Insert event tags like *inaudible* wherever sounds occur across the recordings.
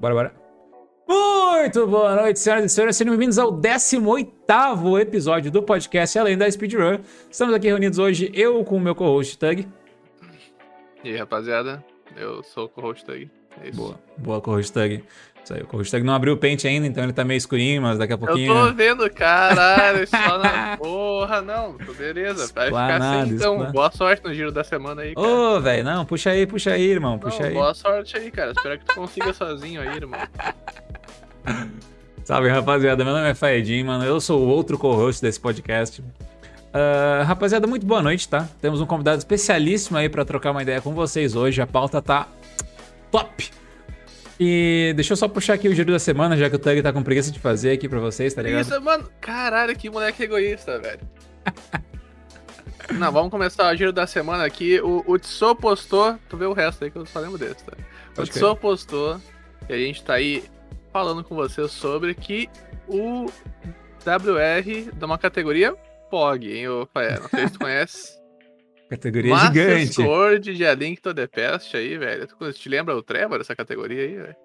Bora, bora. Muito boa noite, senhoras e senhores. Sejam bem-vindos ao 18 episódio do podcast Além da Speedrun. Estamos aqui reunidos hoje, eu com o meu co-host Tug. E aí, rapaziada, eu sou o co-host Tug. É isso. Boa, boa co-host Tug. Isso aí, o co-host Tug não abriu o pente ainda, então ele tá meio escurinho, mas daqui a pouquinho... Eu tô vendo, caralho, só na *laughs* porra, não, beleza, vai ficar assim então. explanado. Boa sorte no giro da semana aí, cara. Ô, velho, não, puxa aí, puxa aí, irmão, puxa Não, aí. boa sorte aí, cara, espero que tu consiga sozinho aí, irmão. Salve, rapaziada. Meu nome é Faedin, mano. Eu sou o outro co-host desse podcast. Ah, rapaziada, muito boa noite, tá? Temos um convidado especialíssimo aí pra trocar uma ideia com vocês hoje. A pauta tá top. E deixa eu só puxar aqui o giro da semana, já que o Tug tá com preguiça de fazer aqui pra vocês, tá ligado? Isso, mano, caralho, que moleque egoísta, velho. Não, vamos começar o giro da semana aqui. O, o Tso postou, tu vê o resto aí que eu só lembro desse, tá? O Tso postou e a gente tá aí falando com você sobre que o WR de uma categoria POG, hein, ô Faé? Não sei se tu conhece. Categoria Master gigante. Sword de A Link to the Past aí, velho. Tu te lembra o Trevor, essa categoria aí, velho?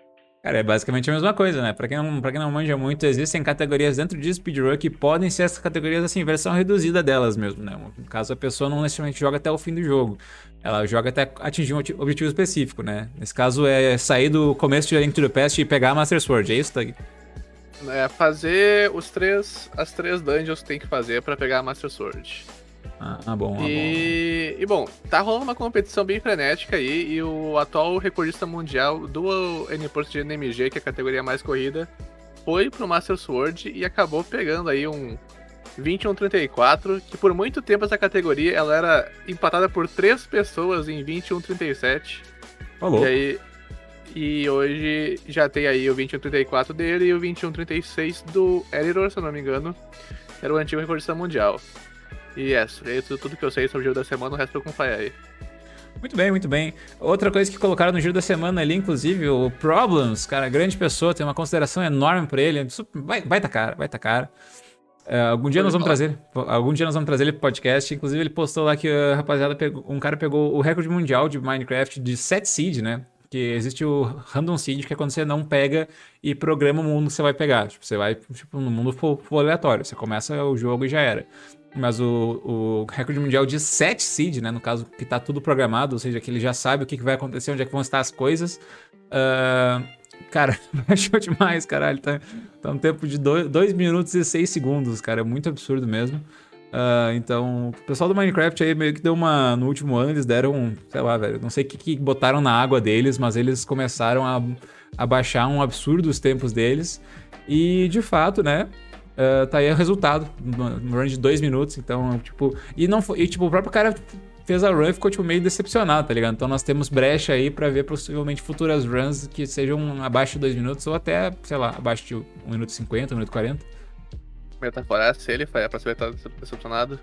Cara, é basicamente a mesma coisa, né? Pra quem, não, pra quem não manja muito, existem categorias dentro de speedrun que podem ser essas categorias, assim, versão reduzida delas mesmo, né? No caso, a pessoa não necessariamente joga até o fim do jogo. Ela joga até atingir um objetivo específico, né? Nesse caso, é sair do começo de Link to the Past e pegar a Master Sword, é isso, Tug? É fazer os três, as três dungeons que tem que fazer pra pegar a Master Sword. Ah, ah, bom, ah, bom. E, e bom, tá rolando uma competição bem frenética aí e o atual recordista mundial do N-Port de NMG, que é a categoria mais corrida, foi pro Master Sword e acabou pegando aí um 21-34, que por muito tempo essa categoria ela era empatada por três pessoas em 21-37. Falou. E aí e hoje já tem aí o 21-34 dele e o 21-36 do Eritor, se eu não me engano, era o antigo recordista mundial. E é isso, é isso tudo que eu sei sobre o jogo da semana, o resto eu acompanho aí. Muito bem, muito bem. Outra coisa que colocaram no giro da semana ali, inclusive, o Problems, cara, grande pessoa, tem uma consideração enorme pra ele. Vai, vai tá cara, vai tá cara. É, algum dia Pode nós vamos falar. trazer, algum dia nós vamos trazer ele pro podcast. Inclusive, ele postou lá que a rapaziada pegou, um cara pegou o recorde mundial de Minecraft de 7 seed, né? Que existe o random seed, que é quando você não pega e programa o mundo que você vai pegar. Tipo, você vai, tipo, no mundo aleatório. Você começa o jogo e já era. Mas o, o recorde mundial de 7 seed, né? No caso, que tá tudo programado, ou seja, que ele já sabe o que, que vai acontecer, onde é que vão estar as coisas. Ah, cara, *laughs* baixou demais, caralho. Tá, tá um tempo de 2 minutos e 6 segundos, cara. É muito absurdo mesmo. Ah, então, o pessoal do Minecraft aí meio que deu uma. No último ano, eles deram, sei lá, velho. Não sei o que, que botaram na água deles, mas eles começaram a, a baixar um absurdo os tempos deles. E de fato, né? Ah, tá aí o resultado no, run de 2 minutos. Então, tipo. E não foi. E, tipo, o próprio cara fez a run e ficou tipo, meio decepcionado, tá ligado? Então nós temos brecha aí pra ver possivelmente futuras runs que sejam abaixo de 2 minutos ou até, sei lá, abaixo de 1 minuto e 50, 1 minuto e 40. Metaforar se ele saber que tá decepcionado.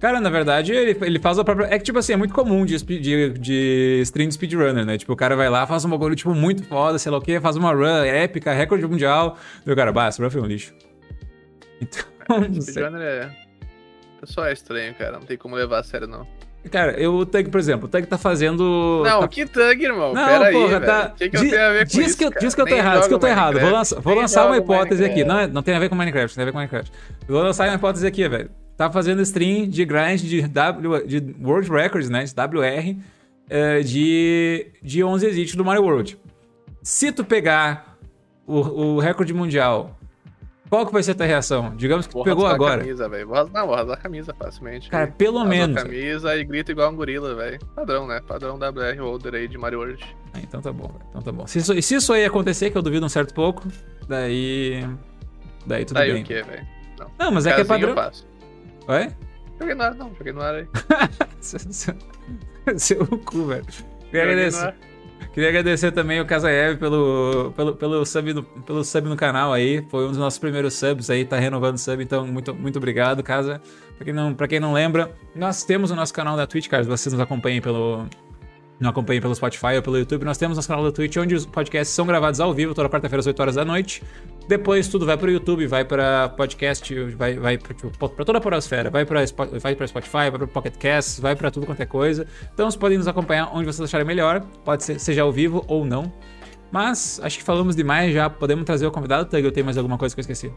Cara, na verdade, ele, ele faz a própria. É que, tipo assim, é muito comum de, de, de stream de speedrunner, né? Tipo, o cara vai lá, faz um bagulho, tipo, muito foda, sei lá o quê, faz uma run épica, recorde mundial. E o cara, bah, run foi um lixo. Então, *laughs* não. Speedrunner é. O pessoal é estranho, cara. Não tem como levar a sério, não. Cara, eu, o Tug, por exemplo, o Tug tá fazendo. Não, tá... que thug, irmão. Não, Pera porra, aí, tá. que, que diz que, eu- diz que eu tô Nem errado, diz que eu tô jogo errado. Vou Minecraft, lançar, vou lançar uma hipótese aqui. Minecraft. Não, é- não tem a ver com Minecraft, tem a ver com Minecraft. Vou lançar uma hipótese aqui, velho. Tá fazendo stream de grind de, w, de World Records, né? De WR, eh, de, de 11 exit do Mario World. Se tu pegar o, o recorde mundial, qual que vai ser a tua reação? Digamos que tu Vou pegou rasgar a agora. camisa, velho. Vou ras- Não, vou rasgar a camisa facilmente. Cara, velho. pelo Rasgo menos. a camisa e grito igual um gorila, velho. Padrão, né? Padrão WR Holder aí de Mario World. Ah, então tá bom, velho. Então tá bom. Se isso, se isso aí acontecer, que eu duvido um certo pouco, daí. Daí tudo Daí bem. o que, velho? Não, mas é que é padrão. eu faço. Oi? Joguei no ar, não. Joguei no ar aí. *laughs* Seu, seu, seu cu, velho. Agradecer, ar. Queria agradecer também o Kazaev pelo, pelo, pelo, sub no, pelo sub no canal aí. Foi um dos nossos primeiros subs aí, tá renovando o sub, então muito, muito obrigado, Casa. Pra quem, não, pra quem não lembra, nós temos o nosso canal da Twitch, cara. Vocês nos acompanhem pelo. Não acompanhem pelo Spotify ou pelo YouTube. Nós temos nosso canal da Twitch, onde os podcasts são gravados ao vivo, toda quarta-feira às 8 horas da noite. Depois tudo vai pro YouTube, vai pra podcast, vai, vai pra, tipo, toda a porosfera. Vai Spo- vai pra Spotify, vai pra Pocket Cast, vai pra tudo quanto é coisa. Então vocês podem nos acompanhar onde vocês acharem melhor. Pode ser seja ao vivo ou não. Mas acho que falamos demais já. Podemos trazer o convidado, Tug? Eu tenho mais alguma coisa que eu esqueci?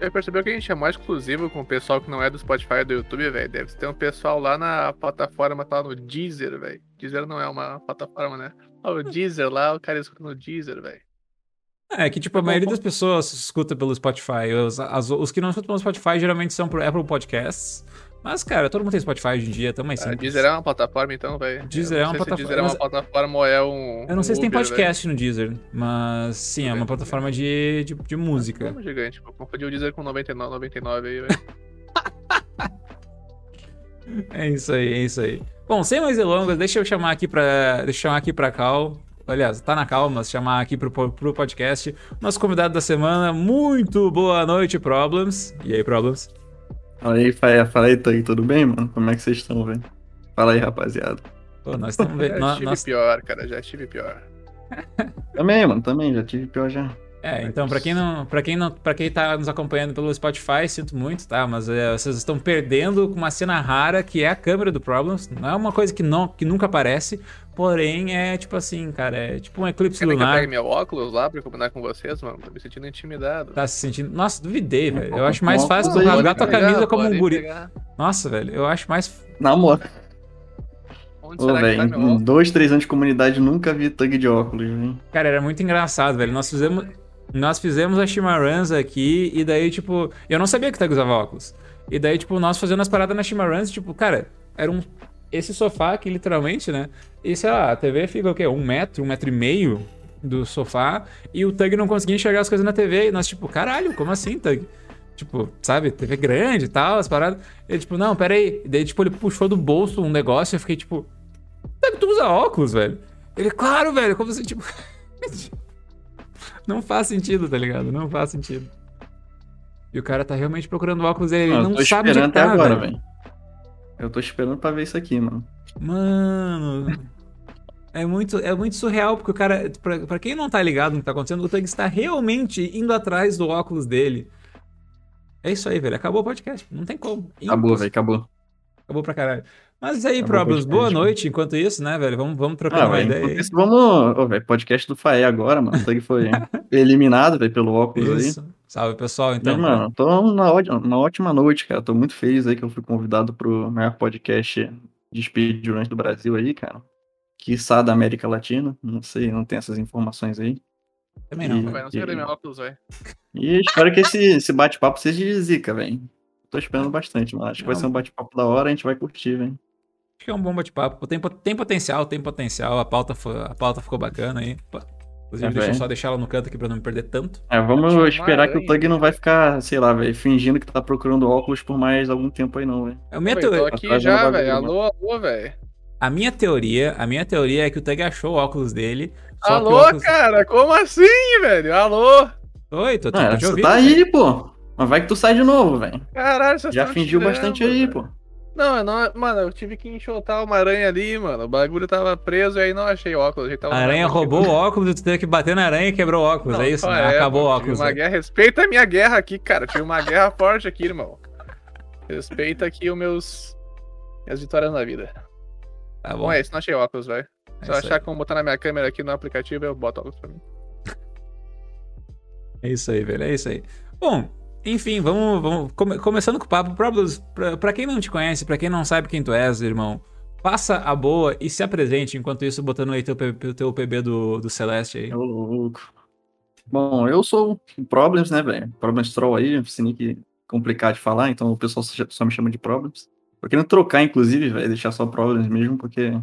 Eu percebeu que a gente é mais exclusivo com o pessoal que não é do Spotify e do YouTube, velho. Deve ter um pessoal lá na plataforma, tá no Deezer, velho. Deezer não é uma plataforma, né? O Deezer lá, o cara escuta no Deezer, velho. É, que tipo, a maioria das pessoas escuta pelo Spotify. Os, as- os que não escutam pelo Spotify geralmente são por Apple Podcasts. Mas, cara, todo mundo tem Spotify hoje em dia, tamo mais A simples. Deezer é uma plataforma, então, velho. Deezer Eu é não uma sei se plataforma, Deezer é uma mas- plataforma ou é um. Eu não sei um se tem podcast no Deezer, mas sim, é uma plataforma de, de, de velho. música. Vamos gigante, pô. Confundi o Deezer com 99, 99 aí, velho. *laughs* É isso aí, é isso aí. Bom, sem mais delongas, deixa eu chamar aqui pra. Deixa eu chamar aqui pra Cal. Aliás, tá na calma, mas chamar aqui pro, pro podcast. Nosso convidado da semana, muito boa noite, Problems. E aí, Problems? Fala aí, Faia, fala aí, Tug, tudo bem, mano? Como é que vocês estão, velho? Fala aí, rapaziada. Pô, nós estamos *laughs* Já vendo. nó- estive nós- pior, cara. Já estive pior. Também, mano, também, já tive pior já. É, então, pra quem não. para quem não. para quem tá nos acompanhando pelo Spotify, sinto muito, tá? Mas é, vocês estão perdendo com uma cena rara que é a câmera do Problems. Não é uma coisa que, não, que nunca aparece. Porém, é tipo assim, cara, é tipo um eclipse Querem que eu lunar. pegue meu óculos lá pra combinar com vocês, mano? Tô me sentindo intimidado. Tá se sentindo. Nossa, duvidei, velho. Eu acho mais fácil tu rasgar tua Pegar, camisa como um guri. pegar. Nossa, velho, eu acho mais. Na moral, Onde ô, será que tá dois, três anos de comunidade nunca vi Tug de óculos, velho. Cara, era muito engraçado, velho. Nós fizemos. Nós fizemos a Chimaruns aqui, e daí, tipo, eu não sabia que o Tag usava óculos. E daí, tipo, nós fazendo as paradas na Chimaruns, tipo, cara, era um. Esse sofá aqui, literalmente, né? E sei lá, a TV fica o quê? Um metro, um metro e meio do sofá, e o Tug não conseguia enxergar as coisas na TV. E nós, tipo, caralho, como assim, Tug? Tipo, sabe, TV grande e tal, as paradas. Ele, tipo, não, pera aí. E daí, tipo, ele puxou do bolso um negócio e eu fiquei, tipo, Tug, tu usa óculos, velho? Ele, claro, velho, como você, tipo. *laughs* Não faz sentido, tá ligado? Não faz sentido. E o cara tá realmente procurando o óculos dele. Ele não sabe onde é tá, agora, velho. velho. Eu tô esperando pra ver isso aqui, mano. Mano. É muito, é muito surreal, porque o cara. Pra, pra quem não tá ligado no que tá acontecendo, o Tug está realmente indo atrás do óculos dele. É isso aí, velho. Acabou o podcast. Não tem como. Acabou, velho, acabou. Acabou pra caralho. Mas isso aí, Acabou o Problems. Boa noite enquanto isso, né, velho? Vamos, vamos trocar Ah, uma velho, ideia aí. isso, vamos. Ô, velho, podcast do Faé agora, mano. O Tug foi *laughs* eliminado, velho, pelo óculos aí. Isso. Salve, pessoal. Então, Mas, mano, tô na ótima, na ótima noite, cara. Tô muito feliz aí que eu fui convidado pro maior podcast de speedruns do Brasil aí, cara. Quiçá da América Latina. Não sei, não tem essas informações aí. também não. E- velho. Vai, não sei cadê meu óculos, velho. E espero que esse, esse bate-papo seja de zica, velho. Tô esperando bastante, mano. Acho que vai Não. ser um bate-papo da hora, a gente vai curtir, velho. Acho que é um bom bate-papo. Tem, tem potencial, tem potencial. A pauta, a pauta ficou bacana aí. Inclusive, É, deixa eu só deixar ela no canto aqui pra não me perder tanto. É, vamos Chamar esperar que o. Tug não vai ficar, sei lá, velho, fingindo que tá procurando óculos por mais algum tempo aí, não, velho. A minha, Pô, eu tô aqui Atrás já, velho. Alô, alô, velho. a minha teoria, a minha teoria é que o Tug achou o óculos dele. só que o Alô, óculos... cara, como assim, velho? Alô? Oi, tô, tô, Ah, te você ouvindo. tá cara. aí, pô. Mas vai que tu sai de novo, velho. Caralho, vocês Já fingiu tirando, bastante aí, velho. pô. Não, eu não, mano, eu tive que enxotar uma aranha ali, mano. O bagulho tava preso e aí não achei óculos. A, gente tava A aranha roubou o óculos e tu teve que bater na aranha e quebrou o óculos. Não, é isso, né? Acabou o pô, óculos. Uma né? guerra. Respeita a minha guerra aqui, cara. Tive uma guerra *laughs* forte aqui, irmão. Respeita aqui os meus. Minhas vitórias na vida. Tá bom. Bom, é isso, não achei óculos, velho. É Se eu isso achar aí. como botar na minha câmera aqui no aplicativo, eu boto óculos pra mim. *laughs* É isso aí, velho. É isso aí. Bom, enfim, vamos, vamos come- começando com o papo. Problems, pra, pra quem não te conhece, pra quem não sabe quem tu és, irmão, passa a boa e se apresente. Enquanto isso, botando aí teu, teu PB do, do Celeste aí. Ô, louco. Bom, eu sou o Problems, né, velho? Problems Troll aí, que complicar de falar, então o pessoal só me chama de Problems. Tô querendo trocar, inclusive, velho, deixar só Problems mesmo, porque o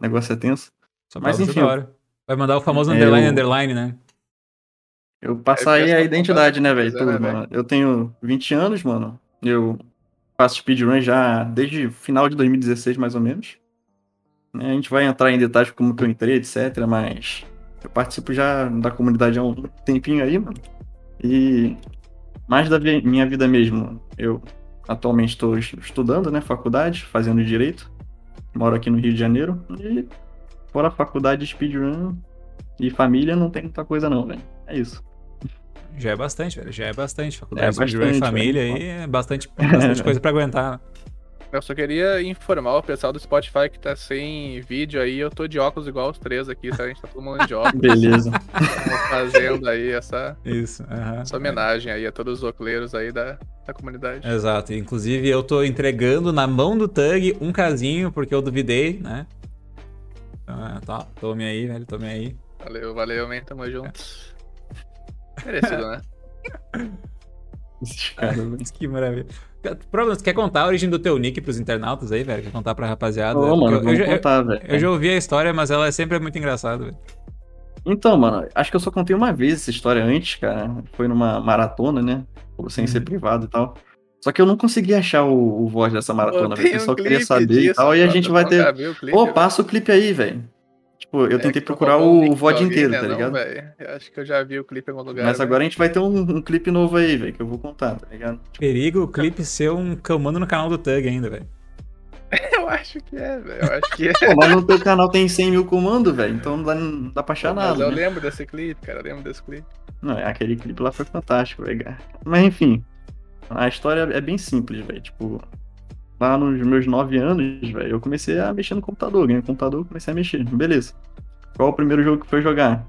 negócio é tenso. Só Mas enfim. Vai mandar o famoso É, underline, eu- underline, né? Eu É, aí porque a identidade, né, velho? né, Tudo, velho? mano. Eu tenho 20 anos, mano. Eu faço speedrun já desde final de 2016, mais ou menos. Né, A gente vai entrar em detalhes como que eu entrei, etc. Mas eu participo já da comunidade há um tempinho aí, mano. E mais da minha vida mesmo, eu atualmente estou estudando, né, faculdade, fazendo direito. Moro aqui no Rio de Janeiro. E fora a faculdade, speedrun e família, não tem muita coisa não, velho. É isso. Já é bastante, velho. Já é bastante. Faculdade, É e bastante, família velho. aí é bastante, bastante *laughs* coisa pra aguentar. Eu só queria informar o pessoal do Spotify que tá sem vídeo aí. Eu tô de óculos igual os três aqui, tá? A gente tá todo mundo de óculos. *laughs* Beleza. Fazendo aí essa, Isso. aham. essa homenagem aí a todos os oculeiros aí da, da comunidade. Exato. Inclusive, eu tô entregando na mão do Tug um casinho, porque eu duvidei, né? Então, é, tá, tome aí, velho, tome aí. Valeu, valeu, man. Tamo junto. Merecido, né? *laughs* Velho. Que maravilha. Problema, você quer contar a origem do teu nick pros internautas aí, velho? Quer contar pra rapaziada? Ô, mano, eu, eu já- eu- contar, velho. eu já ouvi a história, mas ela é sempre muito engraçada, velho. Então, mano, acho que eu só contei uma vez essa história antes, cara. Foi numa maratona, né? Sem ser Uhum. privado e tal. Só que eu não consegui achar o, o voz dessa maratona, Pô, velho. O tem um queria saber e disso, tal. E a gente vai ter. Nunca viu o clipe, Ô, velho? passa o clipe aí, velho. Tipo, eu É tentei procurar o VOD inteiro, né, tá não, ligado? Eu acho que eu já vi o clipe em algum lugar. Mas velho. agora a gente vai ter um, um clipe novo aí, velho, que eu vou contar, tá ligado? Perigo o clipe ser um comando no canal do Tug ainda, velho. *laughs* Eu acho que é, velho. Eu acho que *laughs* é. Pô, mas no teu canal tem 100 mil comandos, velho, então não dá, não dá pra achar Mas nada. eu né? lembro desse clipe, cara. Eu lembro desse clipe. Não, aquele clipe lá foi fantástico, velho. Mas enfim, a história é bem simples, velho. Tipo, lá nos meus 9 anos, velho, eu comecei a mexer no computador. Ganhei um computador, comecei a mexer. Beleza. Qual o primeiro jogo que foi jogar?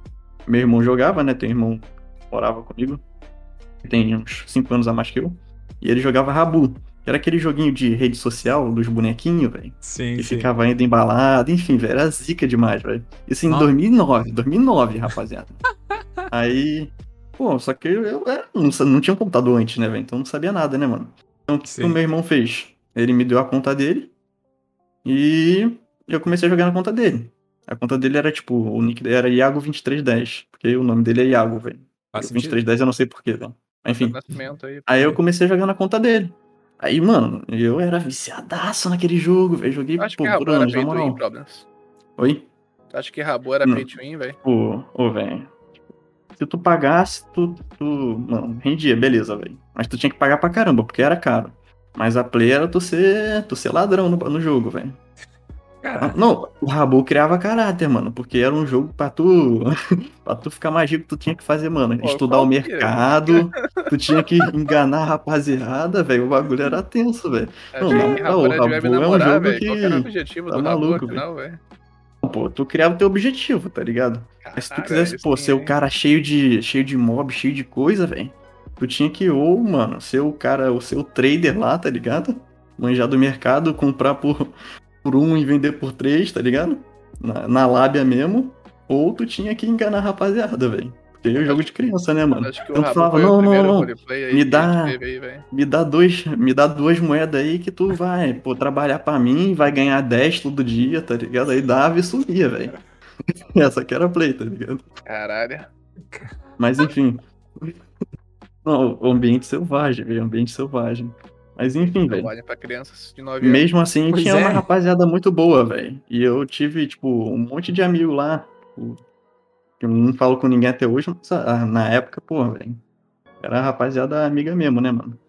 Meu irmão jogava, né? Teu irmão morava comigo. Tem uns 5 anos a mais que eu. E ele jogava Rabu. Que era aquele joguinho de rede social dos bonequinhos, velho. Sim, Que sim. ficava ainda embalado, enfim, velho, era zica demais, velho. Isso em Nossa. 2009, 2009, rapaziada. *laughs* Aí, pô, só que eu, eu é, não, não tinha um computador antes, né, velho? Então não sabia nada, né, mano? Então o que, que Sim. o meu irmão fez? Ele me deu a conta dele e eu comecei a jogar na conta dele. A conta dele era tipo, o nick dele era Iago2310, porque o nome dele é Iago, velho. Faz O sentido. 2310 eu não sei porquê, velho. Enfim, aí. aí eu comecei a jogar na conta dele. Aí, mano, eu era viciadaço naquele jogo, velho. Joguei Acho pô, que por anos, na moral. Oi? Tu acha que Rabu era Não. pay to win, velho? Ô, ô, velho. Se tu pagasse, tu, tu. Mano, rendia, beleza, velho. Mas tu tinha que pagar pra caramba, porque era caro. Mas a play era tu ser, tu ser ladrão no, no jogo, velho. Não, o Rabu criava caráter, mano, porque era um jogo pra tu. *laughs* pra tu ficar mais rico, tu tinha que fazer, mano. Pô, estudar o é? mercado, *laughs* tu tinha que enganar a rapaziada, velho. O bagulho era tenso, velho. Acho Não, Rabu moral, era de Rabu é um jogo velho. que Qual era o objetivo tá do Rabu, maluco, afinal, velho? Pô, tu criava o teu objetivo, tá ligado? Mas se tu quisesse, pô, ser o cara cheio de, cheio de mob, cheio de coisa, velho, tu tinha que, ou, mano, ser o cara, o seu trader lá, tá ligado? Manjar do mercado, comprar por, por um e vender por três, tá ligado? Na, na lábia mesmo. Ou tu tinha que enganar a rapaziada, velho. Porque é jogo de criança, né, mano? Acho que Então tu falava, não, não, não, me dá- aí, me dá dois, me dá duas moedas aí que tu vai, pô, trabalhar pra mim, vai ganhar 10 todo dia, tá ligado? Aí dava e sumia, velho. *laughs* Essa que era a play, tá ligado? Caralho. Mas enfim. Não, o ambiente selvagem, velho. Ambiente selvagem. Mas enfim, velho. Trabalho pra crianças de 9 anos. Mesmo assim, Pois tinha é. uma rapaziada muito boa, velho. E eu tive, tipo, um monte de amigo lá. que Eu não falo com ninguém até hoje, mas ah, na época, pô, velho. Era rapaziada amiga mesmo, né, mano?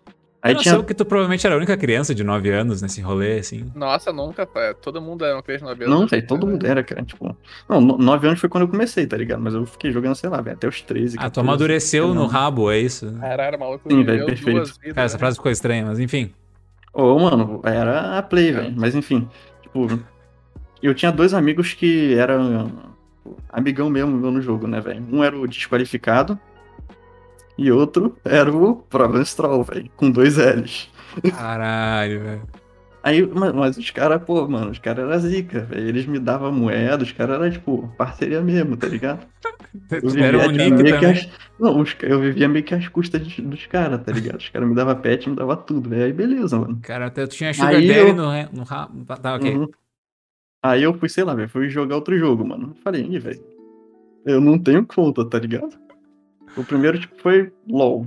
Aí eu não tinha. sei que tu provavelmente era a única criança de 9 anos nesse rolê, assim. Nossa, nunca, pai. Todo mundo era uma criança de 9 anos. Não, velho, todo mundo era, cara. Tipo. Não, no- nove anos foi quando eu comecei, tá ligado? Mas eu fiquei jogando, sei lá, velho, até os 13. Ah, tu 14, amadureceu no rabo, é isso? Caralho, maluco. Sim, velho, perfeito. duas vidas, Cara, essa né? frase ficou estranha, mas enfim. Ô, mano, era a play, velho. Mas enfim, tipo, eu tinha dois amigos que eram amigão mesmo no jogo, né, velho? Um era o desqualificado e outro era o Provan Stroll, velho, com dois L's. Caralho, velho. Aí, ma- mas os caras, pô, mano, os caras eram zica, velho. Eles me davam moeda, os caras eram, tipo, parceria mesmo, tá ligado? *laughs* Eu Tu era vivia, um nick meio também. as- Não, os... eu vivia meio que às custas de- dos caras, tá ligado? Os caras me davam pet, me davam tudo, velho. Aí beleza, mano. Cara, até tu tinha Sugar Aí Daddy eu- no, no rabo. Tá, ok. Uhum. Aí eu fui, sei lá, velho, fui jogar outro jogo, mano. Falei, velho, eu não tenho conta, tá ligado? O primeiro, tipo, foi LOL.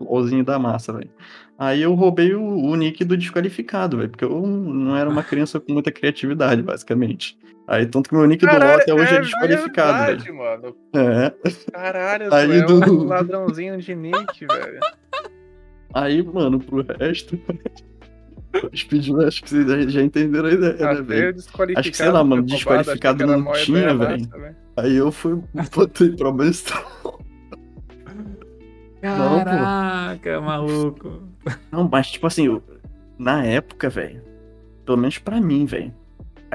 LOLzinho da massa, velho. Aí eu roubei o, o nick do desqualificado, velho, porque eu não era uma criança com muita criatividade, basicamente. Aí, tanto que meu nick do LOL até hoje é, desqualificado, velho. mano. É. Caralho, Aí é do- um ladrãozinho de nick, *laughs* velho. Aí, mano, pro resto. *laughs* Speedrun, acho que vocês já- entenderam a ideia, né, velho? Acho que, sei lá, mano, roubado, desqualificado não tinha, velho. Aí eu fui, *laughs* botei pra Stroll. Caraca, maluco. Não, mas tipo assim, eu- na época, velho, pelo menos pra mim, velho.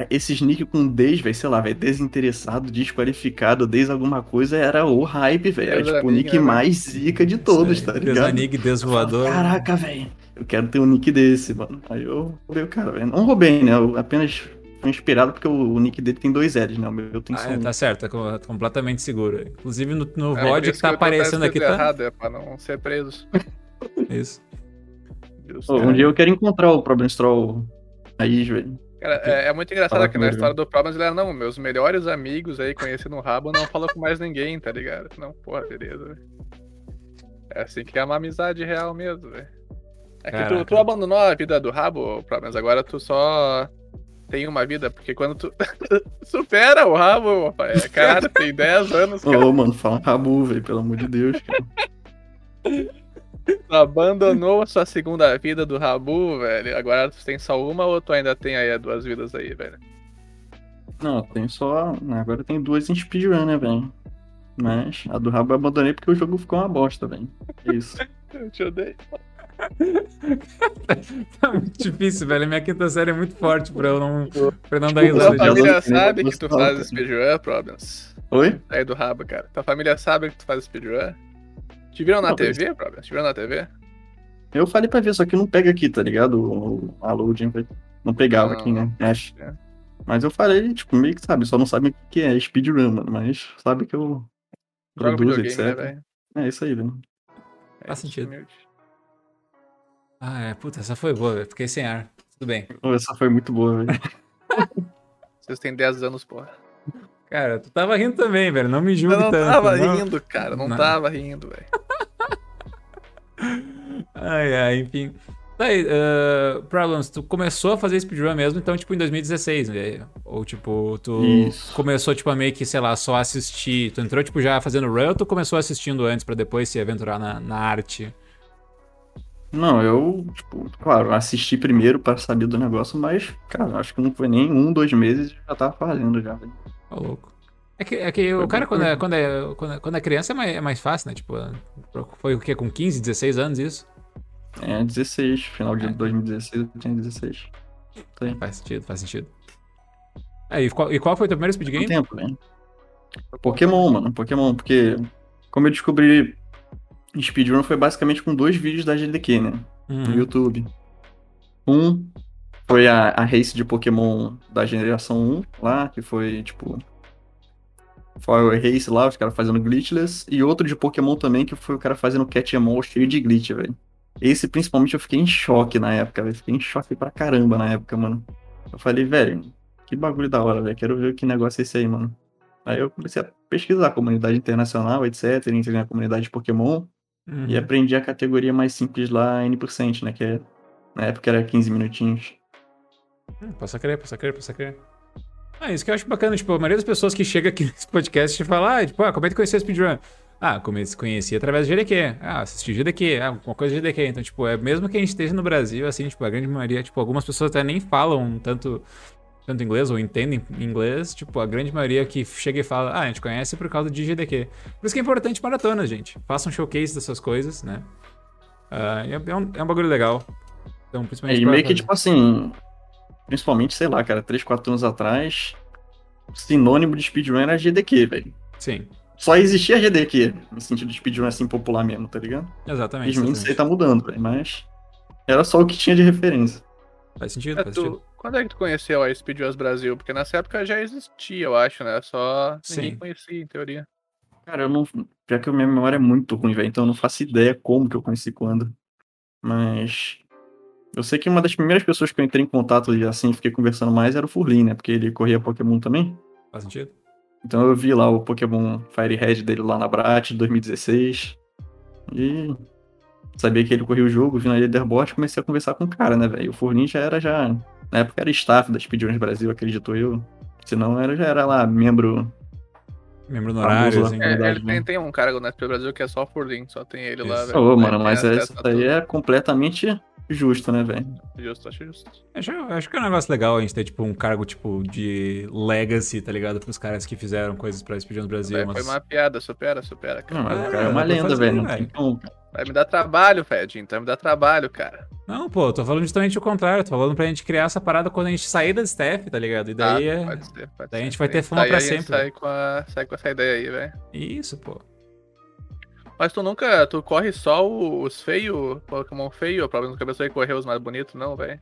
Esses nick com Des, velho, sei lá, velho, desinteressado, desqualificado, Des alguma coisa, era o hype, velho. Era tipo o nick né, mais zica de todos, tá aí, ligado? Desanig, desvoador. Caraca, velho. Eu quero ter um nick desse, mano. Aí eu roubei o cara, velho. Não roubei, né? Eu apenas fui inspirado porque o, o nick dele tem dois L's, né? O meu tem só Ah, é, um. tá certo, tá com- completamente seguro. Inclusive no, no É, VOD isso que tá aparecendo aqui, tá? errado, é pra não ser preso. *laughs* Isso. Um dia eu quero encontrar o Problem Stroll aí, velho. Cara, é, é muito engraçado Fala que na comigo. história do Problems ele era, não, meus melhores amigos aí conheci no rabo não falo com mais ninguém, tá ligado? Não, porra, beleza, velho. É assim que é uma amizade real mesmo, velho. É que tu, tu abandonou a vida do rabo, Problems, agora tu só tem uma vida, porque quando tu *laughs* supera o rabo, rapaz, é, caralho, tem 10 anos, Ô, cara, mano, fala Rabu, velho, pelo amor de Deus, cara. tu abandonou a sua segunda vida do rabu, velho, agora tu tem só uma ou tu ainda tem aí as duas vidas aí, velho? Não, tem só. Agora tem duas em speedrun, né, velho? Mas a do rabo eu abandonei porque o jogo ficou uma bosta, velho. É isso. *laughs* Eu te odeio. *laughs* Tá muito difícil, velho. Minha quinta série é muito forte pra eu não, pra eu não dar risada Tua família não sabe que tu faz speedrun, Problems. Oi? Aí do rabo, cara. Tua família sabe que tu faz speedrun? Te viram na Não, TV, Problems? Te viram na TV? Eu falei pra ver, só que não pega aqui, tá ligado? O, a loading não pegava Ah, aqui, né? Mas, é. mas eu falei, tipo, meio que sabe, só não sabe o que é speedrun, mano. Mas sabe que eu Joga produzo, né, etc. velho? É isso aí, velho. É Faz isso, sentido. humilde. Ah, é. Puta, essa foi boa, velho. Fiquei sem ar. Tudo bem. Essa foi muito boa, velho. Vocês têm 10 anos, porra. Cara, tu tava rindo também, velho. Não me julgue Eu não tanto. tava não. rindo, cara. Não, Não. tava rindo, velho. *laughs* Ai, ai, enfim. Tá aí, uh, Problems, tu começou a fazer speedrun mesmo, então, tipo, em 2016, velho? Ou, tipo, tu Isso. começou, tipo, a meio que, sei lá, só assistir. Tu entrou, tipo, já fazendo run ou tu começou assistindo antes pra depois se aventurar na, na arte? Não, eu, tipo, claro, assisti primeiro pra saber do negócio, mas, cara, acho que não foi nem um, dois meses e já tava fazendo já, velho. Ô, louco. É que, é que o cara, quando é, quando, é, quando, é, quando é criança, é mais, é mais fácil, né? Tipo, foi o quê? Com 15, 16 anos isso? É, 16, final de É. 2016 eu tinha 16. Isso aí. Faz sentido, faz sentido. Aí, e qual, e qual foi o teu primeiro speed game? tempo, velho? Pokémon, mano, Pokémon, porque como eu descobri speedrun foi basicamente com dois vídeos da GDQ, né? No Uhum. YouTube. Um foi a, a race de Pokémon da geração 1 lá, que foi tipo. Foi a race lá, os caras fazendo glitchless. E outro de Pokémon também, que foi o cara fazendo catch em all cheio de glitch, velho. Esse principalmente eu fiquei em choque na época, velho. Fiquei em choque pra caramba na época, mano. Eu falei, velho, que bagulho da hora, velho. Quero ver que negócio é esse aí, mano. Aí eu comecei a pesquisar a comunidade internacional, etc. Entrei na comunidade de Pokémon. Uhum. E aprendi a categoria mais simples lá, N%, né? Que é, na época era 15 minutinhos. Hum, Posso crer, posso crer, posso crer. Ah, isso que eu acho bacana, tipo, a maioria das pessoas que chega aqui *laughs* nesse podcast e fala, ah, tipo, ah, como é que conheceu a speedrun? Ah, comecei, conheci através do GDQ. Ah, assisti GDQ. Ah, alguma coisa de GDQ. Então, tipo, é mesmo que a gente esteja no Brasil, assim, tipo, a grande maioria, tipo, algumas pessoas até nem falam tanto, tanto inglês ou entendem inglês, tipo, a grande maioria que chega e fala, ah, a gente conhece por causa de GDQ. Por isso que é importante maratonas, gente. Façam showcase dessas coisas, né? Ah, é, é um, é um bagulho legal. Então, É, principalmente e pra meio que, tipo assim, principalmente, sei lá, cara, 3, 4 anos atrás, sinônimo de speedrun era GDQ, velho. Sim, Só existia GDQ, no sentido de speedrun assim popular mesmo, tá ligado? exatamente. Isso aí tá mudando, velho, mas era só o que tinha de referência. Faz sentido, É, faz tu- sentido. quando é que tu conheceu a Speedruns Brasil? Porque nessa época já existia, eu acho, né? Só ninguém Sim. conhecia, em teoria. Cara, eu não. Já que a minha memória é muito ruim, velho, então eu não faço ideia como que eu conheci quando. Mas. Eu sei que uma das primeiras pessoas que eu entrei em contato e assim fiquei conversando mais era o Furlin, né? Porque ele corria Pokémon também. Faz sentido. Então eu vi lá o Pokémon Fire Red dele lá na Brat de 2016. E sabia que ele corria o jogo, vi na Leaderboard e comecei a conversar com o cara, né, velho? O Furlin já era já. Na época era staff da Speedruns Brasil, acredito eu. Se não, era, já era lá, membro. Membro honorário, lá. assim. É, ele né? tem, tem um cargo na SP Brasil que é só por link, só tem ele lá, Isso. velho. Ô, Ele mano, tem mas isso a aí tudo. é completamente justo, né, velho? Justo, acho justo. Acho, acho que é um negócio legal a gente ter, tipo, um cargo, tipo, de legacy, tá ligado? Pros caras que fizeram coisas pra Speedrun no Brasil. É, mas... foi uma piada, supera, supera, cara. Não, mas É, cara é uma lenda, velho. Não tem como, cara. Vai me dar trabalho, Fedinho. Vai me dar trabalho, cara. Não, pô, tô falando justamente o contrário. Tô falando pra gente criar essa parada quando a gente sair da staff, tá ligado? E daí, Ah, é... pode ser, pode daí a ser. gente vai ter fama pra a sempre. Sai com, a, sai com essa ideia aí, velho. Isso, pô. Mas tu nunca. Tu corre só os feios, Pokémon feio, pra não cabeça vai correr os mais bonitos, não, velho.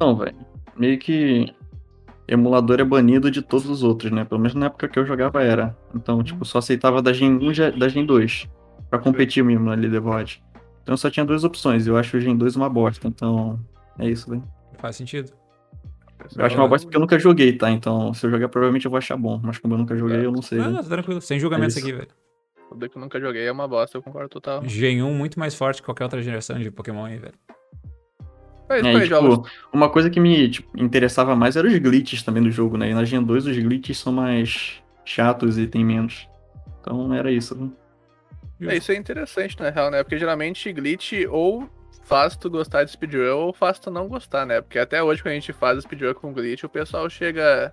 Não, velho. Meio que emulador é banido de todos os outros, né? Pelo menos na época que eu jogava era. Então, tipo, só aceitava da Gen 1 e da Gen 2. Pra competir mesmo na Leaderboard. Então só tinha duas opções. Eu acho o Gen 2 uma bosta. Então, é isso, velho. Faz sentido. Eu acho uma bosta porque eu nunca joguei, tá? Então, se eu jogar, provavelmente eu vou achar bom. Mas como eu nunca joguei, eu não sei. Não, né? não, tá tranquilo. Sem julgamentos É aqui, velho. Tudo que eu nunca joguei é uma bosta, eu concordo total. Gen 1 muito mais forte que qualquer outra geração de Pokémon aí, velho. Mas É, e, jogos. tipo, uma coisa que me tipo, interessava mais era os glitches também do jogo, né? E na Gen 2 os glitches são mais chatos e tem menos. Então era isso, né? É, isso é interessante, na real, né? Porque geralmente glitch ou faz tu gostar de speedrun ou faz tu não gostar, né? Porque até hoje quando a gente faz speedrun com glitch, o pessoal chega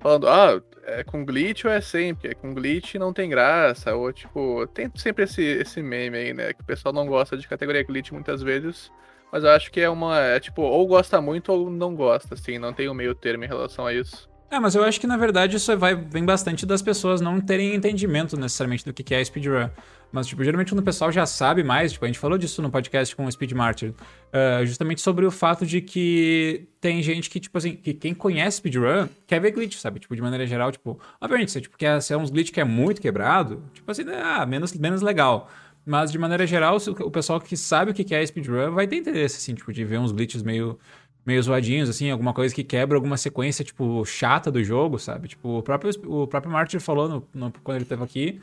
falando, ah, é com glitch ou é sempre? É com glitch não tem graça. Ou tipo, tem sempre esse, esse meme aí, né? Que o pessoal não gosta de categoria glitch muitas vezes. Mas eu acho que é uma. É tipo, ou gosta muito ou não gosta, assim, não tem um meio termo em relação a isso. É, mas eu acho que na verdade isso vai, vem bastante das pessoas não terem entendimento necessariamente do que é speedrun. Mas, tipo, geralmente quando o pessoal já sabe mais, tipo, a gente falou disso no podcast com o Speed Martyr, ah, justamente sobre o fato de que tem gente que, tipo assim, que quem conhece speedrun quer ver glitch, sabe? Tipo, de maneira geral, tipo, obviamente, se, tipo, quer ser uns glitch que é muito quebrado, tipo assim, ah, menos, menos legal. Mas, de maneira geral, se o pessoal que sabe o que que é speedrun vai ter interesse, assim, tipo, de ver uns glitches meio meio zoadinhos, assim, alguma coisa que quebra alguma sequência, tipo, chata do jogo, sabe? Tipo, o próprio, o próprio Martyr falou no, no- quando ele esteve aqui,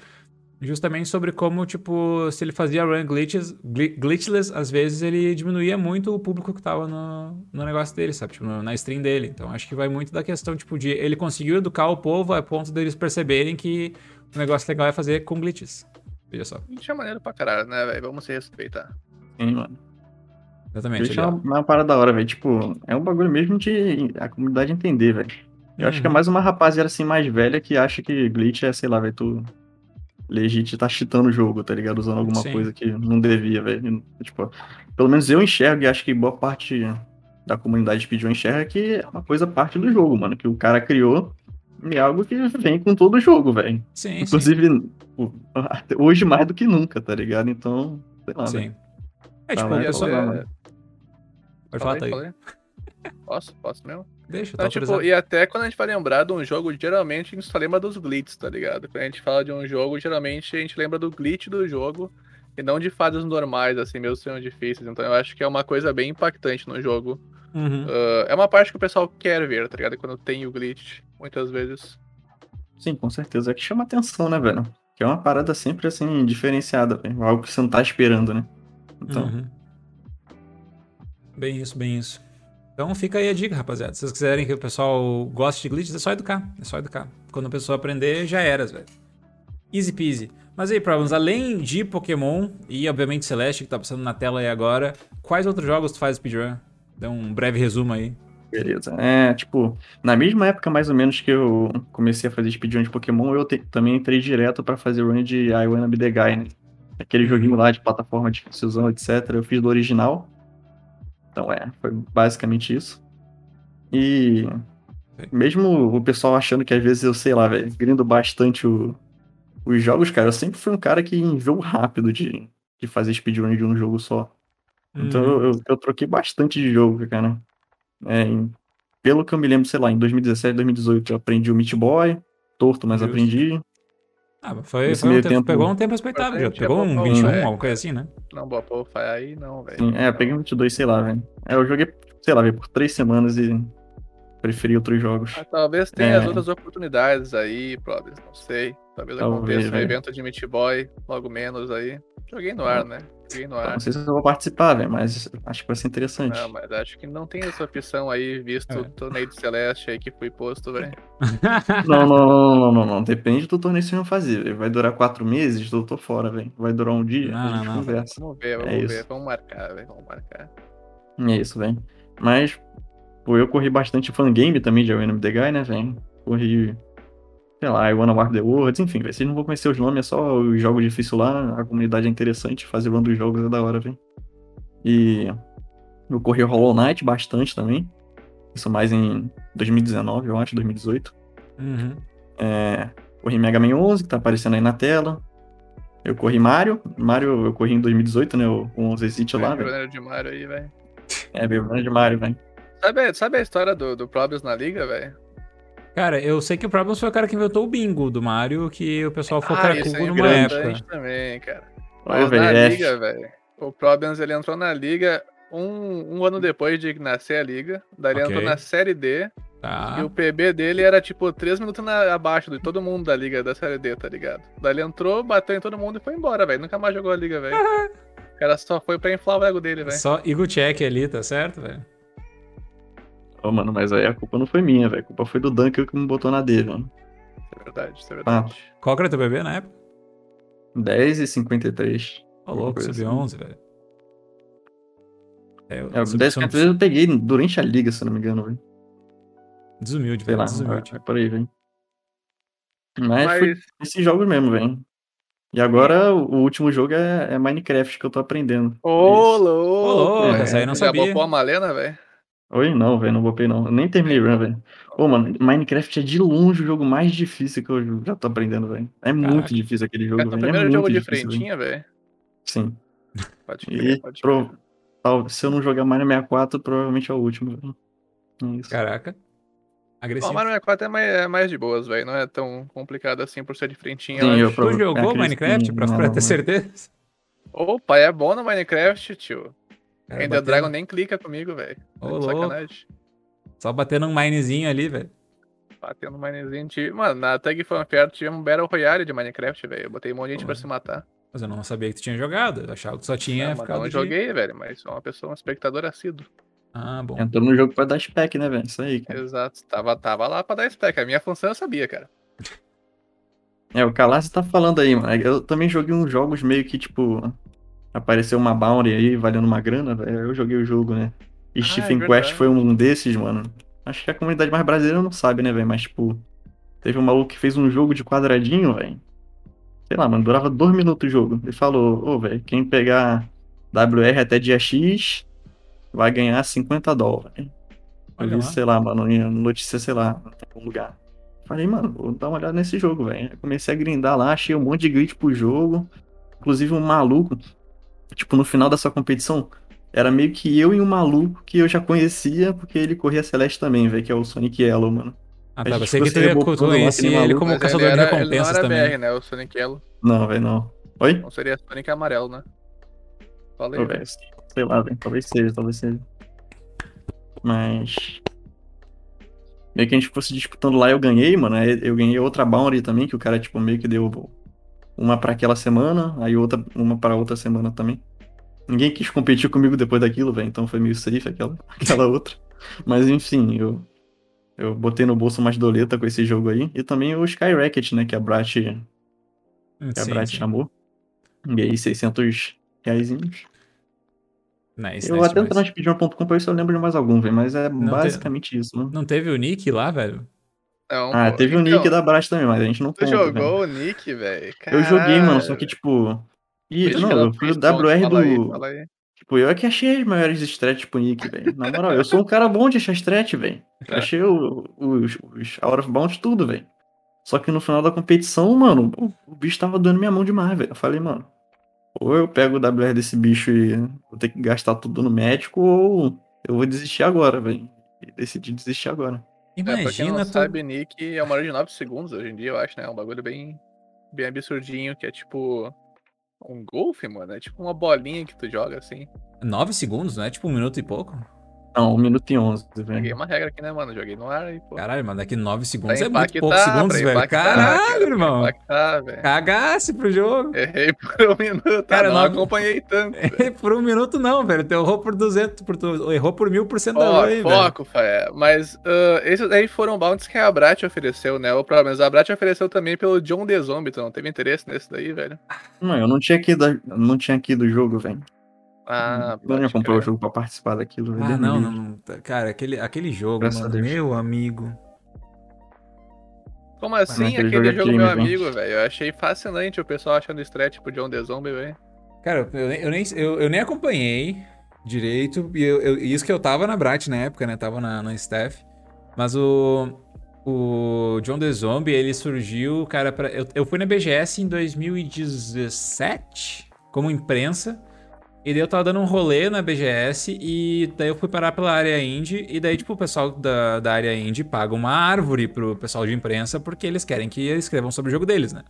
justamente sobre como, tipo, se ele fazia run glitches, gli- glitchless, às vezes ele diminuía muito o público que tava no, no negócio dele, sabe? Tipo, na stream dele. Então, acho que vai muito da questão, tipo, de ele conseguiu educar o povo a ponto deles perceberem que o negócio legal é fazer com glitches. Veja só. Glitch é maneiro pra caralho, né, velho? Vamos se respeitar. Sim, mano. Exatamente. Glitch ali, é uma, uma parada da hora, velho. Tipo, é um bagulho mesmo de a comunidade entender, velho. Eu acho que é Uhum. mais uma rapaziada assim mais velha que acha que glitch é, sei lá, velho, tu legit tá cheatando o jogo, tá ligado? Usando alguma Sim. coisa que não devia, velho. Tipo, pelo menos eu enxergo e acho que boa parte da comunidade speedrun enxerga que é uma coisa parte do jogo, mano. Que o cara criou e é algo que vem com todo o jogo, velho. Sim, sim. Inclusive, até *laughs* hoje mais do que nunca, tá ligado? Então, sei lá. Sim. É, Tá tipo, lá, o E pessoal... Pode falar, tá aí. falei. *laughs* Posso? Posso mesmo? Deixa, tá Não, tipo, e até quando a gente vai lembrar de um jogo, geralmente a gente só lembra dos glitches, tá ligado? Quando a gente fala de um jogo, geralmente a gente lembra do glitch do jogo e não de fases normais, assim, mesmo sendo difíceis. Então eu acho que é uma coisa bem impactante no jogo. Uhum. Ah, é uma parte que o pessoal quer ver, tá ligado? Quando tem o glitch, muitas vezes. Sim, com certeza. É que chama atenção, né, velho? Que é uma parada sempre assim, diferenciada, velho. Algo que você não tá esperando, né? Então, Uhum. Bem isso, bem isso. Então fica aí a dica, rapaziada. Se vocês quiserem que o pessoal goste de glitches, é só educar. É só educar. Quando a pessoa aprender, já eras, velho. Easy peasy. Mas aí, Problems, além de Pokémon e, obviamente, Celeste, que tá passando na tela aí agora, quais outros jogos tu faz speedrun? Dá um breve resumo aí. beleza. É, tipo, na mesma época mais ou menos que eu comecei a fazer speedrun de Pokémon, eu também entrei direto pra fazer run de I Wanna Be The Guy, né? Aquele joguinho lá de plataforma de fusão, etc. Eu fiz do original. Então, é, foi basicamente isso. E mesmo o pessoal achando que às vezes eu, sei lá, velho, grindo bastante o- os jogos, cara, eu sempre fui um cara que enjoo rápido de, de fazer speedrun de um jogo só. Então Uhum. eu, eu, troquei bastante de jogo, cara. É, em- pelo que eu me lembro, sei lá, em 2017, 2018 eu aprendi o Meat Boy, torto, mas Justo. aprendi. Ah, mas foi, Nesse foi um tempo, tempo- pegou um tempo respeitável. Já pegou um Pokémon, 21, velho. alguma coisa assim, né? Não, boa porra, aí não, velho. Sim, é, peguei o 22, sei lá, velho. É, eu joguei, sei lá, velho, por três semanas e preferi outros jogos. Ah, talvez tenha É. as outras oportunidades aí, Probs, não sei. Talvez Talvez, aconteça um evento de Meat Boy, logo menos aí. Joguei no ar, né? Ar. Não sei se eu vou participar, velho, mas acho que vai ser interessante. Não, mas acho que não tem essa opção aí, visto É. o torneio de Celeste aí que foi posto, velho. Não, não, não, não, não, não. Depende do torneio que vocês vão fazer. velho. Vai durar quatro meses, eu tô fora, velho. Vai durar um dia, Não, a gente não, não. conversa. Vamos ver, vamos É ver. isso. Vamos marcar, velho. Vamos marcar. É isso, velho. Mas, pô, eu corri bastante fangame também de Wanna Be The Guy, né, velho? Corri sei lá, I Wanna War the Worlds, enfim. Vocês não vão conhecer os nomes, é só os jogos difíceis lá, a comunidade é interessante, fazer run dos jogos é da hora, velho. E eu corri Hollow Knight bastante também. Isso mais em 2019, eu acho, 2018. Uhum. É, corri Mega Man 11, que tá aparecendo aí na tela. Eu corri Mario. Mario eu corri em 2018, né? O 11 City lá, velho. De Mario aí, velho. É, veio de Mario, velho. Sabe, sabe a história do, do Problems na liga, velho? Cara, eu sei que o Problems foi o cara que inventou o bingo do Mario, que o pessoal foi Ah, isso cracudo é numa época. também, cara. Ô, Mas velho, na é- liga, velho, o Problems ele entrou na liga um, um ano depois de nascer a liga. Daí ele Ok. entrou na série D Tá. e o PB dele era tipo 3 minutos na- abaixo de todo mundo da liga da série D, tá ligado? Daí ele entrou, bateu em todo mundo e foi embora, velho. Nunca mais jogou a liga, velho. O cara só foi pra inflar o ego dele, velho. Só Eagle Check ali, tá certo, velho? Ô, mano, mas aí a culpa não foi minha, velho. A culpa foi do Dunker que me botou na D, mano. Isso é verdade, isso é Ah. verdade. Qual que era teu bebê na época? 10 e 53. Ô, louco, subiu assim. 11, velho. É, eu É, o sub- 10 e sub- 53 eu peguei durante a liga, se eu não me engano, velho. Desumilde, Sei velho. lá, Desumilde. é, é por aí, velho. Mas, Mas foi esses jogos mesmo, velho. E agora o, último jogo é, é Minecraft que eu tô aprendendo. Ô, Isso. louco! Ô, louco, essa aí não Já sabia. bopou a malena, velho? Oi? Não, velho, não bopei não. Eu nem terminei run, velho. Ô, mano, Minecraft é de longe o jogo mais difícil que eu já tô aprendendo, velho. É muito Caraca. difícil aquele É jogo, o velho. É primeiro muito jogo de difícil, frentinha, velho. Sim. Pode crer, E pode crer. pro- se eu não jogar Mario 64, provavelmente é o último, velho. É isso. Caraca. O Agressivo. Mario 64 é mais, é mais de boas, velho. Não é tão complicado assim por ser de frentinha. Sim, eu. Tu jogou Minecraft pra, não, pra ter certeza? Opa, é bom no Minecraft, tio. Ainda batendo- Dragon nem clica comigo, velho. Ô, Tá de. Sacanagem. Só batendo um minezinho ali, velho. Batendo minezinho. Tive... Mano, na Tag Fanfare tive um Battle Royale de Minecraft, velho. Eu botei um monte de gente pra se matar. Mas eu não sabia que tu tinha jogado. Eu achava que só tinha Não, ficado não de- joguei, velho, mas sou uma pessoa, um espectador assíduo. Ah, bom. Entrou no jogo pra dar spec, né, velho? Isso aí, cara. Exato. Tava, tava lá pra dar spec. A minha função eu sabia, cara. É, o Calassi tá falando aí, mano. Eu também joguei uns jogos meio que, tipo, apareceu uma bounty aí valendo uma grana, velho. Eu joguei o jogo, né? E Ah, é Stephen Quest verdade. foi um desses, mano. Acho que a comunidade mais brasileira não sabe, né, velho? Mas, tipo, teve um maluco que fez um jogo de quadradinho, velho. Sei lá, mano, durava dois minutos o jogo. Ele falou, ô, velho, quem pegar WR até dia X vai ganhar 50 dólares. Eu Olha vi, lá. sei lá, mano, em notícia, sei lá, em algum lugar. Falei, mano, vou dar uma olhada nesse jogo, velho. Comecei a grindar lá, achei um monte de glitch pro jogo. Inclusive um maluco, tipo, no final dessa competição, era meio que eu e um maluco que eu já conhecia, porque ele corria Celeste também, velho, que é o Sonic Yellow, mano. Ah, A tá. gente Pensei que tu, ia, ele como Mas caçador ele de era, ele não recompensas era também. BR, né? O Sonic Yellow. Não, velho, não. Oi? Não seria Sonic amarelo, né? Falei, velho, sei lá, velho, talvez seja, talvez seja. Mas. Meio que a gente ficou se disputando lá, eu ganhei, mano. Eu ganhei outra bounty também, que o cara, tipo, meio que deu uma pra aquela semana, aí outra, uma pra outra semana também. Ninguém quis competir comigo depois daquilo, velho, então foi meio safe aquela, *laughs* aquela outra. Mas enfim, eu, eu botei no bolso umas doleta com esse jogo aí. E também o Sky Racket, né, que a Brat, que Hum, a Sim, Brat sim. chamou. Ganhei 600 reaisinhos. Nice, Eu nice até demais. na speedrun.com pra ver se eu lembro de mais algum, velho, mas é Não te- basicamente isso, mano. Não teve o Nick lá, velho? Não, Ah, pô. teve o Então, nick da Brat também, mas a gente não Tu conta, velho. jogou o Nick, velho? Eu joguei, mano, só que tipo... E, não, eu fui o WR fala aí, do... fala aí. Tipo, eu é que achei as maiores stretch pro Nick, velho. Na moral, eu sou um cara bom de achar stretch, velho. É. achei o- os, os Out of Bounds tudo, velho. Só que no final da competição, mano, o, o bicho tava doendo minha mão demais, velho. Eu falei, mano, ou eu pego o WR desse bicho e vou ter que gastar tudo no médico, ou eu vou desistir agora, velho. E decidi desistir agora. É, pra quem Imagina não tu... sabe, Nick é uma hora de 9 segundos hoje em dia, eu acho, né? É um bagulho bem, bem absurdinho, que é tipo um golfe, mano. É tipo uma bolinha que tu joga assim. 9 segundos, não é tipo um minuto e pouco? Não, 1 minuto e 11, Joguei velho. uma regra aqui, né, mano? Joguei no ar e, pô. Caralho, mano, daqui 9 segundos é muito poucos segundos, velho. Caralho, irmão. Cagasse pro jogo. Errei por um minuto, Cara, não acompanhei tanto. *laughs* velho. por um minuto não, velho. Tu errou por 200, por tu errou por mil por cento da lei, velho. foco, Fé. Mas ah, esses aí foram bounties que a Brat ofereceu, né? O problema, mas a Brat ofereceu também pelo John The Zombie, tu não teve interesse nesse daí, velho? Não, eu não tinha aqui, da, não tinha aqui do jogo, velho. Ah, não ia pode comprar o jogo pra participar daquilo. Ah, me não, não, não. Cara, aquele, aquele jogo, Graças mano, meu amigo. Como assim aquele aquele jogo é jogo, crime, meu amigo, velho? Eu achei fascinante o pessoal achando strat tipo John the Zombie, velho. Cara, eu nem, eu nem, eu, eu nem acompanhei direito. E eu, eu- isso que eu tava na Brat na época, né? Tava na, na staff. Mas o. O John the Zombie, ele surgiu, cara, pra, eu, eu fui na BGS em 2017, como imprensa. E daí eu tava dando um rolê na BGS e daí eu fui parar pela área indie. E daí, tipo, o pessoal da, da área indie paga uma árvore pro pessoal de imprensa porque eles querem que eles escrevam sobre o jogo deles, né?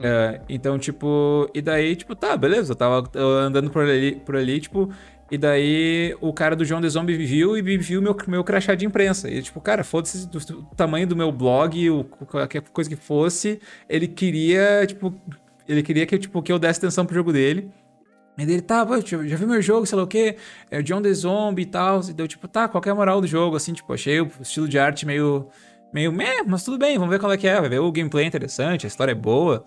É, então, tipo, e daí, tipo, tá, beleza, eu tava andando por ali, por ali, tipo, e daí o cara do João The Zombie viu e viu meu, meu crachá de imprensa. E, tipo, cara, foda-se do, do tamanho do meu blog, o, qualquer coisa que fosse, ele queria, tipo, ele queria que, tipo, que eu desse atenção pro jogo dele. E daí ele, tá, pô, já, viu meu jogo, sei lá o quê? É o John the Zombie e tal. E deu, tipo, tá, qual é a moral do jogo? Assim, tipo, achei o estilo de arte meio. meio meh, mas tudo bem, vamos ver qual é que é. Vai ver o gameplay é interessante, a história é boa.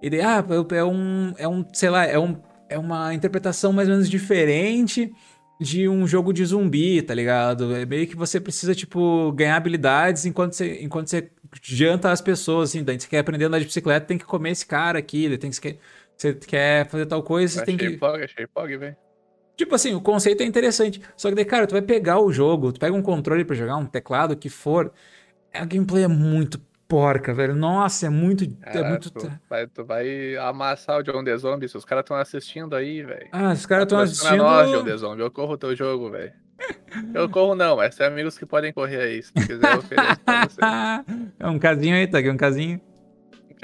E daí, ah, é um. É um, sei lá, é, um, é uma interpretação mais ou menos diferente de um jogo de zumbi, tá ligado? É meio que você precisa, tipo, ganhar habilidades enquanto você, enquanto você janta as pessoas, assim. Daí você quer aprender a andar de bicicleta, tem que comer esse cara aqui, tem que. Você quer fazer tal coisa, você tem que. pog, achei pog, velho. Tipo assim, o conceito é interessante. Só que daí, cara, tu vai pegar o jogo, tu pega um controle pra jogar, um teclado, o que for. A gameplay é muito porca, velho. Nossa, é muito. é Cara, muito. tu, vai, tu vai amassar o John the Zombie se os caras estão assistindo aí, velho. Ah, os caras estão Patrocina nós, John assistindo. the Zombie. Eu corro o teu jogo, velho. Eu corro não, mas tem amigos que podem correr aí. Se tu quiser, eu ofereço pra você. *laughs* é um casinho aí, tá aqui, um casinho.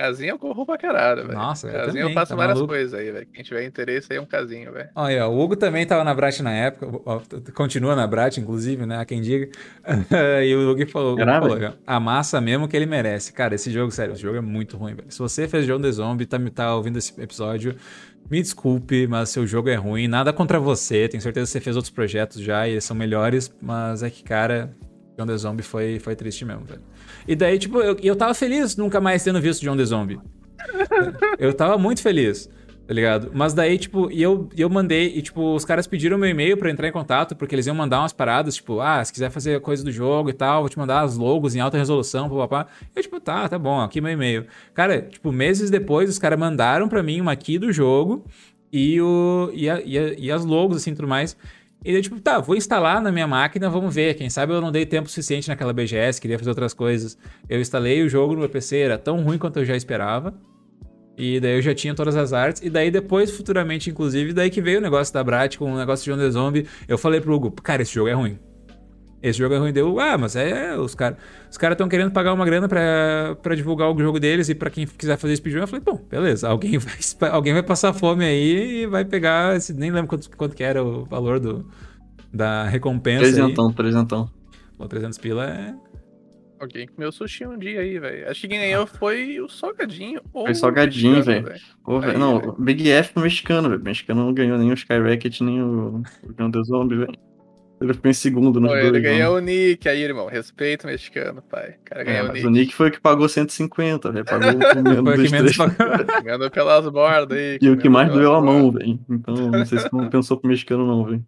Casinho eu corro pra caralho, velho. Nossa, eu Casinho eu, também, faço tá várias maluco. coisas aí, velho. Quem tiver interesse aí é um casinho, velho. Olha, o Hugo também tava na Brat na época, continua na Brat, inclusive, né? Há quem diga. *laughs* e o Hugo falou, Será, falou a massa mesmo que ele merece. Cara, esse jogo, sério, esse jogo é muito ruim, velho. Se você fez John the Zombie, tá, tá ouvindo esse episódio, me desculpe, mas seu jogo é ruim. Nada contra você, tenho certeza que você fez outros projetos já e eles são melhores, mas é que, cara, John the Zombie foi, foi triste mesmo, velho. E daí, tipo, eu, eu tava feliz nunca mais tendo visto John the Zombie. *laughs* Eu tava muito feliz, tá ligado? Mas daí, tipo, e eu, eu mandei, e tipo, os caras pediram meu e-mail pra entrar em contato, porque eles iam mandar umas paradas, tipo, ah, se quiser fazer coisa do jogo e tal, vou te mandar as logos em alta resolução, papapá. Eu, tipo, tá, tá bom, aqui meu e-mail. Cara, tipo, meses depois, os caras mandaram pra mim uma aqui do jogo e, o, e, a- e, a- e as logos, assim, tudo mais. E daí, tipo, tá, vou instalar na minha máquina, vamos ver. Quem sabe eu não dei tempo suficiente naquela BGS, queria fazer outras coisas. Eu instalei o jogo no meu PC, era tão ruim quanto eu já esperava. E daí eu já tinha todas as artes. E daí depois, futuramente, inclusive, daí que veio o negócio da Brat com o negócio de the Zombie. Eu falei pro Hugo, cara, esse jogo é ruim. Esse jogo é ruim. Deu, ah, mas é, os caras os cara estão querendo pagar uma grana pra, pra divulgar o jogo deles e pra quem quiser fazer speedrun. Eu falei, bom, beleza, alguém *laughs* vai, alguém vai passar fome aí e vai pegar, esse, nem lembro quanto, quanto que era o valor do, da recompensa aí. Trezentão, trezentão. Pô, 300 pila é... Alguém comeu sushi um dia aí, velho. Acho que quem ganhou foi o Salgadinho. ou Foi o Salgadinho, velho. Não, velho. o Big F pro mexicano, velho. O mexicano não ganhou nem o Skyrocket, nem o, o the Zombie, velho. Ele ficou em segundo nos Pô, dois. ele ganhou mano. o Nick aí, irmão. Respeito o mexicano, pai. O cara É, ganhou o mas Nick. o Nick foi o que pagou 150, velho. Pagou o *laughs* menos Foi o que menos. Ganhou *laughs* pelas bordas aí. E o que mais doeu a mão, velho. Então, não sei se compensou *laughs* pro mexicano, não, velho.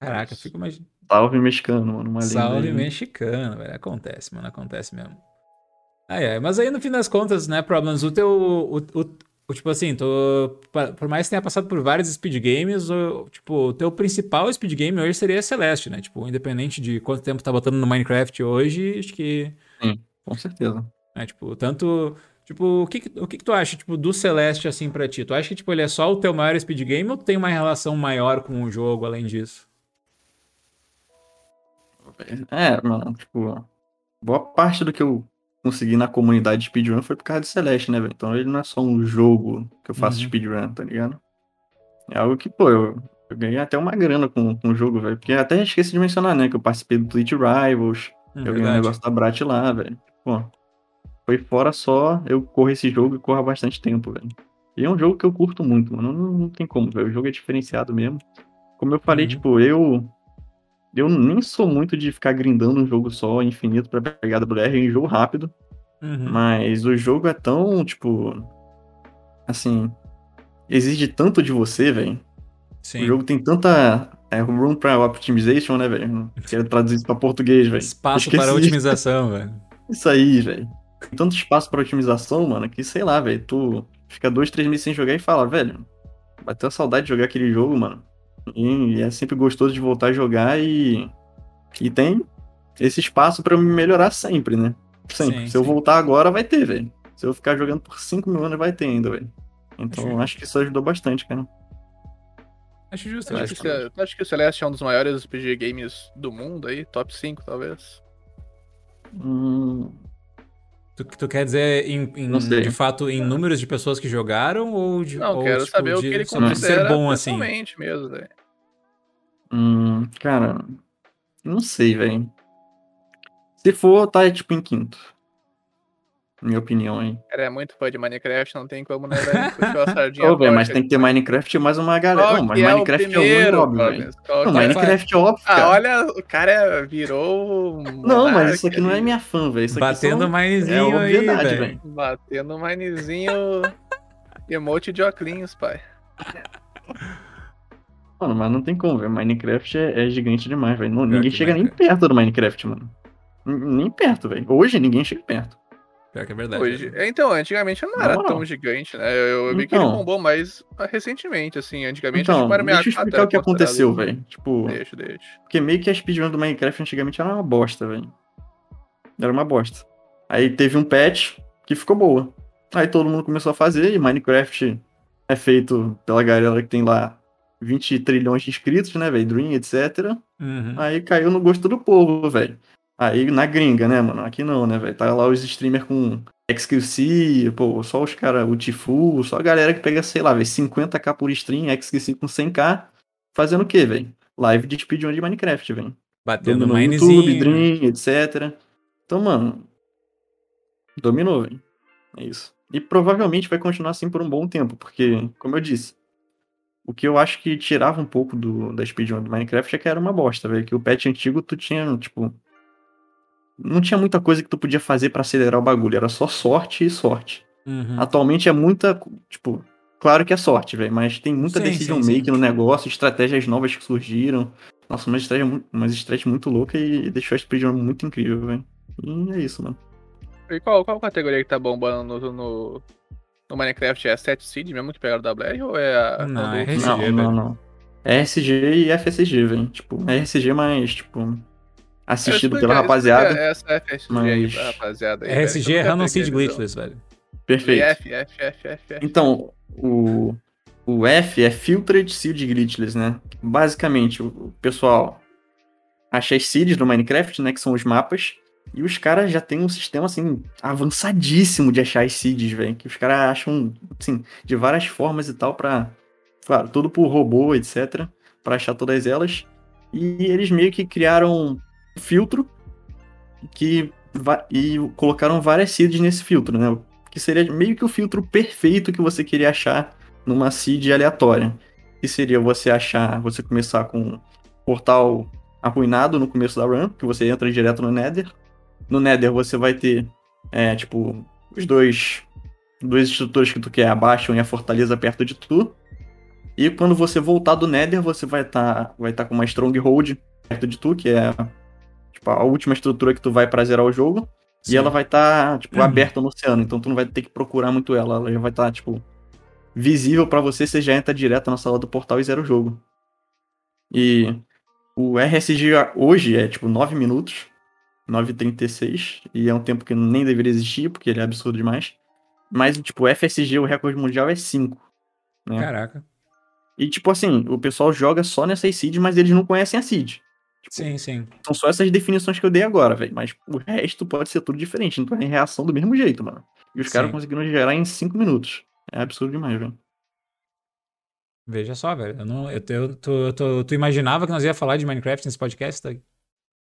Caraca, fico imaginando. Salve mexicano, mano. Uma Salve aí. mexicano, velho. Acontece, mano, acontece mesmo. Ai, ai, mas aí no fim das contas, né, Problems, o teu. O, o- o, tipo assim, pa- por mais que tenha passado por vários speed games, o, tipo, o teu principal speed game hoje seria Celeste, né? Tipo, independente de quanto tempo tá botando no Minecraft hoje, acho que. Com certeza. né, tipo, tanto. Tipo, o que, o que, que tu acha, tipo, do Celeste, assim, pra ti? Tu acha que, tipo, ele é só o teu maior speed game ou tem uma relação maior com o jogo além disso? É, mano, tipo, boa parte do que eu consegui na comunidade de speedrun foi por causa de Celeste, né, velho? Então ele não é só um jogo que eu faço Uhum. speedrun, tá ligado? É algo que, pô, eu, eu ganhei até uma grana com, com o jogo, velho. Porque até esqueci de mencionar, né, que eu participei do Twitch Rivals, Hum, eu ganhei um negócio da Brat lá, velho. Pô, foi fora só eu corro esse jogo e corro há bastante tempo, velho. E é um jogo que eu curto muito, mano. Não, não tem como, velho. O jogo é diferenciado mesmo. Como eu falei, Uhum. tipo, eu. Eu nem sou muito de ficar grindando um jogo só, infinito, pra pegar WR em jogo rápido. Uhum. Mas o jogo é tão, tipo. Assim. Exige tanto de você, velho. O jogo tem tanta. É, room pra optimization, né, velho? *laughs* Quero traduzir isso pra português, velho. Espaço Esqueci para otimização, *laughs* velho. Isso aí, velho. Tem tanto espaço pra otimização, mano, que sei lá, velho. Tu fica dois, três meses sem jogar e fala, velho, bateu a saudade de jogar aquele jogo, mano. E é sempre gostoso de voltar a jogar e. E tem esse espaço pra eu me melhorar sempre, né? Sempre. Sim, Se eu sim. voltar agora, vai ter, velho. Se eu ficar jogando por 5 mil anos, vai ter ainda, velho. Então, Acho- acho que isso ajudou bastante, cara. Acho justo, Tu eu acha, acho que, o tu acha que o Celeste é um dos maiores RPG games do mundo aí? Top 5, talvez? Hum, Tu, tu quer dizer, em, em- de fato, em números de pessoas que jogaram ou de. Não, ou, quero tipo, saber o de que ele considera ser bom assim? mesmo, velho. Hum, cara, não sei, velho. Se for, tá tipo em quinto. Minha opinião, hein. Cara, é muito fã de Minecraft, não tem como, né, velho? Puxou a sardinha *laughs* Ô, velho, forte mas tem que ter Minecraft e mais uma galera. Qual Não, mas é o Minecraft é primeiro, muito óbvio, velho. Não, é? Minecraft é óbvio, Ah, cara. olha, o cara virou. um Não, mas isso aqui não é minha fã, velho. Isso aqui Batendo são... mais é aí, obviedade, velho. Batendo manizinho. *laughs* emote de óculos, pai. Mano, mas não tem como, velho. Minecraft é, é gigante demais, velho. Não- Ninguém chega nem Minecraft. perto do Minecraft, mano. N- Nem perto, velho. Hoje ninguém chega perto. Pior que é verdade. Hoje. velho. Então, antigamente não era moral. tão gigante, né? Eu, eu vi que ele Então. bombou mais recentemente, assim. Antigamente Então, acho que Mario deixa eu 64 explicar o que era aconteceu, velho. Tipo, Deixa, deixa. porque meio que a speedrun do Minecraft antigamente era uma bosta, velho. Era uma bosta. Aí teve um patch que ficou boa. Aí todo mundo começou a fazer e Minecraft é feito pela galera que tem lá 20 trilhões de inscritos, né, velho? Dream, etc. Uhum. Aí caiu no gosto do povo, velho. Aí na gringa, né, mano? Aqui não, né, velho? Tá lá os streamers com XQC, pô, só os caras, o Tifu, só a galera que pega, sei lá, velho, 50k por stream, XQC com 100k, fazendo o quê, velho? Live de speedrun de Minecraft, velho. Batendo minezinho. YouTube, Dream, etc. Então, mano, dominou, velho. É isso. E provavelmente vai continuar assim por um bom tempo, porque, como eu disse, o que eu acho que tirava um pouco do, da speedrun do Minecraft é que era uma bosta, velho. Que o patch antigo tu tinha, tipo. Não tinha muita coisa que tu podia fazer pra acelerar o bagulho, era só sorte e sorte. Uhum. Atualmente é muita, tipo, claro que é sorte, velho, mas tem muita Sim, decision sim, make sim. no negócio, estratégias novas que surgiram. Nossa, uma estratégia, umas estratégias muito louca e deixou a speedrun muito incrível, velho. E é isso, mano. E qual, qual categoria que tá bombando no, no, no Minecraft? É a 7 Seed mesmo que pegaram da BR ou é a. Não, a é RSG, não, velho. não, não. É SG e FSG, velho. Tipo, é RSG, mas, tipo, assistido pela rapaziada. explica Essa FSG aí mas- pra rapaziada aí. RSG é Random Seed. Glitchless, velho. Perfeito. F, F, F, F, F. Então, o, o F é Filtered Seed Glitchless, né? Basicamente, o, o pessoal acha as seeds do Minecraft, né? Que são os mapas. E os caras já têm um sistema, assim, avançadíssimo de achar as seeds, velho. Que os caras acham, assim, de várias formas e tal pra... Claro, tudo por robô, etc. Pra achar todas elas. E eles meio que criaram um filtro que... E colocaram várias seeds nesse filtro, né? que seria meio que o filtro perfeito que você queria achar numa seed aleatória. Que seria você achar, você começar com um portal arruinado no começo da run, que você entra direto no Nether. No Nether você vai ter, é, tipo, os dois, duas estruturas que tu quer, a Bastion e a Fortaleza perto de tu. E quando você voltar do Nether, você vai estar vai tá com uma Stronghold perto de tu, que é tipo, a última estrutura que tu vai pra zerar o jogo. E Sim. ela vai estar, tipo, Uhum. *clears throat* aberta no oceano, então tu não vai ter que procurar muito ela. Ela já vai estar, tipo, visível pra você, você já entra direto na sala do portal e zera o jogo. E o RSG hoje é, tipo, 9 minutos, 9h36, e é um tempo que nem deveria existir, porque ele é absurdo demais. Mas, tipo, o FSG, o recorde mundial, é 5. Né? Caraca. E, tipo assim, o pessoal joga só nessas seeds, mas eles não conhecem a seed. Sim, sim. São só essas definições que eu dei agora, velho. Mas o resto pode ser tudo diferente. Então é reação do mesmo jeito, mano. E os caras conseguiram gerar em 5 minutos. É absurdo demais, velho. Veja só, velho. Eu não, eu, eu, tu, eu tu imaginava que nós ia falar de Minecraft nesse podcast? Tá?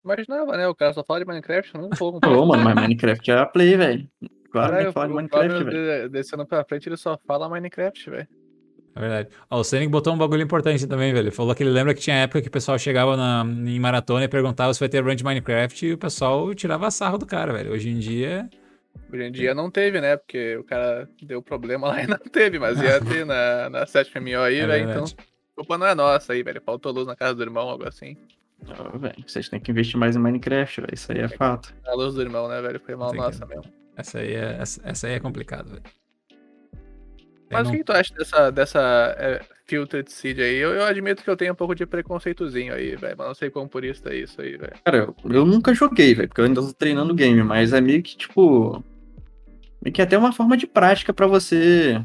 Imaginava, né? O cara só fala de Minecraft, não vou Ô, mano, mas Minecraft é a play, velho. Claro que falar de Minecraft, velho. de- descendo pra frente, ele só fala Minecraft, velho. É verdade. Ó, o Sonic botou um bagulho importante também, velho. Falou que ele lembra que tinha época que o pessoal chegava na, em maratona e perguntava se vai ter run de Minecraft e o pessoal tirava sarro do cara, velho. Hoje em dia. Hoje em dia não teve, né? Porque o cara deu problema *laughs* lá e não teve, mas ia *laughs* ter na, na 7MO aí, É velho. Então, culpa não é nossa aí, velho. Faltou luz na casa do irmão, algo assim. Ô, velho, vocês têm que investir mais em Minecraft, velho. Isso aí é fato. A luz do irmão, né, velho? Foi mal Tem que- nossa mesmo. Essa aí é, essa, essa aí é complicado, velho. Mas não... o que tu acha dessa, dessa é, Filtered Seed aí? Eu, eu admito que eu tenho um pouco de preconceitozinho aí, velho. Mas não sei como por isso é isso aí, velho. Cara, eu, eu nunca joguei, velho, porque eu ainda tô treinando o game, mas é meio que, tipo. Meio que até uma forma de prática para você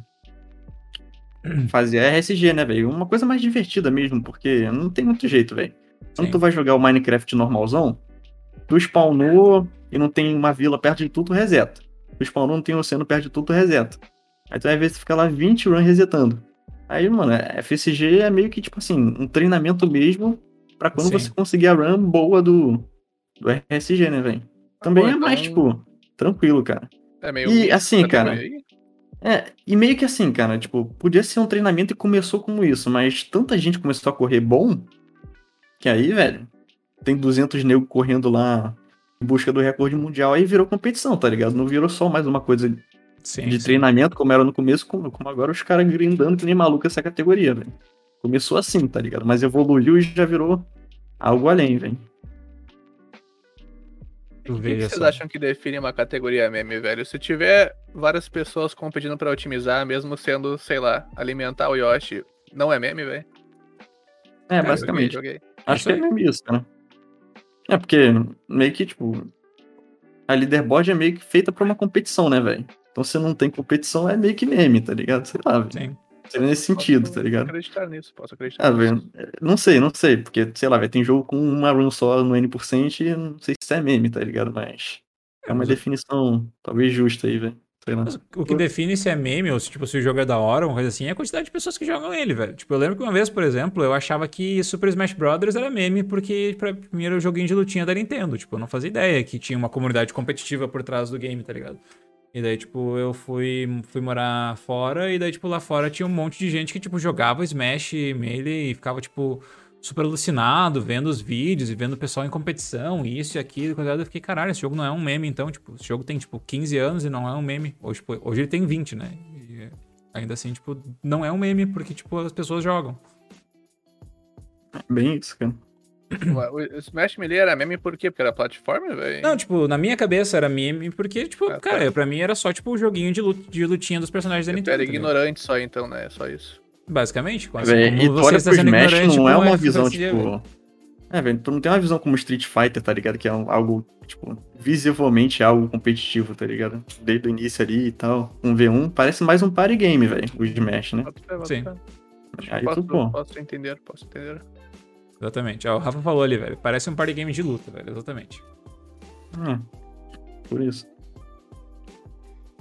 *clears throat* fazer RSG, né, velho? Uma coisa mais divertida mesmo, porque não tem muito jeito, velho. Quando tu vai jogar o Minecraft normalzão, tu spawnou e não tem uma vila perto de tudo, reseta. Tu spawnou, não tem um oceano perto de tudo, reseta. Aí tu vai ver se fica lá 20 runs resetando. Aí, mano, FSG é meio que, tipo assim, um treinamento mesmo para quando Sim. você conseguir a run boa do, do RSG, né, velho? Também Pô, é mais, então... tipo, tranquilo, cara. É meio e assim, cara. É, e meio que assim, cara, tipo, podia ser um treinamento e começou como isso, mas tanta gente começou a correr bom que aí, velho, tem 200 negros correndo lá em busca do recorde mundial, aí virou competição, tá ligado? Não virou só mais uma coisa sim, de sim. treinamento, como era no começo, como, como agora os caras grindando que nem maluco essa categoria, velho. Começou assim, tá ligado? Mas evoluiu e já virou algo além, velho. O que, que vocês acham que define uma categoria meme, velho? Se tiver várias pessoas competindo para otimizar, mesmo sendo, sei lá, alimentar o Yoshi, não é meme, velho? É, basicamente. Joguei, joguei. Acho que é meme isso, cara. É, porque meio que, tipo, a leaderboard é meio que feita pra uma competição, né, velho? Então se não tem competição, é meio que meme, tá ligado? Sei lá, velho. Seria nesse sentido, posso tá ligado? Posso acreditar nisso, posso acreditar ah, nisso. Véio, não sei, não sei, porque, sei lá, véio, tem jogo com uma run só no N% e não sei se é meme, tá ligado? Mas é uma definição talvez justa aí, velho. O que define se é meme ou se, tipo, se o jogo é da hora, uma coisa assim, é a quantidade de pessoas que jogam ele, velho. Tipo, eu lembro que uma vez, por exemplo, eu achava que Super Smash Bros. era meme porque, pra mim, era o joguinho de lutinha da Nintendo. Tipo, eu não fazia ideia que tinha uma comunidade competitiva por trás do game, tá ligado? E daí, tipo, eu fui, fui morar fora e daí, tipo, lá fora tinha um monte de gente que, tipo, jogava Smash Melee e ficava, tipo, super alucinado vendo os vídeos e vendo o pessoal em competição, isso e aquilo. Eu fiquei, caralho, esse jogo não é um meme, então, tipo, esse jogo tem, tipo, 15 anos e não é um meme. Hoje, tipo, hoje ele tem 20, né? E ainda assim, tipo, não é um meme porque, tipo, as pessoas jogam. Bem isso, cara. O Smash Melee era meme por quê? Porque era plataforma, velho? Não, tipo, na minha cabeça era meme porque, tipo, ah, cara, tá. pra mim era só, tipo, o joguinho de, lut de lutinha dos personagens da Nintendo. Era ignorante só, então, né? Só isso. Basicamente. Quase Véi, e você está sendo Smash não é uma visão, tipo... É, velho, tu não tem uma visão como Street Fighter, tá ligado? Que é algo, tipo, visivelmente algo competitivo, tá ligado? Desde o início ali e tal. Um V1 parece mais um party game, velho, o Smash, né? Sim. Aí posso, tu, posso entender, posso entender. Exatamente. Ó, o Rafa falou ali, velho. Parece um party game de luta, velho. Exatamente. Hum, por isso.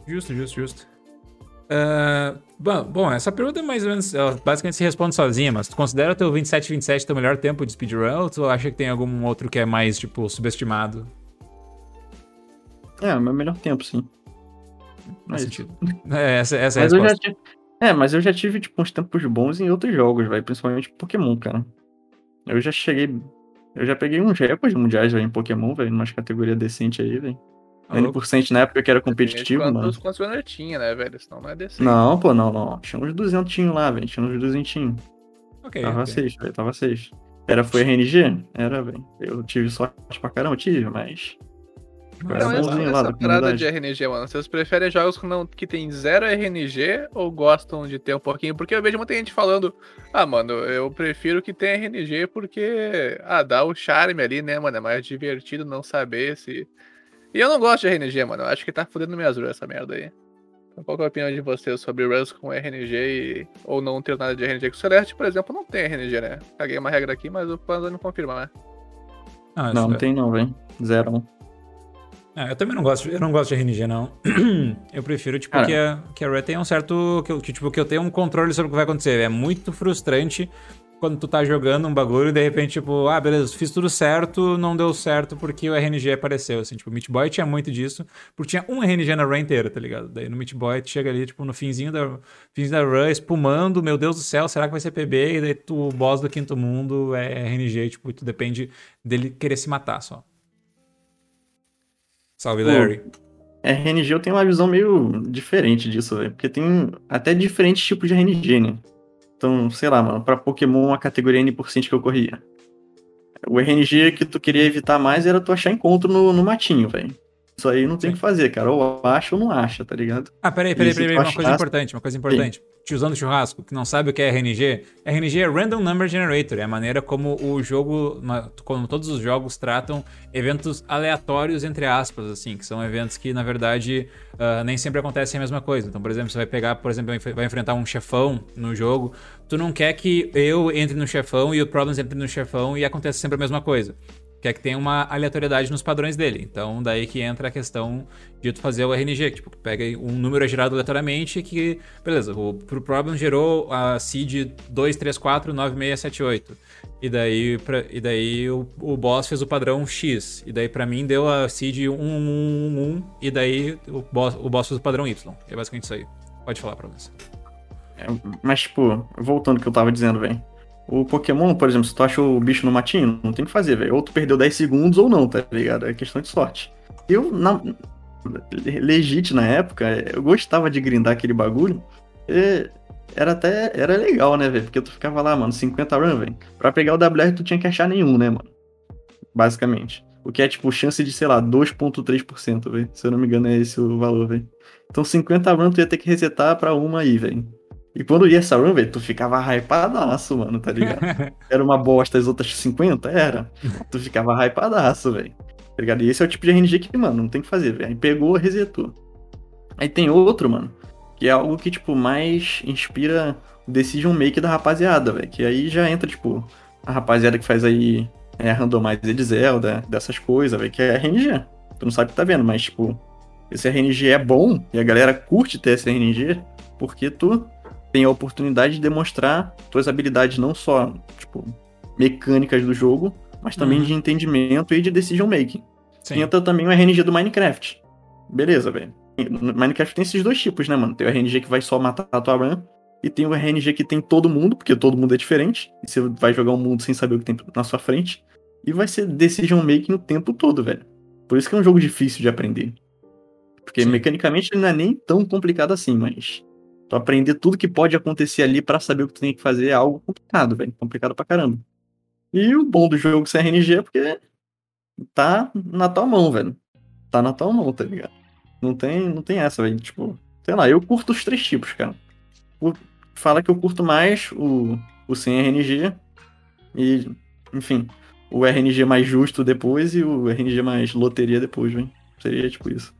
Justo, justo, justo. Uh, bom, bom, essa pergunta é mais ou menos. Ela basicamente se responde sozinha, mas tu considera o teu 27-27 teu melhor tempo de speedrun ou tu acha que tem algum outro que é mais, tipo, subestimado? É, meu melhor tempo, sim. Faz é sentido. É, essa, essa é a resposta. Tive... É, mas eu já tive, tipo, uns tempos bons em outros jogos, velho. Principalmente Pokémon, cara. Eu já cheguei. Eu já peguei uns recordes mundiais véio, em Pokémon, velho, numa categoria decente aí, velho. N% na época que era competitivo, quantos, mano. Quantos runner tinha, né, velho? Senão não é decente. Não, pô, não, não. Tinha uns 200 lá, velho. Tinha uns 200. Ok. Tava okay. 6, velho. Tava 6. Era, foi RNG? Era, velho. Eu tive sorte pra caramba, tive, mas. Não, era bonzinho lá essa parada de RNG, mano. Vocês preferem jogos que, não, que tem zero RNG ou gostam de ter um pouquinho? Porque eu vejo muita gente falando, ah, mano, eu prefiro que tenha RNG porque, ah, dá o charme ali, né, mano? É mais divertido não saber se e eu não gosto de RNG, mano. Eu acho que tá fudendo minhas runs essa merda aí. Então, qual é a opinião de vocês sobre runs com RNG e... ou não ter nada de RNG? Que o Celeste, por exemplo, não tem RNG, né? Caguei uma regra aqui, mas o Panzer não confirma, né? Ah, não, não é... tem não, velho. Zero. Ah, eu também não gosto, eu não gosto de RNG, não. *clears throat* eu prefiro, tipo, que a, que a Red tenha um certo. Que, que, tipo, que eu tenha um controle sobre o que vai acontecer. É muito frustrante quando tu tá jogando um bagulho e de repente, tipo, ah, beleza, fiz tudo certo, não deu certo porque o RNG apareceu, assim, tipo, o Meat Boy tinha muito disso, porque tinha um RNG na run inteira, tá ligado? Daí no Meat Boy tu chega ali, tipo, no finzinho da, finzinho da run, espumando, meu Deus do céu, será que vai ser PB? E daí tu, o boss do quinto mundo é RNG, tipo, tu depende dele querer se matar só. Salve, Larry. RNG eu tenho uma visão meio diferente disso, velho, porque tem até diferentes tipos de RNG, né? Então, sei lá, mano, pra Pokémon a categoria N% que eu corria. O RNG que tu queria evitar mais era tu achar encontro no, no matinho, velho. Isso aí não tem o que fazer, cara. Ou acha ou não acha, tá ligado? Ah, peraí, peraí, peraí, tu uma coisa importante, uma coisa importante. Tiozão do churrasco, que não sabe o que é RNG. RNG é Random Number Generator, é a maneira como o jogo, como todos os jogos tratam eventos aleatórios, entre aspas, assim, que são eventos que, na verdade, ah, nem sempre acontecem a mesma coisa. Então, por exemplo, você vai pegar, por exemplo, vai enfrentar um chefão no jogo, tu não quer que eu entre no chefão e o Problems entre no chefão e aconteça sempre a mesma coisa. Quer que tenha uma aleatoriedade nos padrões dele. Então, daí que entra a questão de tu fazer o RNG, que, tipo, pega um número gerado aleatoriamente que, beleza, o pro problem gerou a seed 2349678. E daí, pra, e daí o, o boss fez o padrão X. E daí pra mim deu a seed 1111 e daí o boss, o boss fez o padrão Y. É basicamente isso aí. Pode falar, Problems. É, mas, tipo, voltando ao que eu tava dizendo, velho. O Pokémon, por exemplo, se tu achou o bicho no matinho, não tem o que fazer, velho. Ou tu perdeu 10 segundos ou não, tá ligado? É questão de sorte. Eu, na... legit na época, eu gostava de grindar aquele bagulho. Era até era legal, né, velho? Porque tu ficava lá, mano, 50 run, velho. Pra pegar o WR, tu tinha que achar nenhum, né, mano? Basicamente. O que é, tipo, chance de, sei lá, 2,3%, velho. Se eu não me engano, é esse o valor, velho. Então 50 run tu ia ter que resetar pra uma aí, velho. E quando ia essa run, velho, tu ficava hypadaço, mano, tá ligado? *laughs* Era uma bosta as outras 50? Era. Tu ficava hypadaço, velho. Tá ligado? E esse é o tipo de RNG que, mano, não tem o que fazer, velho. Aí pegou, resetou. Aí tem outro, mano, que é algo que, tipo, mais inspira o decision make da rapaziada, velho. Que aí já entra, tipo, a rapaziada que faz aí é, randomizer de Zelda, dessas coisas, velho, que é RNG. Tu não sabe o que tá vendo, mas, tipo, esse RNG é bom e a galera curte ter esse RNG porque tu tem a oportunidade de demonstrar tuas habilidades não só, tipo, mecânicas do jogo, mas também Uhum. de entendimento e de decision making. Sim. Entra também o RNG do Minecraft. Beleza, velho. Minecraft tem esses dois tipos, né, mano? Tem o RNG que vai só matar a tua run, e tem o RNG que tem todo mundo, porque todo mundo é diferente, e você vai jogar um mundo sem saber o que tem na sua frente, e vai ser decision making o tempo todo, velho. Por isso que é um jogo difícil de aprender. Porque Sim. mecanicamente ele não é nem tão complicado assim, mas tu aprender tudo que pode acontecer ali pra saber o que tu tem que fazer é algo complicado, velho. Complicado pra caramba. E o bom do jogo ser RNG é porque tá na tua mão, velho. Tá na tua mão, tá ligado? Não tem, não tem essa, velho. Tipo, sei lá, eu curto os três tipos, cara. Fala que eu curto mais o, o sem RNG e, enfim, o RNG mais justo depois e o RNG mais loteria depois, velho. Seria tipo isso.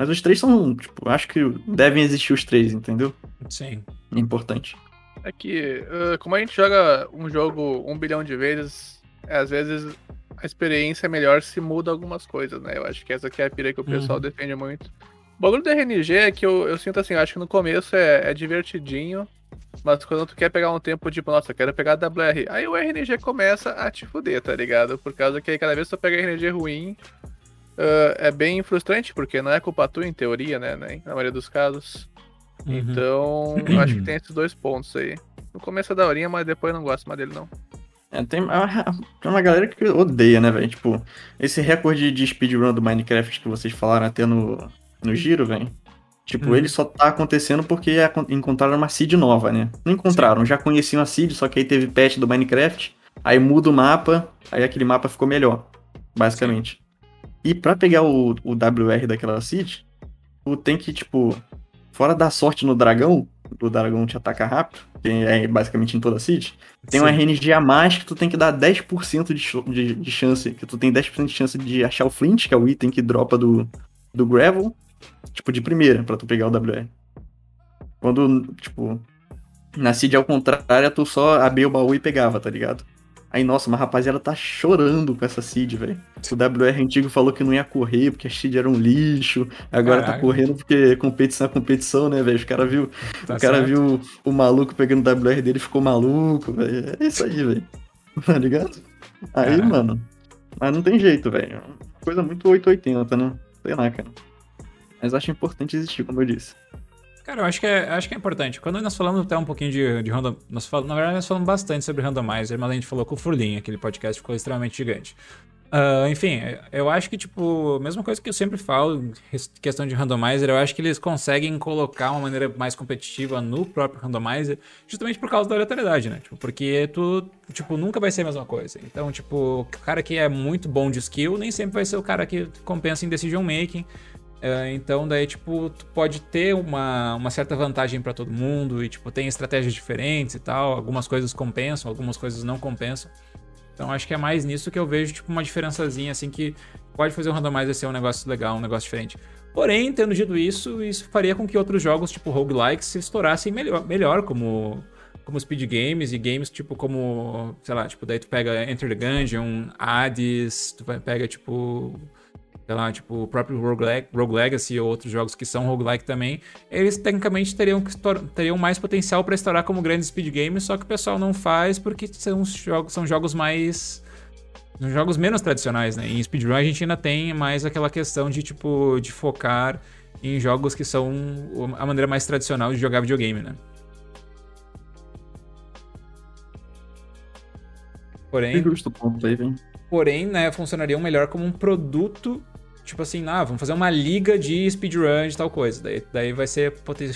Mas os três são, tipo, acho que devem existir os três, entendeu? Sim. É importante. É que, ah, como a gente joga um jogo um bilhão de vezes, às vezes a experiência é melhor se muda algumas coisas, né? Eu acho que essa aqui é a pira que o pessoal Uhum. defende muito. O bagulho do RNG é que eu, eu sinto assim, eu acho que no começo é, é divertidinho, mas quando tu quer pegar um tempo, tipo, nossa, eu quero pegar WR, aí o RNG começa a te fuder, tá ligado? Por causa que aí cada vez que tu pega RNG ruim, ah, é bem frustrante, porque não é culpa tua, em teoria, né? né? Na maioria dos casos. Uhum. Então, eu acho que tem esses dois pontos aí. No começo é daorinha, mas depois eu não gosto mais dele, não. É, tem, ah, tem uma galera que odeia, né, velho? Tipo, esse recorde de speedrun do Minecraft que vocês falaram até no, no giro, velho. Tipo, Uhum. ele só tá acontecendo porque acon- encontraram uma seed nova, né? Não encontraram, já conheciam a seed, só que aí teve patch do Minecraft, aí muda o mapa, aí aquele mapa ficou melhor, basicamente. E pra pegar o, o WR daquela seed, tu tem que, tipo, fora da sorte no dragão, o dragão te ataca rápido, que é basicamente em toda a seed, tem um Sim. RNG a mais que tu tem que dar 10% de, de, de chance, que tu tem 10% de chance de achar o Flint, que é o item que dropa do, do Gravel, tipo, de primeira, pra tu pegar o WR. Quando, tipo, na seed ao contrário, tu só abria o baú e pegava, tá ligado? Aí, nossa, uma rapaziada tá chorando com essa seed, velho. O WR antigo falou que não ia correr porque a seed era um lixo. Agora tá Caralho. correndo porque competição é competição, né, velho? Os caras viu, Tá o cara certo. viu o maluco pegando o WR dele e ficou maluco, velho. É isso aí, velho. *laughs* Tá ligado? Aí, Caraca. mano. Mas não tem jeito, velho. Coisa muito 880, né? Sei lá, cara. Mas acho importante existir, como eu disse. Cara, eu acho que é, acho que é importante. Quando nós falamos até um pouquinho de, de random. Nós falamos, na verdade, nós falamos bastante sobre randomizer, mas a gente falou com o Furlin, aquele podcast ficou extremamente gigante. Uh, enfim, eu acho que, tipo, mesma coisa que eu sempre falo, questão de randomizer, eu acho que eles conseguem colocar uma maneira mais competitiva no próprio randomizer, justamente por causa da aleatoriedade, né? Tipo, porque tu, tipo, nunca vai ser a mesma coisa. Então, tipo, o cara que é muito bom de skill nem sempre vai ser o cara que compensa em decision making. Uh, então, daí, tipo, tu pode ter uma, uma certa vantagem para todo mundo e, tipo, tem estratégias diferentes e tal. Algumas coisas compensam, algumas coisas não compensam. Então acho que é mais nisso que eu vejo tipo uma diferençazinha assim que pode fazer o randomizer ser um negócio legal, um negócio diferente. Porém, tendo dito isso, isso faria com que outros jogos tipo roguelikes se estourassem melhor, melhor como como speed games e games tipo como, sei lá, tipo daí tu pega Enter the Gungeon, Hades, tu pega tipo sei lá, tipo o próprio Rogue, Rogue Legacy ou outros jogos que são roguelike também, eles tecnicamente teriam, teriam mais potencial para estourar como grandes speed games, só que o pessoal não faz porque são jogos, são jogos mais são jogos menos tradicionais, né? Em speedrun a gente ainda tem mais aquela questão de tipo de focar em jogos que são a maneira mais tradicional de jogar videogame, né? Porém, porém, né, funcionariam melhor como um produto tipo assim, ah, vamos fazer uma liga de speedrun de tal coisa. Daí, daí vai ser poten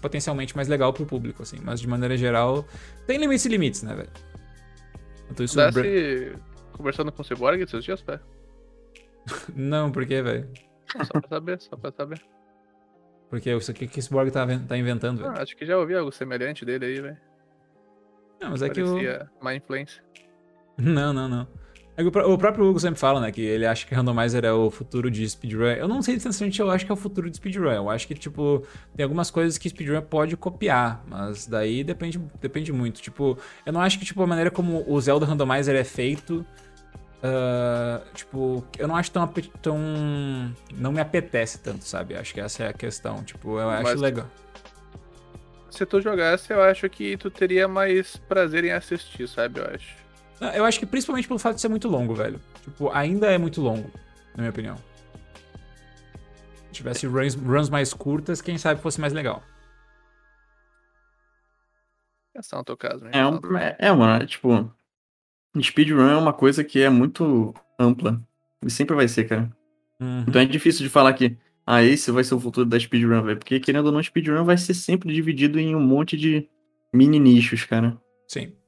potencialmente mais legal pro público, assim. Mas de maneira geral, tem limites e limites, né, velho? Então isso... Desce conversando com o Cyborg esses dias, velho? *laughs* Não, por quê, velho? Só pra saber, só pra saber. Porque isso aqui que o Cyborg tá, tá inventando, velho. Ah, acho que já ouvi algo semelhante dele aí, velho. Não, mas é Parecia que o... má influência. *laughs* Não, não, não. É o próprio Hugo sempre fala, né, que ele acha que randomizer é o futuro de speedrun. Eu não sei sinceramente, eu acho que é o futuro de speedrun. Eu acho que, tipo, tem algumas coisas que speedrun pode copiar, mas daí depende, depende muito. Tipo, eu não acho que, tipo, a maneira como o Zelda Randomizer é feito... Uh, tipo, eu não acho tão, tão... Não me apetece tanto, sabe? Acho que essa é a questão. Tipo, eu acho mas... legal se tu jogasse, eu acho que tu teria mais prazer em assistir, sabe? Eu acho. Eu acho que principalmente pelo fato de ser muito longo, velho. Tipo, ainda é muito longo, na minha opinião. Se tivesse runs, runs mais curtas, quem sabe fosse mais legal. Esse é o teu caso, né? É, um, é, é, mano, é, tipo. Speedrun é uma coisa que é muito ampla. E sempre vai ser, cara. Uhum. Então é difícil de falar que, ah, esse vai ser o futuro da speedrun, velho. Porque querendo ou não, speedrun vai ser sempre dividido em um monte de mini nichos, cara. Sim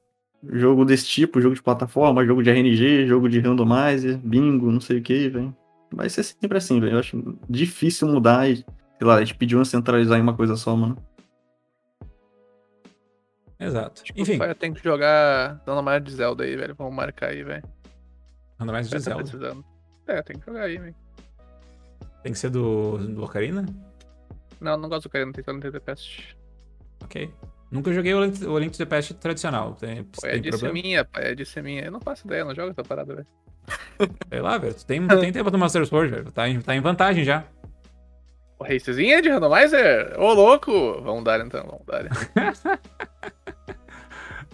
jogo desse tipo, jogo de plataforma, jogo de RNG, jogo de randomizer, bingo, não sei o que, velho. Vai ser sempre assim, velho. Eu acho difícil mudar e, sei lá, a gente pediu uma centralizar em uma coisa só, mano. Exato. Tipo, Enfim. Tem que jogar Randomizer de Zelda aí, velho. Vamos marcar aí, velho. Randomizer de tá Zelda? Precisando. É, tem que jogar aí, velho. Tem que ser do, do Ocarina? Não, não gosto do Ocarina, tem que ser no TTPest. Ok. Nunca joguei o Link, o Link to the Past tradicional. Tem, Pô, é de minha, pai. É de minha. Eu não faço ideia, não jogo essa parada, velho. *laughs* Sei lá, velho. Tem, tem tempo do Master Sword, velho. Tá em, tá em vantagem já. O racezinho é de randomizer? Ô, louco! Vamos dar então, vamos dar. *laughs*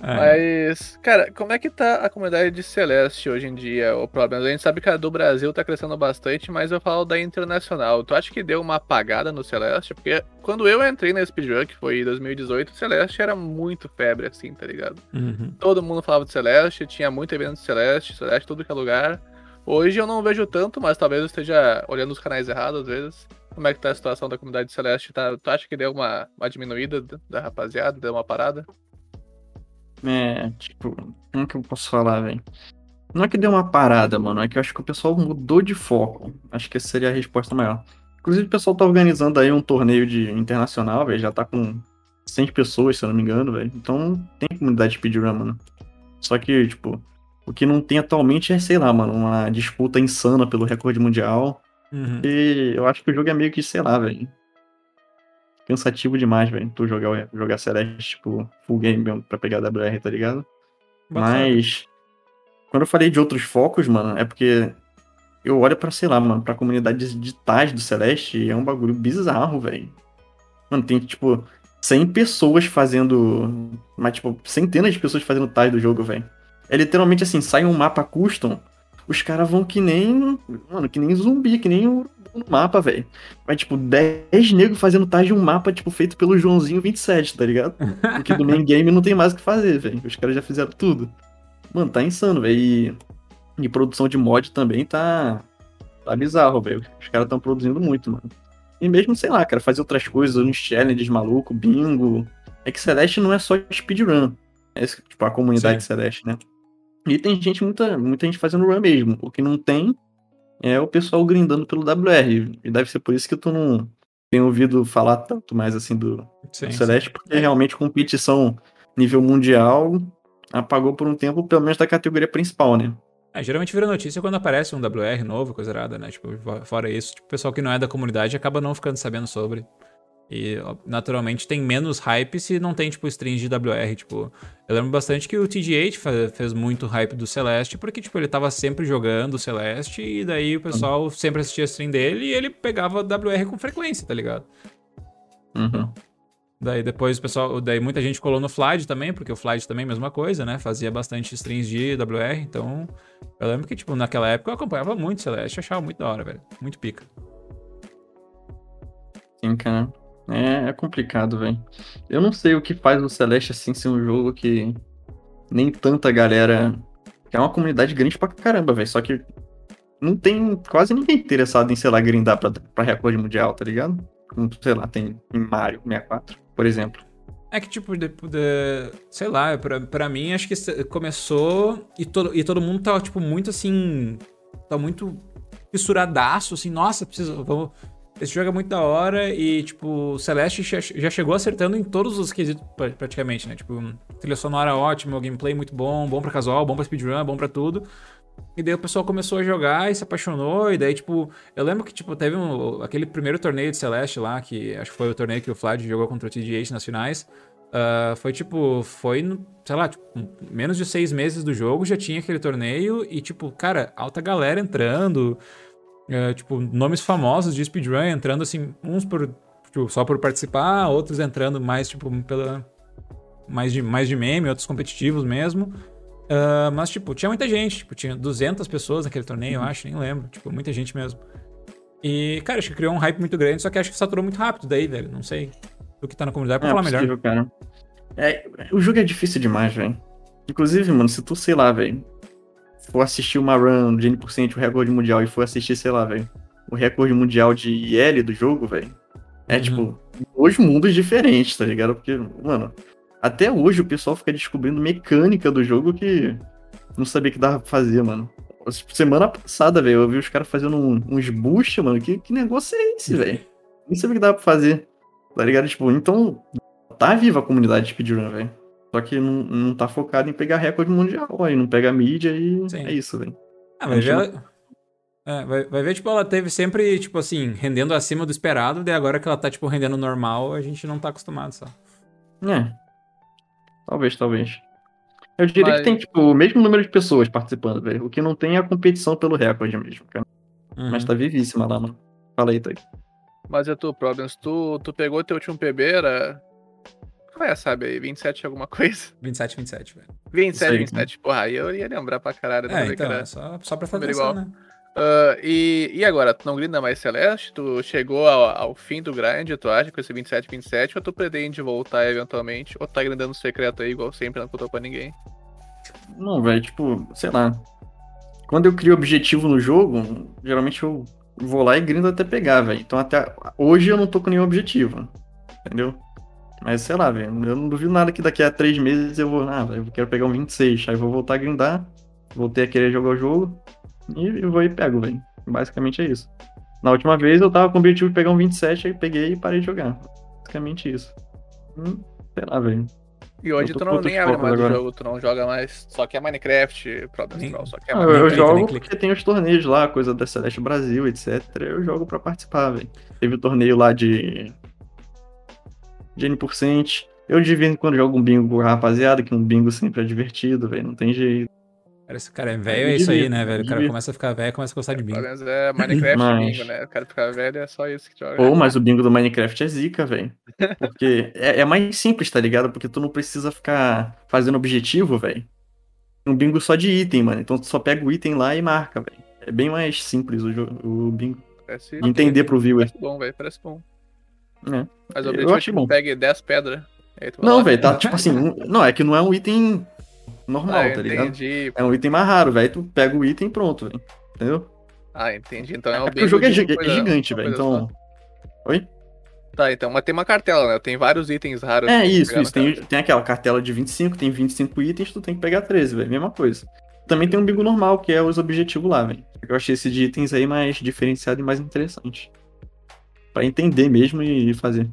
É. Mas, cara, como é que tá a comunidade de Celeste hoje em dia, o problema? A gente sabe que a do Brasil tá crescendo bastante, mas eu falo da internacional. Tu acha que deu uma apagada no Celeste? Porque quando eu entrei na Speedrun, que foi em 2018, o Celeste era muito febre, assim, tá ligado? Uhum. Todo mundo falava de Celeste, tinha muito evento de Celeste, Celeste, tudo que é lugar. Hoje eu não vejo tanto, mas talvez eu esteja olhando os canais errados às vezes. Como é que tá a situação da comunidade de Celeste? Tá, tu acha que deu uma, uma diminuída da rapaziada? Deu uma parada? É, tipo, como que eu posso falar, velho? Não é que deu uma parada, mano, é que eu acho que o pessoal mudou de foco. Acho que essa seria a resposta maior. Inclusive, o pessoal tá organizando aí um torneio de internacional, velho, já tá com 100 pessoas, se eu não me engano, velho. Então, tem comunidade de speedrun, mano. Só que, tipo, o que não tem atualmente é, sei lá, mano, uma disputa insana pelo recorde mundial. Uhum. E eu acho que o jogo é meio que, sei lá, velho cansativo demais, velho. Tu jogar, jogar Celeste, tipo, full game mesmo pra pegar a WR, tá ligado? Mas. Quando eu falei de outros focos, mano, é porque eu olho pra, sei lá, mano, pra comunidade de tais do Celeste e é um bagulho bizarro, velho. Mano, tem, tipo, 100 pessoas fazendo. Mas, tipo, centenas de pessoas fazendo tais do jogo, velho. É literalmente assim, sai um mapa custom, os caras vão que nem. Mano, que nem zumbi, que nem o no mapa, velho. Vai, tipo, 10 negros fazendo tais de um mapa, tipo, feito pelo Joãozinho 27, tá ligado? Porque do main game não tem mais o que fazer, velho. Os caras já fizeram tudo. Mano, tá insano, velho. E produção de mod também tá. Tá bizarro, velho. Os caras estão produzindo muito, mano. E mesmo, sei lá, cara, fazer outras coisas, uns challenges maluco, bingo. É que Celeste não é só speedrun. É tipo a comunidade Sim. Celeste, né? E tem gente, muita, muita gente fazendo run mesmo. O que não tem é o pessoal grindando pelo WR. E deve ser por isso que tu não tem ouvido falar tanto mais assim do, Sim, do. Celeste, porque É. realmente competição nível mundial apagou por um tempo, pelo menos da categoria principal, né? É, geralmente vira notícia quando aparece um WR novo, coisa errada, né? Tipo, fo- fora isso, tipo, o pessoal que não é da comunidade acaba não ficando sabendo sobre. E, naturalmente, tem menos hype se não tem, tipo, streams de WR, tipo... Eu lembro bastante que o TG8 fa- fez muito hype do Celeste, porque, tipo, ele tava sempre jogando o Celeste, e daí o pessoal sempre assistia a stream dele, e ele pegava WR com frequência, tá ligado? Uhum. Daí depois o pessoal, daí muita gente colou no Flight também, porque o Flight também é a mesma coisa, né? Fazia bastante streams de WR, então eu lembro que, tipo, naquela época eu acompanhava muito Celeste, achava muito da hora, velho. Muito pica. Sim, cara. É, é complicado, velho. Eu não sei o que faz o Celeste assim ser um jogo que nem tanta galera. Que é uma comunidade grande pra caramba, velho. Só que não tem quase ninguém interessado em, sei lá, grindar pra, pra recorde mundial, tá ligado? Como, sei lá, tem em Mario 64, por exemplo. É que, tipo, de, de- sei lá, pra, pra mim, acho que começou e todo, e todo mundo tava, tipo, muito assim. Tá muito fissuradaço, assim, nossa, preciso. Vamos. Esse jogo é muito da hora e, tipo, o Celeste já, chegou acertando em todos os quesitos, pra- praticamente, né? Tipo, trilha sonora ótima, gameplay muito bom, bom pra casual, bom pra speedrun, bom pra tudo. E daí o pessoal começou a jogar e se apaixonou. E daí, tipo, eu lembro que, tipo, teve um- aquele primeiro torneio de Celeste lá, que acho que foi o torneio que o Vlad jogou contra o TGH nas finais. Ah, foi tipo, foi, sei lá, tipo, menos de seis meses do jogo já tinha aquele torneio e, tipo, cara, alta galera entrando. Ah, tipo, nomes famosos de speedrun entrando, assim, uns por, tipo, só por participar, outros entrando mais, tipo, pela. Mais de, mais de meme, outros competitivos mesmo. Ah, mas, tipo, tinha muita gente. Tipo, tinha 200 pessoas naquele torneio, eu acho, nem lembro. Tipo, muita gente mesmo. E, cara, acho que criou um hype muito grande, só que acho que saturou muito rápido daí, velho. Não sei. Tu que tá na comunidade pra é falar melhor. possível, cara. É, o jogo é difícil demais, velho. Inclusive, mano, se tu, sei lá, velho, for assistir uma run de N%, o recorde mundial, e for assistir, sei lá, velho, o recorde mundial de IL do jogo, velho, é Uhum. tipo, dois mundos diferentes, tá ligado? Porque, mano, até hoje o pessoal fica descobrindo mecânica do jogo que não sabia que dava pra fazer, mano. Semana passada, velho, eu vi os caras fazendo um- uns boost, mano. Que, que negócio é esse, velho? Nem sabia que dava pra fazer. Tá ligado? Tipo, então, tá viva a comunidade de speedrun, velho. Só que não, não tá focado em pegar recorde mundial, aí não pega mídia e Sim. é isso, velho. Ah, gente ver. É, vai, vai ver, tipo, ela teve sempre, tipo assim, rendendo acima do esperado, daí agora que ela tá, tipo, rendendo normal, a gente não tá acostumado só. É. Talvez, talvez. Eu diria Mas- que tem, tipo, o mesmo número de pessoas participando, velho. O que não tem é a competição pelo recorde mesmo, cara. Uhum. Mas tá vivíssima lá, mano. Fala aí, Tag. Mas é tu, Problems, tu, tu pegou teu último PB, era. Qual é, sabe aí? 27 alguma *laughs* coisa? 27, 27, velho. 27, aí, 27. Porra, aí eu ia lembrar pra caralho. É, então, é só, só pra fazer essa, igual. né? Ah, e, e agora, tu não grinda mais Celeste? Tu chegou ao, ao fim do grind, tu acha, com esse 27, 27? Ou tu pretende voltar eventualmente? Ou tá grindando secreto aí, igual sempre, não contou pra ninguém? Não, velho, tipo, sei lá. Quando eu crio objetivo no jogo, geralmente eu vou lá e grindo até pegar, velho. Então até hoje eu não tô com nenhum objetivo. Entendeu? Mas sei lá, velho. Eu não duvido nada que daqui a três meses eu vou. Ah, velho, eu quero pegar um 26. Aí vou voltar a grindar. Voltei a querer jogar o jogo. E eu vou e pego, velho. Basicamente é isso. Na última vez eu tava com o objetivo de pegar um 27, aí peguei e parei de jogar. Basicamente isso. Hum, sei lá, velho. E hoje tu não nem abre focos mais o agora. jogo, tu não joga mais. Só que é Minecraft, Troll, só que é Ah, eu, nem eu jogo clica. porque tem os torneios lá, coisa da Celeste Brasil, etc. Eu jogo pra participar, velho. Teve o torneio lá de. De N%. Eu de vez em quando jogo um bingo com a rapaziada, que um bingo sempre é divertido, velho. Não tem jeito. Que o cara é velho, me é isso aí, né, velho? O cara começa a ficar velho, começa a gostar de bingo. Problems é Minecraft Mas- *laughs* bingo, né? O cara ficar velho é só isso que joga. Pô, mas o bingo do Minecraft é zica, velho. Porque é, é mais simples, tá ligado? Porque tu não precisa ficar fazendo objetivo, velho. Um bingo só de item, mano. Então tu só pega o item lá e marca, velho. É bem mais simples o, jo- o bingo. Parece, De entender pro viewer. Parece bom, velho, parece bom. É. Mas o Eu objetivo é que bom. tu pegue 10 pedras. Não, velho, tá tipo assim, um- não, é que não é um item normal, ah, tá ligado? entendi. É um item mais raro, velho. Tu pega o item e pronto, velho. Entendeu? Ah, entendi. Então é um É porque o jogo é, gi- é coisa- gigante, velho. Então. Oi? Tá, então, mas tem uma cartela, né? Tem vários itens raros. É isso, isso. Tem, tem aquela cartela de 25, tem 25 itens, tu tem que pegar 13, velho. Mesma coisa. Também tem um bingo normal, que é os objetivos lá, velho. Eu achei esse de itens aí mais diferenciado e mais interessante. Pra entender mesmo e fazer.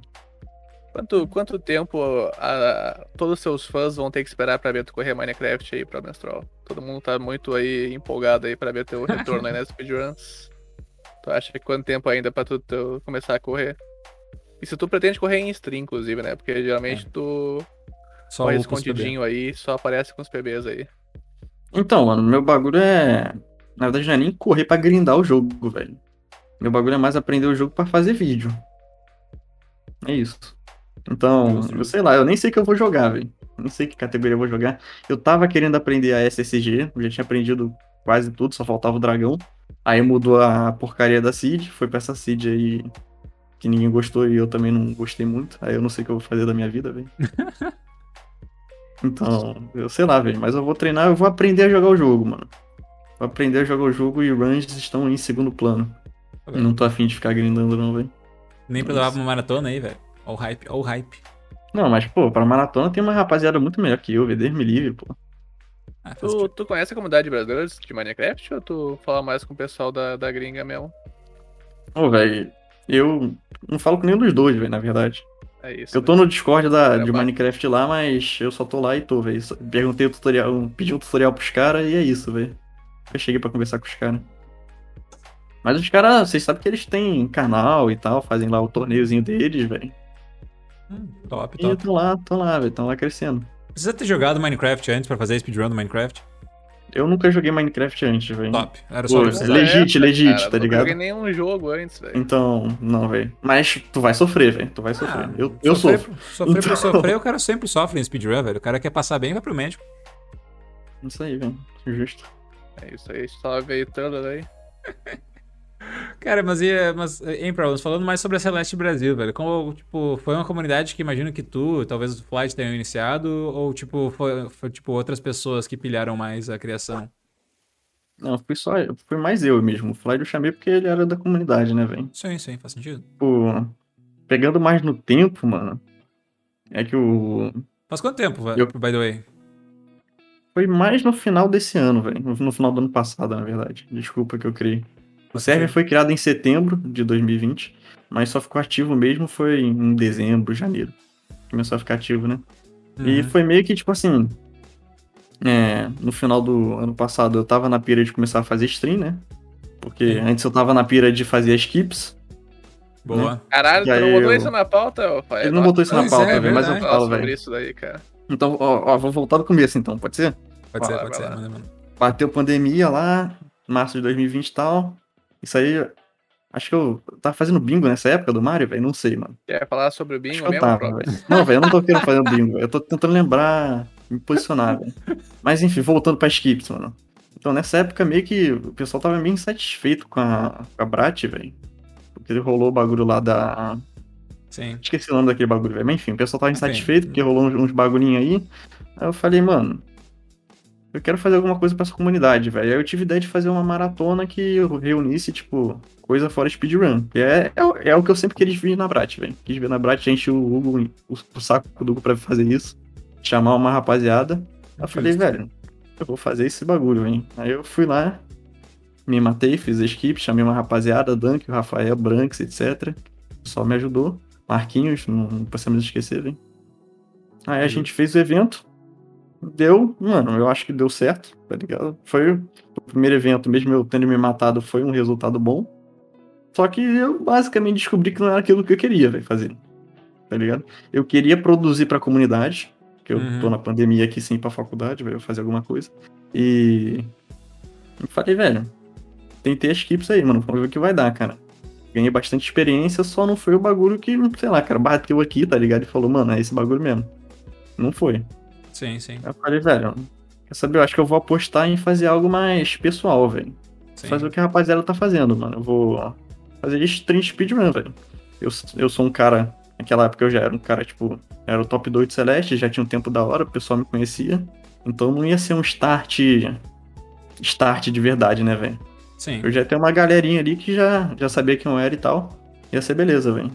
Quanto, quanto tempo a- todos os seus fãs vão ter que esperar pra ver tu correr Minecraft aí pra menstrual? Todo mundo tá muito aí empolgado aí pra ver teu *laughs* retorno aí nas speedruns. Tu acha que quanto tempo ainda pra tu, tu começar a correr? E se tu pretende correr em stream, inclusive, né? Porque geralmente tu Só corre escondidinho aí, só aparece com os PBs aí. Então, mano, meu bagulho é. Na verdade, não é nem correr pra grindar o jogo, velho. Meu bagulho é mais aprender o jogo pra fazer vídeo. É isso. Então, eu sei lá, eu nem sei o que eu vou jogar, velho. Nem sei que categoria eu vou jogar. Eu tava querendo aprender a SSG, já tinha aprendido quase tudo, só faltava o dragão. Aí mudou a porcaria da Seed, foi pra essa Seed aí que ninguém gostou e eu também não gostei muito. Aí eu não sei o que eu vou fazer da minha vida, velho. *laughs* Então, eu sei lá, velho, mas eu vou treinar, eu vou aprender a jogar o jogo, mano. Vou aprender a jogar o jogo e runs estão em segundo plano. Tá? Não tô afim de ficar grindando, não, velho. Nem pra levar pra uma maratona aí, velho. Ó o hype, ó o hype. Não, mas, pô, pra maratona tem uma rapaziada muito melhor que eu, velho. Deus me livre, pô. Ah, faz Tu, tu conhece a comunidade brasileira de Minecraft ou tu fala mais com o pessoal da, da gringa mesmo? Ô, velho, eu não falo com nenhum dos dois, velho, na verdade. É isso. Eu tô no Discord da, de. Minecraft lá, mas eu só tô lá e tô, velho. Perguntei o tutorial, pedi um tutorial pros caras e é isso, velho. Eu cheguei pra conversar com os caras. Mas os caras, vocês sabem que eles têm canal e tal, fazem lá o torneiozinho deles, velho. Hum, top, E top. estão lá, estão lá, velho, estão lá crescendo. Precisa ter jogado Minecraft antes pra fazer speedrun do Minecraft? Eu nunca joguei Minecraft antes, velho. Top. Era só Pô, isso. é legit, legit, tá Nunca ligado? joguei nenhum jogo antes, velho. Então, não, velho. Mas tu vai sofrer, velho. Tu vai sofrer. Ah, eu eu sofrer, sofro. Sofrer por Então- sofrer, o *laughs* cara sempre sofre em speedrun, velho. O cara quer passar bem, vai pro médico. Isso aí, velho. Justo. É isso aí, só veio Thunder aí. *laughs* Cara, mas e, mas, hein, Problems, falando mais sobre a Celeste Brasil, velho. Como, tipo, foi uma comunidade que imagino que tu, talvez o Flight tenham iniciado, ou, tipo, foi, foi, tipo, outras pessoas que pilharam mais a criação? Não, fui só. Foi mais eu mesmo. O Fly eu chamei porque ele era da comunidade, né, velho? Sim, sim, faz sentido. Tipo, pegando mais no tempo, mano. É que o. Faz quanto tempo, velho, Eu- by the way? Foi mais no final desse ano, velho. No final do ano passado, na verdade. Desculpa que eu criei. O server foi criado em setembro de 2020, mas só ficou ativo mesmo foi em dezembro, janeiro. Começou a ficar ativo, né? E Uhum. foi meio que tipo assim. é, no final do ano passado eu tava na pira de começar a fazer stream, né? Porque antes eu tava na pira de fazer as skips. Boa. Caralho, E tu não botou eu- isso na pauta, pai? Ele não botou isso na Pois pauta, é, velho, mas eu falo, sobre velho. isso daí, cara. Então, ó, ó, vou voltar do começo então, pode ser? Pode ser, lá, pode ser. Bateu pandemia lá, março de 2020 e tal. Isso aí. Acho que eu tava fazendo bingo nessa época do Mario, velho. Não sei, mano. Quer falar sobre o Acho bingo que eu mesmo, tava, velho. Não, velho, eu não tô querendo fazer bingo. Eu tô tentando lembrar, me posicionar, velho. Mas enfim, voltando pra skips, mano. Então nessa época meio que o pessoal tava meio insatisfeito com a, com a Brat, velho. Porque ele rolou o bagulho lá da. Sim. Esqueci o nome daquele bagulho, velho. Mas enfim, o pessoal tava insatisfeito porque rolou uns, uns bagulhinhos aí. Aí eu falei, mano. Eu quero fazer alguma coisa pra essa comunidade, velho. Aí eu tive ideia de fazer uma maratona que eu reunisse, tipo, coisa fora speedrun. É, é, o- é o que eu sempre quis ver na Brat, velho. Quis ver na Brat, enchi o Hugo, o, o saco do Hugo pra fazer isso. Chamar uma rapaziada. Aí eu falei, velho, eu vou fazer esse bagulho, velho. Aí eu fui lá, me matei, fiz a equipe, chamei uma rapaziada, Dunk, o Rafael, Branks, etc. Só me ajudou. Marquinhos, não, não podemos esquecer, velho. Aí a gente fez o evento. Deu, mano, eu acho que deu certo, tá ligado? Foi o primeiro evento, mesmo eu tendo me matado, foi um resultado bom. Só que eu basicamente descobri que não era aquilo que eu queria, velho, fazer. Tá ligado? Eu queria produzir pra comunidade, que eu Uhum. tô na pandemia aqui ir pra faculdade, velho, fazer alguma coisa. E. Eu falei, velho, tentei as equipes aí, mano, vamos ver o que vai dar, cara. Ganhei bastante experiência, só não foi o bagulho que, sei lá, cara, bateu aqui, tá ligado? E falou, mano, é esse bagulho mesmo. Não foi. Sim, sim. Eu falei, velho, quer saber? Eu acho que eu vou apostar em fazer algo mais pessoal, velho. sim. Fazer o que a rapaziada tá fazendo, mano. Eu vou fazer stream speedrun, velho. Eu, eu sou um cara, naquela época eu já era um cara, tipo, era o top 2 de Celeste, já tinha um tempo da hora, o pessoal me conhecia. Então não ia ser um start. Start de verdade, né, velho? Sim. Eu já ter uma galerinha ali que já, já sabia quem eu era e tal. Ia ser beleza, velho.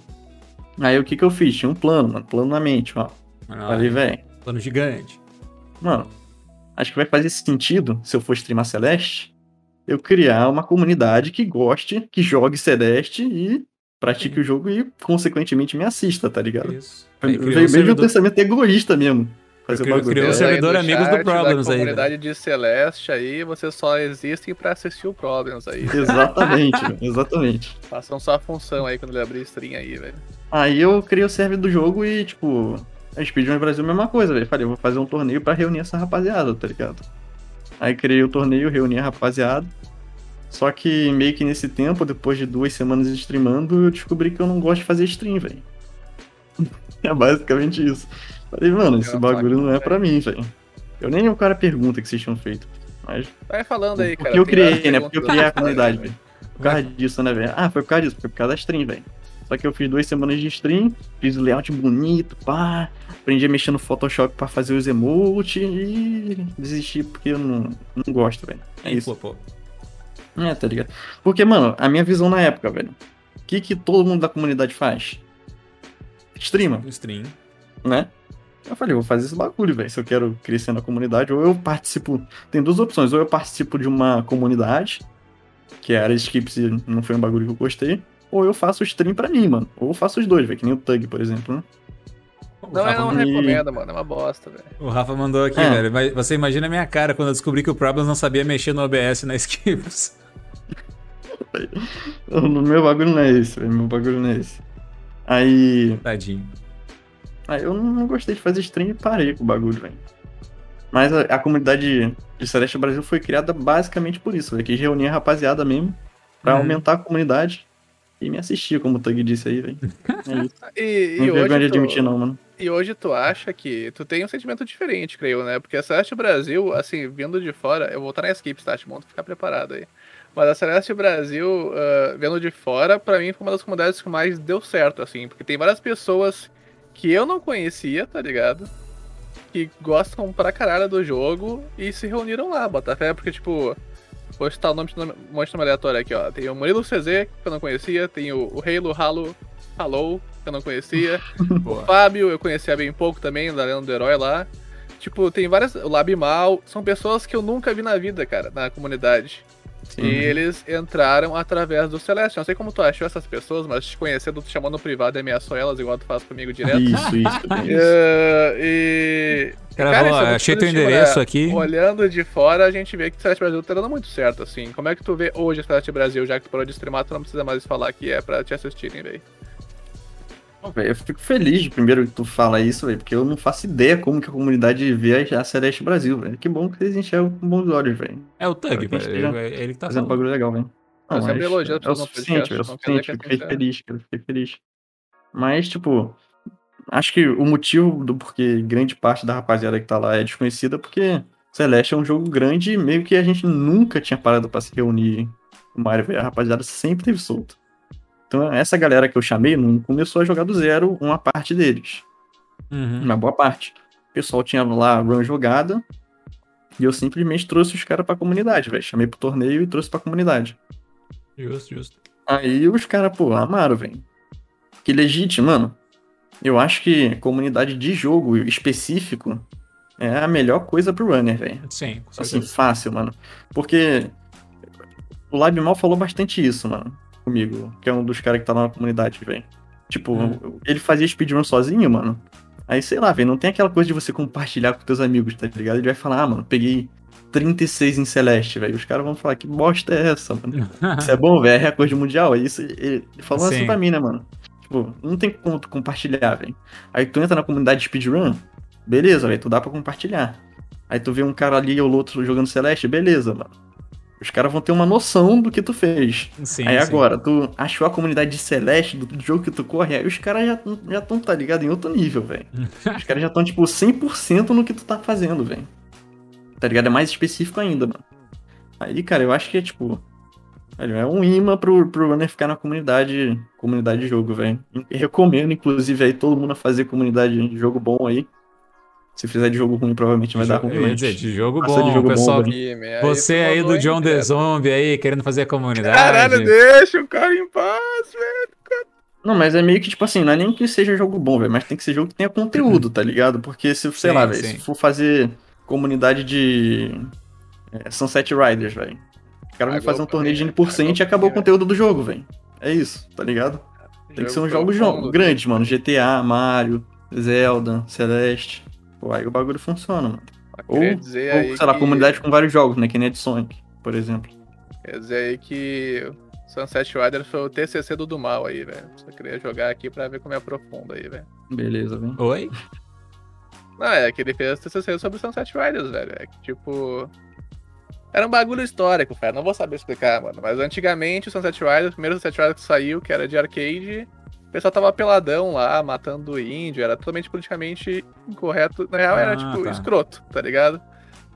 Aí o que que eu fiz? Tinha um plano, mano. Plano na mente, ó. Ah, Falei, velho. Plano gigante. Mano, acho que vai fazer sentido, se eu for streamar Celeste, eu criar uma comunidade que goste, que jogue Celeste e pratique Sim. o jogo e, consequentemente, me assista, tá ligado? Isso. Aí Veio um mesmo um servidor- pensamento egoísta mesmo. Fazer o Criou- bagulho. criou um É, servidor do amigos do Problems aí, comunidade de Celeste aí, vocês só existem pra assistir o Problems aí. *laughs* Exatamente, velho, exatamente. Façam só a função aí quando ele abrir stream aí, velho. Aí eu criei o server do jogo e, tipo, a Speedrun Brasil a mesma coisa, velho. Falei, eu vou fazer um torneio pra reunir essa rapaziada, tá ligado? Aí criei o torneio, reuni a rapaziada. Só que meio que nesse tempo, depois de duas semanas streamando, eu descobri que eu não gosto de fazer stream, velho. *laughs* É basicamente isso. Falei, mano, esse Eu bagulho não é pra mim, velho. Eu nem o cara pergunta que vocês tinham feito. Mas Vai falando aí, porque cara. eu tem várias criei, né? Porque eu criei a comunidade, velho. velho. Por causa disso, né, velho? Ah, foi por causa disso, foi por causa da stream, velho. Só que eu fiz duas semanas de stream, fiz o layout bonito, pá. Aprendi a mexer no Photoshop pra fazer os emotes e desisti porque eu não, não gosto, velho. É isso. pô, pô. É, tá ligado? Porque, mano, a minha visão na época, velho. O que que todo mundo da comunidade faz? Streama, Stream. né? Eu falei, vou fazer esse bagulho, velho. Se eu quero crescer na comunidade, ou eu participo. Tem duas opções. Ou eu participo de uma comunidade, que é a área de skips e não foi um bagulho que eu gostei. Ou eu faço stream pra mim, mano. Ou eu faço os dois, velho. Que nem o Tug, por exemplo, né? Não, eu não me- recomendo, mano. É uma bosta, velho. o Rafa mandou aqui, É. velho. mas Você imagina a minha cara quando eu descobri que o Problems não sabia mexer no OBS na Skips. *laughs* O meu bagulho não é esse, velho. Meu bagulho não é esse. Aí. Tadinho. Aí eu não gostei de fazer stream e parei com o bagulho, velho. Mas a, a comunidade de Celeste Brasil foi criada basicamente por isso, velho. Quis reunir a rapaziada mesmo pra Uhum. aumentar a comunidade e me assistir, como o Tug disse aí, velho. *laughs* É isso. E, Não e tenho vergonha de hoje, tu, admitir, não, mano. E hoje tu acha que tu tem um sentimento diferente, creio, né? Porque a Celeste Brasil, assim, vindo de fora, eu vou voltar na Skip, tá, Timon? Ficar preparado aí. Mas a Celeste Brasil, ah, vendo de fora, pra mim foi uma das comunidades que mais deu certo, assim. Porque tem várias pessoas que eu não conhecia, tá ligado? Que gostam pra caralho do jogo e se reuniram lá, Botafé, porque, tipo, vou citar o nome de um monte de nome aleatório aqui, ó. Tem o Murilo CZ, que eu não conhecia, tem o, o Halo Halo eu não conhecia. *laughs* Boa. Fábio, eu conhecia bem pouco também, da Lenda do Herói lá. Tipo, tem várias. O Lab Mal, são pessoas que eu nunca vi na vida, cara, na comunidade. Sim. E eles entraram através do Celeste. Não sei como tu achou essas pessoas, mas te conhecendo, tu chamou no privado e ameaçou elas, igual tu faz comigo direto. Isso, isso, *laughs* isso. É, e. Cara, Cara, é muito achei teu endereço aqui. Olhando de fora, a gente vê que o Celeste Brasil tá dando muito certo, assim. Como é que tu vê hoje a Celeste Brasil, já que tu parou de streamar, tu não precisa mais falar que é pra te assistirem, velho. Eu fico feliz de primeiro que tu fala isso, velho, porque eu não faço ideia como que a comunidade vê a Celeste Brasil, velho. Que bom que vocês enxergam com bons olhos, velho. É o Tug, velho. Ele, ele que tá Fazendo um bagulho legal, velho. Não, mas é o suficiente, velho. É o suficiente. fiquei feliz, cara. eu Fiquei feliz. Mas, tipo, acho que o motivo do porquê grande parte da rapaziada que tá lá é desconhecida porque Celeste é um jogo grande e meio que a gente nunca tinha parado pra se reunir no Mario, velho. A rapaziada sempre teve solto. Então, essa galera que eu chamei não começou a jogar do zero uma parte deles. Uhum. Uma boa parte. O pessoal tinha lá a run jogada e eu simplesmente trouxe os caras pra comunidade, velho. Chamei pro torneio e trouxe pra comunidade. Justo, justo. Aí os caras, pô, amaram, velho. Que legítimo, mano. Eu acho que comunidade de jogo específico é a melhor coisa pro runner, velho. Sim, com Assim, certeza. fácil, mano. Porque o Lab Mal falou bastante isso, mano, comigo, que é um dos caras que tá lá na comunidade, velho. Tipo, Hum. ele fazia speedrun sozinho, mano. Aí, sei lá, velho, não tem aquela coisa de você compartilhar com teus amigos, tá ligado? Ele vai falar, ah, mano, peguei 36 em Celeste, velho. Os caras vão falar, que bosta é essa, mano? *laughs* Isso é bom, velho, é recorde mundial. É isso, ele ele falou Sim. assim pra mim, né, mano? Tipo, não tem como tu compartilhar, velho. Aí tu entra na comunidade de speedrun, beleza, velho, tu dá pra compartilhar. Aí tu vê um cara ali ou outro jogando Celeste, beleza, mano. Os caras vão ter uma noção do que tu fez. Sim, aí sim. agora, tu achou a comunidade de Celeste, do, jogo que tu corre, aí os caras já já estão, tá ligado, em outro nível, velho. *laughs* os caras já estão, tipo, 100% no que tu tá fazendo, velho. Tá ligado? É mais específico ainda, mano. Aí, cara, eu acho que é, tipo... velho, é um imã pro, pro runner ficar na comunidade, comunidade de jogo, velho. Recomendo, inclusive, aí todo mundo a fazer comunidade de jogo bom aí. Se fizer de jogo ruim, provavelmente vai De dar ruim. eu ia mas- dizer, de jogo Passa bom, de jogo bom, pessoal. Ih, meu, Você aí mandou, do John the cara? Zombie aí, querendo fazer a comunidade. Caralho, deixa o cara em paz, velho. Não, mas é meio que, tipo assim, não é nem que seja jogo bom, velho, mas tem que ser jogo que tenha conteúdo, tá ligado? Porque se, sei Sim, lá, velho, se for fazer comunidade de é, Sunset Riders, velho. Os caras vão fazer um torneio de né? 1% e acabou o conteúdo do jogo, velho. É isso, tá ligado? Tem que ser um jogo jo- profundo, grande, mano. GTA, Mario, Zelda, Celeste. Pô, aí o bagulho funciona, mano. Ou, queria dizer ou aí sei lá, que- comunidade com vários jogos, né? Que nem a de Sonic, por exemplo. Quer dizer aí que Sunset Riders foi o TCC do do mal aí, velho. Só queria jogar aqui pra ver como é profundo aí, velho. Beleza, velho. Oi? Não, é que ele fez TCC sobre Sunset Riders, velho. É que, tipo... Era um bagulho histórico, velho. Não vou saber explicar, mano. Mas antigamente o Sunset Riders, o primeiro Sunset Riders que saiu, que era de arcade, o pessoal tava peladão lá, matando índio. Era totalmente politicamente incorreto. Na real, era, Ah, tipo, tá. escroto, tá ligado?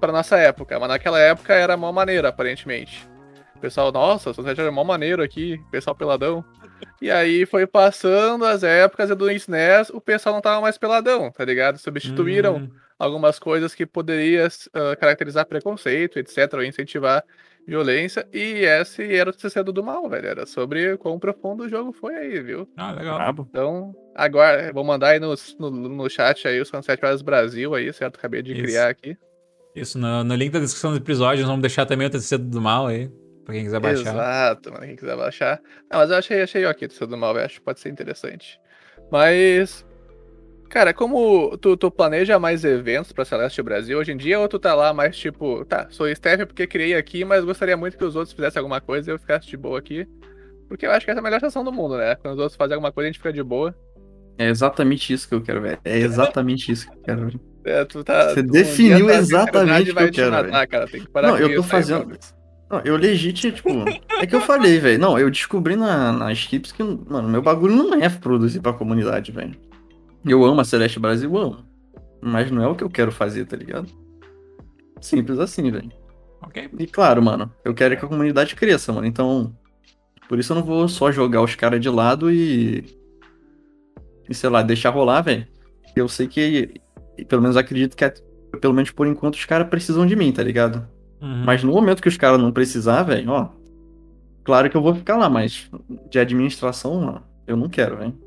Pra nossa época. Mas naquela época era mó maneira, aparentemente. O pessoal, nossa, o Sunset Riders é mó maneiro aqui. Pessoal peladão. E aí foi passando as épocas e do SNES, o pessoal não tava mais peladão, tá ligado? Substituíram Hum, algumas coisas que poderia ah, caracterizar preconceito, etc, ou incentivar violência, e esse era o TCC do mal, velho, era sobre quão profundo o jogo foi aí, viu? Ah, legal. Brabo. Então, agora, vou mandar aí no, no, no chat aí o Sunset Riders Brasil aí, certo? Acabei de Isso. criar aqui. Isso, no, no link da descrição do episódio, nós vamos deixar também o TCC do mal aí, pra quem quiser baixar. Exato, mano, quem quiser baixar. Ah, mas eu achei, achei ok o TCC do mal, velho, acho que pode ser interessante. Mas... Cara, como tu, tu planeja mais eventos pra Celeste Brasil hoje em dia, ou tu tá lá mais tipo, tá, sou staff porque criei aqui, mas gostaria muito que os outros fizessem alguma coisa e eu ficasse de boa aqui. Porque eu acho que essa é a melhor sensação do mundo, né? Quando os outros fazem alguma coisa, a gente fica de boa. É exatamente isso que eu quero, velho. É exatamente isso que eu quero, velho. *laughs* É, tu tá, Você tu- um definiu tua exatamente o que eu quero, matar, cara. Tem que parar Não, eu tô aí, fazendo. Não, eu legit, tipo. É que eu falei, velho. Não, eu descobri na, na Skips que, mano, meu bagulho não é produzir pra comunidade, velho. Eu amo a Celeste Brasil, amo. Mas não é o que eu quero fazer, tá ligado? Simples assim, velho. Ok? E claro, mano, eu quero que a comunidade cresça, mano. Então. Por isso eu não vou só jogar os caras de lado e. E sei lá, deixar rolar, velho. Eu sei que. Pelo menos acredito que, é- pelo menos por enquanto, os caras precisam de mim, tá ligado? Uhum. Mas no momento que os caras não precisar, velho, ó. Claro que eu vou ficar lá, mas de administração, ó, eu não quero, velho.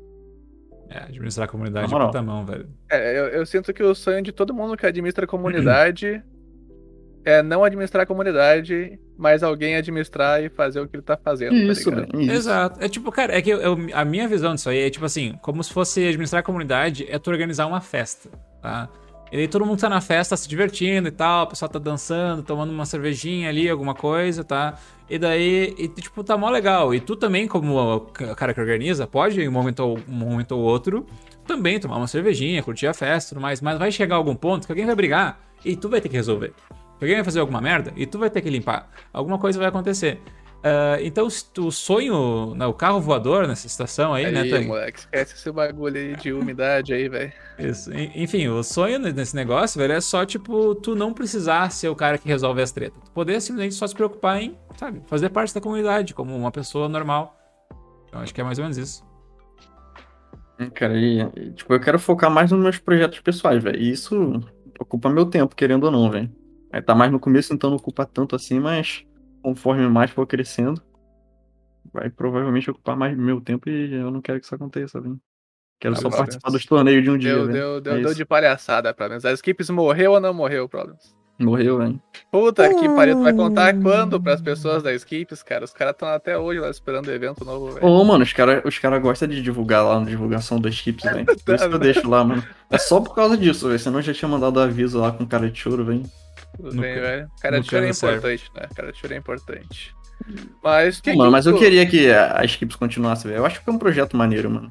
É, administrar a comunidade moral. puta mão, velho. É, eu, eu sinto que o sonho de todo mundo que administra a comunidade *clears throat* é não administrar a comunidade, mas alguém administrar e fazer o que ele tá fazendo. Isso, tá ligado? velho. Isso. Exato. É tipo, cara, é que eu- eu- a minha visão disso aí é tipo assim, como se fosse administrar a comunidade, é tu organizar uma festa, tá? E aí todo mundo tá na festa se divertindo e tal, o pessoal tá dançando, tomando uma cervejinha ali, alguma coisa, tá? E daí, e, tipo, tá mó legal. E tu também, como o ca- cara que organiza, pode, em um momento um momento ou outro, também tomar uma cervejinha, curtir a festa e tudo mais. Mas vai chegar algum ponto que alguém vai brigar e tu vai ter que resolver. Alguém vai fazer alguma merda e tu vai ter que limpar. Alguma coisa vai acontecer. Ah, então, se tu- o sonho, né, o carro voador nessa situação aí, né, Aí, Tang? moleque, esquece esse bagulho aí de umidade aí, velho. Isso. En- Enfim, o sonho nesse negócio, velho, é só, tipo, tu não precisar ser o cara que resolve as tretas. Tu poder simplesmente só se preocupar em, sabe, fazer parte da comunidade, como uma pessoa normal. Então, acho que é mais ou menos isso. Cara, e, tipo, eu quero focar mais nos meus projetos pessoais, velho. E isso ocupa meu tempo, querendo ou não, velho. Tá mais no começo, então não ocupa tanto assim, mas conforme mais for crescendo, vai provavelmente ocupar mais meu tempo e eu não quero que isso aconteça, velho. Quero Tá só participar dos torneios de um dia, Deu, velho. deu, deu, É deu de palhaçada mim. As equipes morreu ou não morreu, Problems? Morreu, velho. Puta que pariu, tu vai contar quando pras pessoas das equipes, cara? Os caras estão até hoje lá esperando o evento novo, velho. Ô, mano, os caras os cara gostam de divulgar lá na divulgação das chips, velho. Por isso que eu *laughs* deixo lá, mano. É só por causa disso, velho. Senão eu já tinha mandado aviso lá com cara de choro, velho. Tudo no bem, ca- velho. Cara de choro é serve. importante, né? Cara de choro é importante. Mas que Mano, que mas eu queria que a- as chips continuassem, velho. Eu acho que é um projeto maneiro, mano.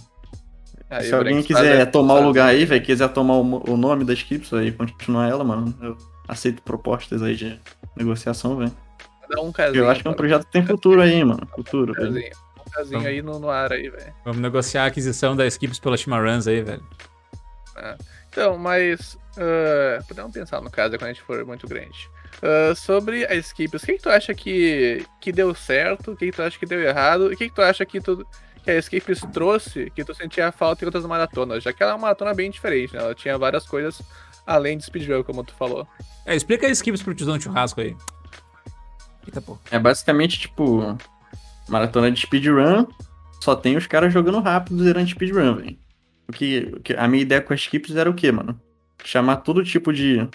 Aí, Se alguém quiser tomar o lugar aí, velho, quiser tomar o, o nome das chips aí e continuar ela, mano, eu aceito propostas aí de negociação, velho. Um casinho. Eu acho que é um projeto que tem futuro aí, mano. Futuro, Um velho. casinho. Um casinho aí no, no ar aí, velho. Vamos negociar a aquisição da equipes pela Chimaruns aí, velho. Então, mas. Ah, podemos pensar no caso quando a gente for muito grande. Ah, sobre as equipes, o que, que tu acha que, que deu certo? O que, que tu acha que deu errado? E o que, que tu acha que tu, que a Escapes trouxe que tu sentia falta em outras maratonas, já que ela é uma maratona bem diferente, né? Ela tinha várias coisas além de speedrun, como tu falou. É, explica a Skips pro tiozão churrasco aí. Eita, pô. É basicamente, tipo, maratona de speedrun, só tem os caras jogando rápido durante speedrun, velho. O que, o que- a minha ideia com as skips era o quê, mano? Chamar todo tipo de.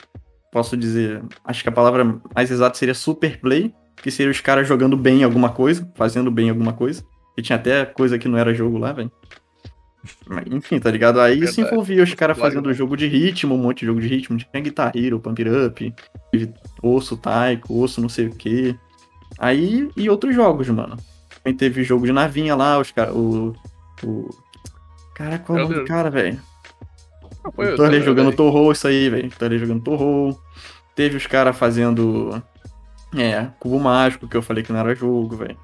Posso dizer. Acho que a palavra mais exata seria super play, que seria os caras jogando bem alguma coisa, fazendo bem alguma coisa. E tinha até coisa que não era jogo lá, velho. Enfim, tá ligado? Aí se envolvia os caras Claro. fazendo jogo de ritmo, um monte de jogo de ritmo. Tinha Guitar Hero, Pump It Up, teve osso taiko, osso não sei o quê. Aí, e outros jogos, mano. Também teve jogo de navinha lá, os caras. O. O. Cara, qual é o nome do cara, velho? Não foi Turley Thunder, jogando velho. Torro, isso aí, velho. Turley jogando Torro. Teve os caras fazendo. É, Cubo Mágico, que eu falei que não era jogo, velho.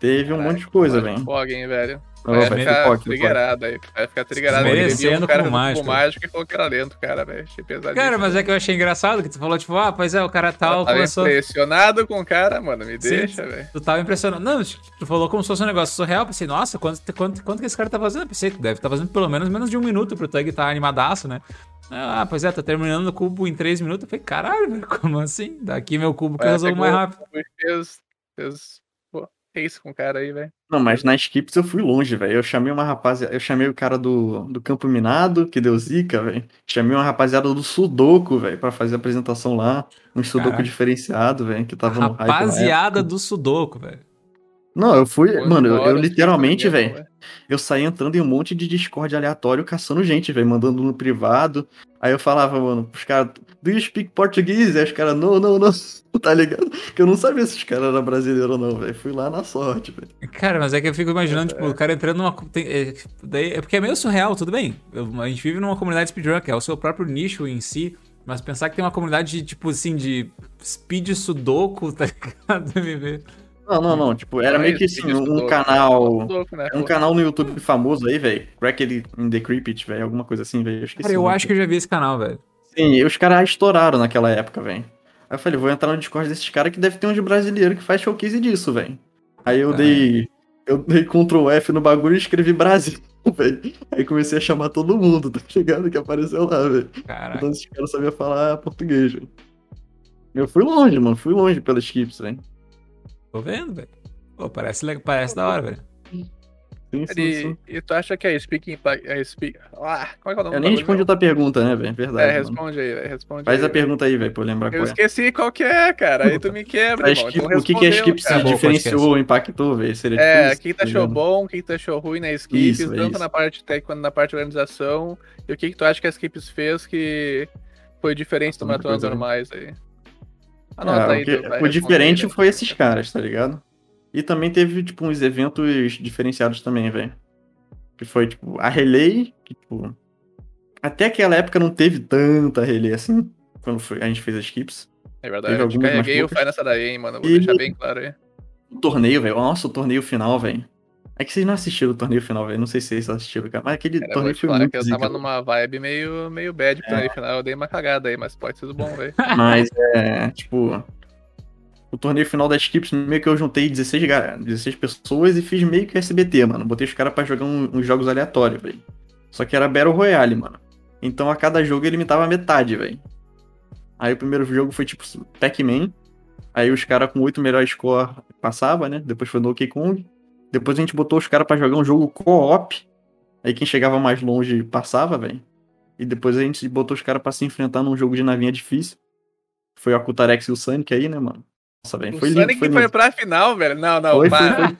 Teve um Caralho, monte de coisa, velho. Fog, hein, velho. Vai vai, ficar pipoca, triggerado aí. Vai ficar triggerado. Viu um cara no Mágico. Cubo mágico e falou que era lento, cara, velho. Achei pesadíssimo. Cara, mas é que eu achei engraçado que tu falou, tipo, ah, pois é, o cara tal Eu tava começou. impressionado com o cara, mano. Me Sim, deixa, velho. Tu tava impressionado. Não, tu falou como se fosse um negócio surreal. Pensei, nossa, quanto, quanto, quanto que esse cara tá fazendo? Pensei, deve estar fazendo pelo menos menos de um minuto pro Tug tá animadaço, né? Ah, pois é, tá terminando o cubo em três minutos. Eu falei, caralho, velho, *laughs* como assim? Daqui meu cubo que eu Vai, resolvo pegou mais rápido. o cubo Fez, fez pô, isso com o cara aí, velho. Não, mas na Skips eu fui longe, velho. Eu chamei uma rapaziada. Eu chamei o cara do, do Campo Minado, que deu zica, velho. Chamei uma rapaziada do Sudoku, velho, pra fazer a apresentação lá. Um Sudoku Caraca. diferenciado, velho, que tava no hype na Rapaziada do Sudoku, velho. Não, eu fui. Quando mano, eu, eu horas, literalmente, velho. eu saí entrando em um monte de Discord aleatório caçando gente, velho, mandando no privado. Aí eu falava, mano, pros caras, do you speak Portuguese? Aí os caras, não, não, não, *laughs* tá ligado? Que eu não sabia se os caras eram brasileiros ou não, velho. Fui lá na sorte, velho. Cara, mas é que eu fico imaginando, tipo, o cara entrando numa. tem- é, daí, é porque é meio surreal, tudo bem. Eu- a gente vive numa comunidade speedrun, que é o seu próprio nicho em si. Mas pensar que tem uma comunidade, de, tipo assim, de speed sudoku, *laughs* tá ligado? Não, não, não, tipo, era Ah, meio que assim, um Sudoku, canal. Né, um pô? canal no YouTube famoso aí, velho. Cracked in the Crypt, velho. Alguma coisa assim, velho. Eu esqueci. Cara, eu acho que eu já vi esse canal, velho. Sim, e os caras estouraram naquela época, velho. Aí eu falei, vou entrar no Discord desses caras que deve ter uns brasileiros que faz showcase disso, velho. Aí eu Ah. dei. Eu dei Ctrl F no bagulho e escrevi Brasil, *laughs* velho. Aí comecei a chamar todo mundo, tá ligado? Que apareceu lá, velho. Então esses caras sabiam falar português, velho. Eu fui longe, mano. Fui longe pelas skips, velho. Tô vendo, velho. Pô, parece, parece da hora, velho. Sim, sim, E, sim. e tu acha que a Speaking. A speak... Ah, como é que é o nome Eu nem respondi outra pergunta, né, velho? Verdade. É, mano. responde aí, velho. Responde Faz aí, a velho. pergunta aí, velho, pra eu lembrar Eu qual é. esqueci qual que é, cara. Aí tu me quebra, irmão. skip- Então o que, que a respondeu, skip se diferenciou, podcast. impactou, velho? Seria É, o que tu tá achou ligado? bom, o que tu achou ruim na Skips, Isso, é tanto isso. na parte técnica quanto na parte de organização, e o que, que tu acha que a Skips fez que foi diferente do coisa, né? normais aí? Ah, Anota o, aí, que- tu vai o diferente responder, né? foi esses caras, tá ligado? E também teve, tipo, uns eventos diferenciados também, velho. Que foi, tipo, a Relay, que, tipo... Até aquela época não teve tanta Relay assim, quando foi- a gente fez as skips. É verdade, Teve eu te carreguei o. Fai nessa daí, hein, mano. Vou E- deixar bem claro aí. O torneio, velho. Nossa, o torneio final, velho. É que vocês não assistiram o torneio final, velho. Não sei se vocês assistiram, cara. Mas aquele Cara, torneio foi muito que eu tava numa vibe meio, meio bad pro torneio final, eu dei uma cagada aí, mas pode ser bom, velho. *laughs* Mas é, tipo, o torneio final das equipes, meio que eu juntei 16, ga- 16 pessoas e fiz meio que SBT, mano. Botei os caras pra jogar um- uns jogos aleatórios, velho. Só que era Battle Royale, mano. Então a cada jogo ele limitava a metade, velho. Aí o primeiro jogo foi tipo Pac-Man. Aí os caras com 8 melhores score passava, né? Depois foi Donkey Kong. Depois a gente botou os caras pra jogar um jogo co-op. Aí quem chegava mais longe passava, velho. E depois a gente botou os caras pra se enfrentar num jogo de navinha difícil. Foi o Akutarex e o Sonic aí, né, mano? Nossa, velho. O Foi lindo, Sonic foi foi, lindo. pra final, velho. Não, não, Foi, foi, para. foi.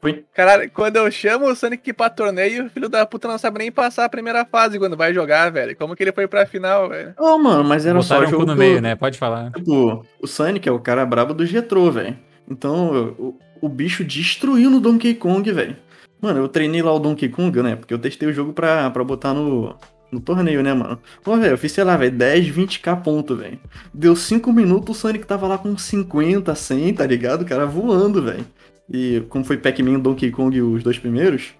Foi. Caralho, quando eu chamo o Sonic pra torneio, o filho da puta não sabe nem passar a primeira fase quando vai jogar, velho. Como que ele foi pra final, velho? Ô, mano, mas era Botaram só jogo... no meio, né? Pode falar. Tipo, o Sonic é o cara brabo dos retrô, velho. Então, o, o bicho destruiu no Donkey Kong, velho. Mano, eu treinei lá o Donkey Kong, né? Porque eu testei o jogo pra, pra botar no, no torneio, né, mano? Pô, velho, eu fiz, sei lá, velho, 10, 20k ponto, velho. Deu 5 minutos, o Sonic tava lá com 50, 100, tá ligado? O cara voando, velho. E como foi Pac-Man, Donkey Kong os dois primeiros,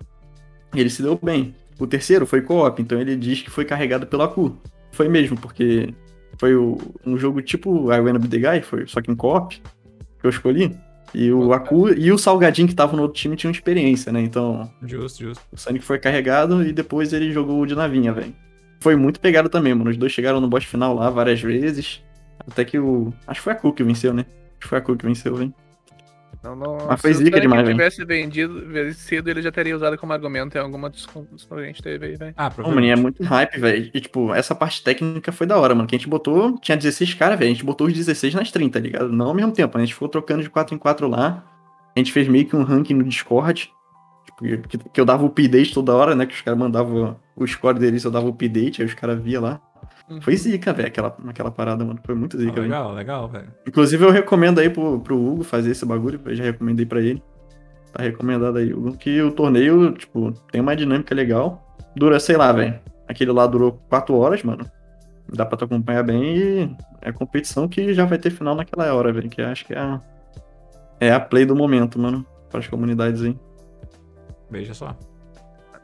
ele se deu bem. O terceiro foi co-op, então ele diz que foi carregado pela Cu. Foi mesmo, porque foi o- um jogo tipo I Wanna Be The Guy, foi, só que em co-op, que eu escolhi. E o Aku e o Salgadinho que tava no outro time tinham experiência, né? Então, Justo, justo. o Sonic foi carregado e depois ele jogou o de navinha, velho. Foi muito pegado também, mano. Os dois chegaram no boss final lá várias vezes. Até que o. Acho que foi a Ku que venceu, né? Acho que foi a Ku que venceu, velho. Não, não, Mas foi se zica demais, velho. tivesse vendido, vencido, ele já teria usado como argumento em alguma discussão que a gente teve aí, velho. Ah, mano, é muito hype, velho. E, tipo, essa parte técnica foi da hora, mano. Que a gente botou. Tinha 16 caras, velho. A gente botou os 16 nas 30, tá ligado? Não ao mesmo tempo. A gente ficou trocando de 4 em 4 lá. A gente fez meio que um ranking no Discord. Tipo, que, que eu dava o update toda hora, né? Que os caras mandavam o score deles, eu dava o update, aí os caras via lá. Uhum. Foi zica, velho, aquela, aquela parada, mano. Foi muito Ah, zica, velho. legal, legal, velho. Inclusive, eu recomendo aí pro, pro Hugo fazer esse bagulho. Eu já recomendei pra ele. Tá recomendado aí, Hugo. Que o torneio, tipo, tem uma dinâmica legal. Dura, sei lá, velho. Aquele lá durou 4 horas, mano. Dá pra tu acompanhar bem e é competição que já vai ter final naquela hora, velho. Que acho que é a, é a play do momento, mano. Para as comunidades aí. Veja só.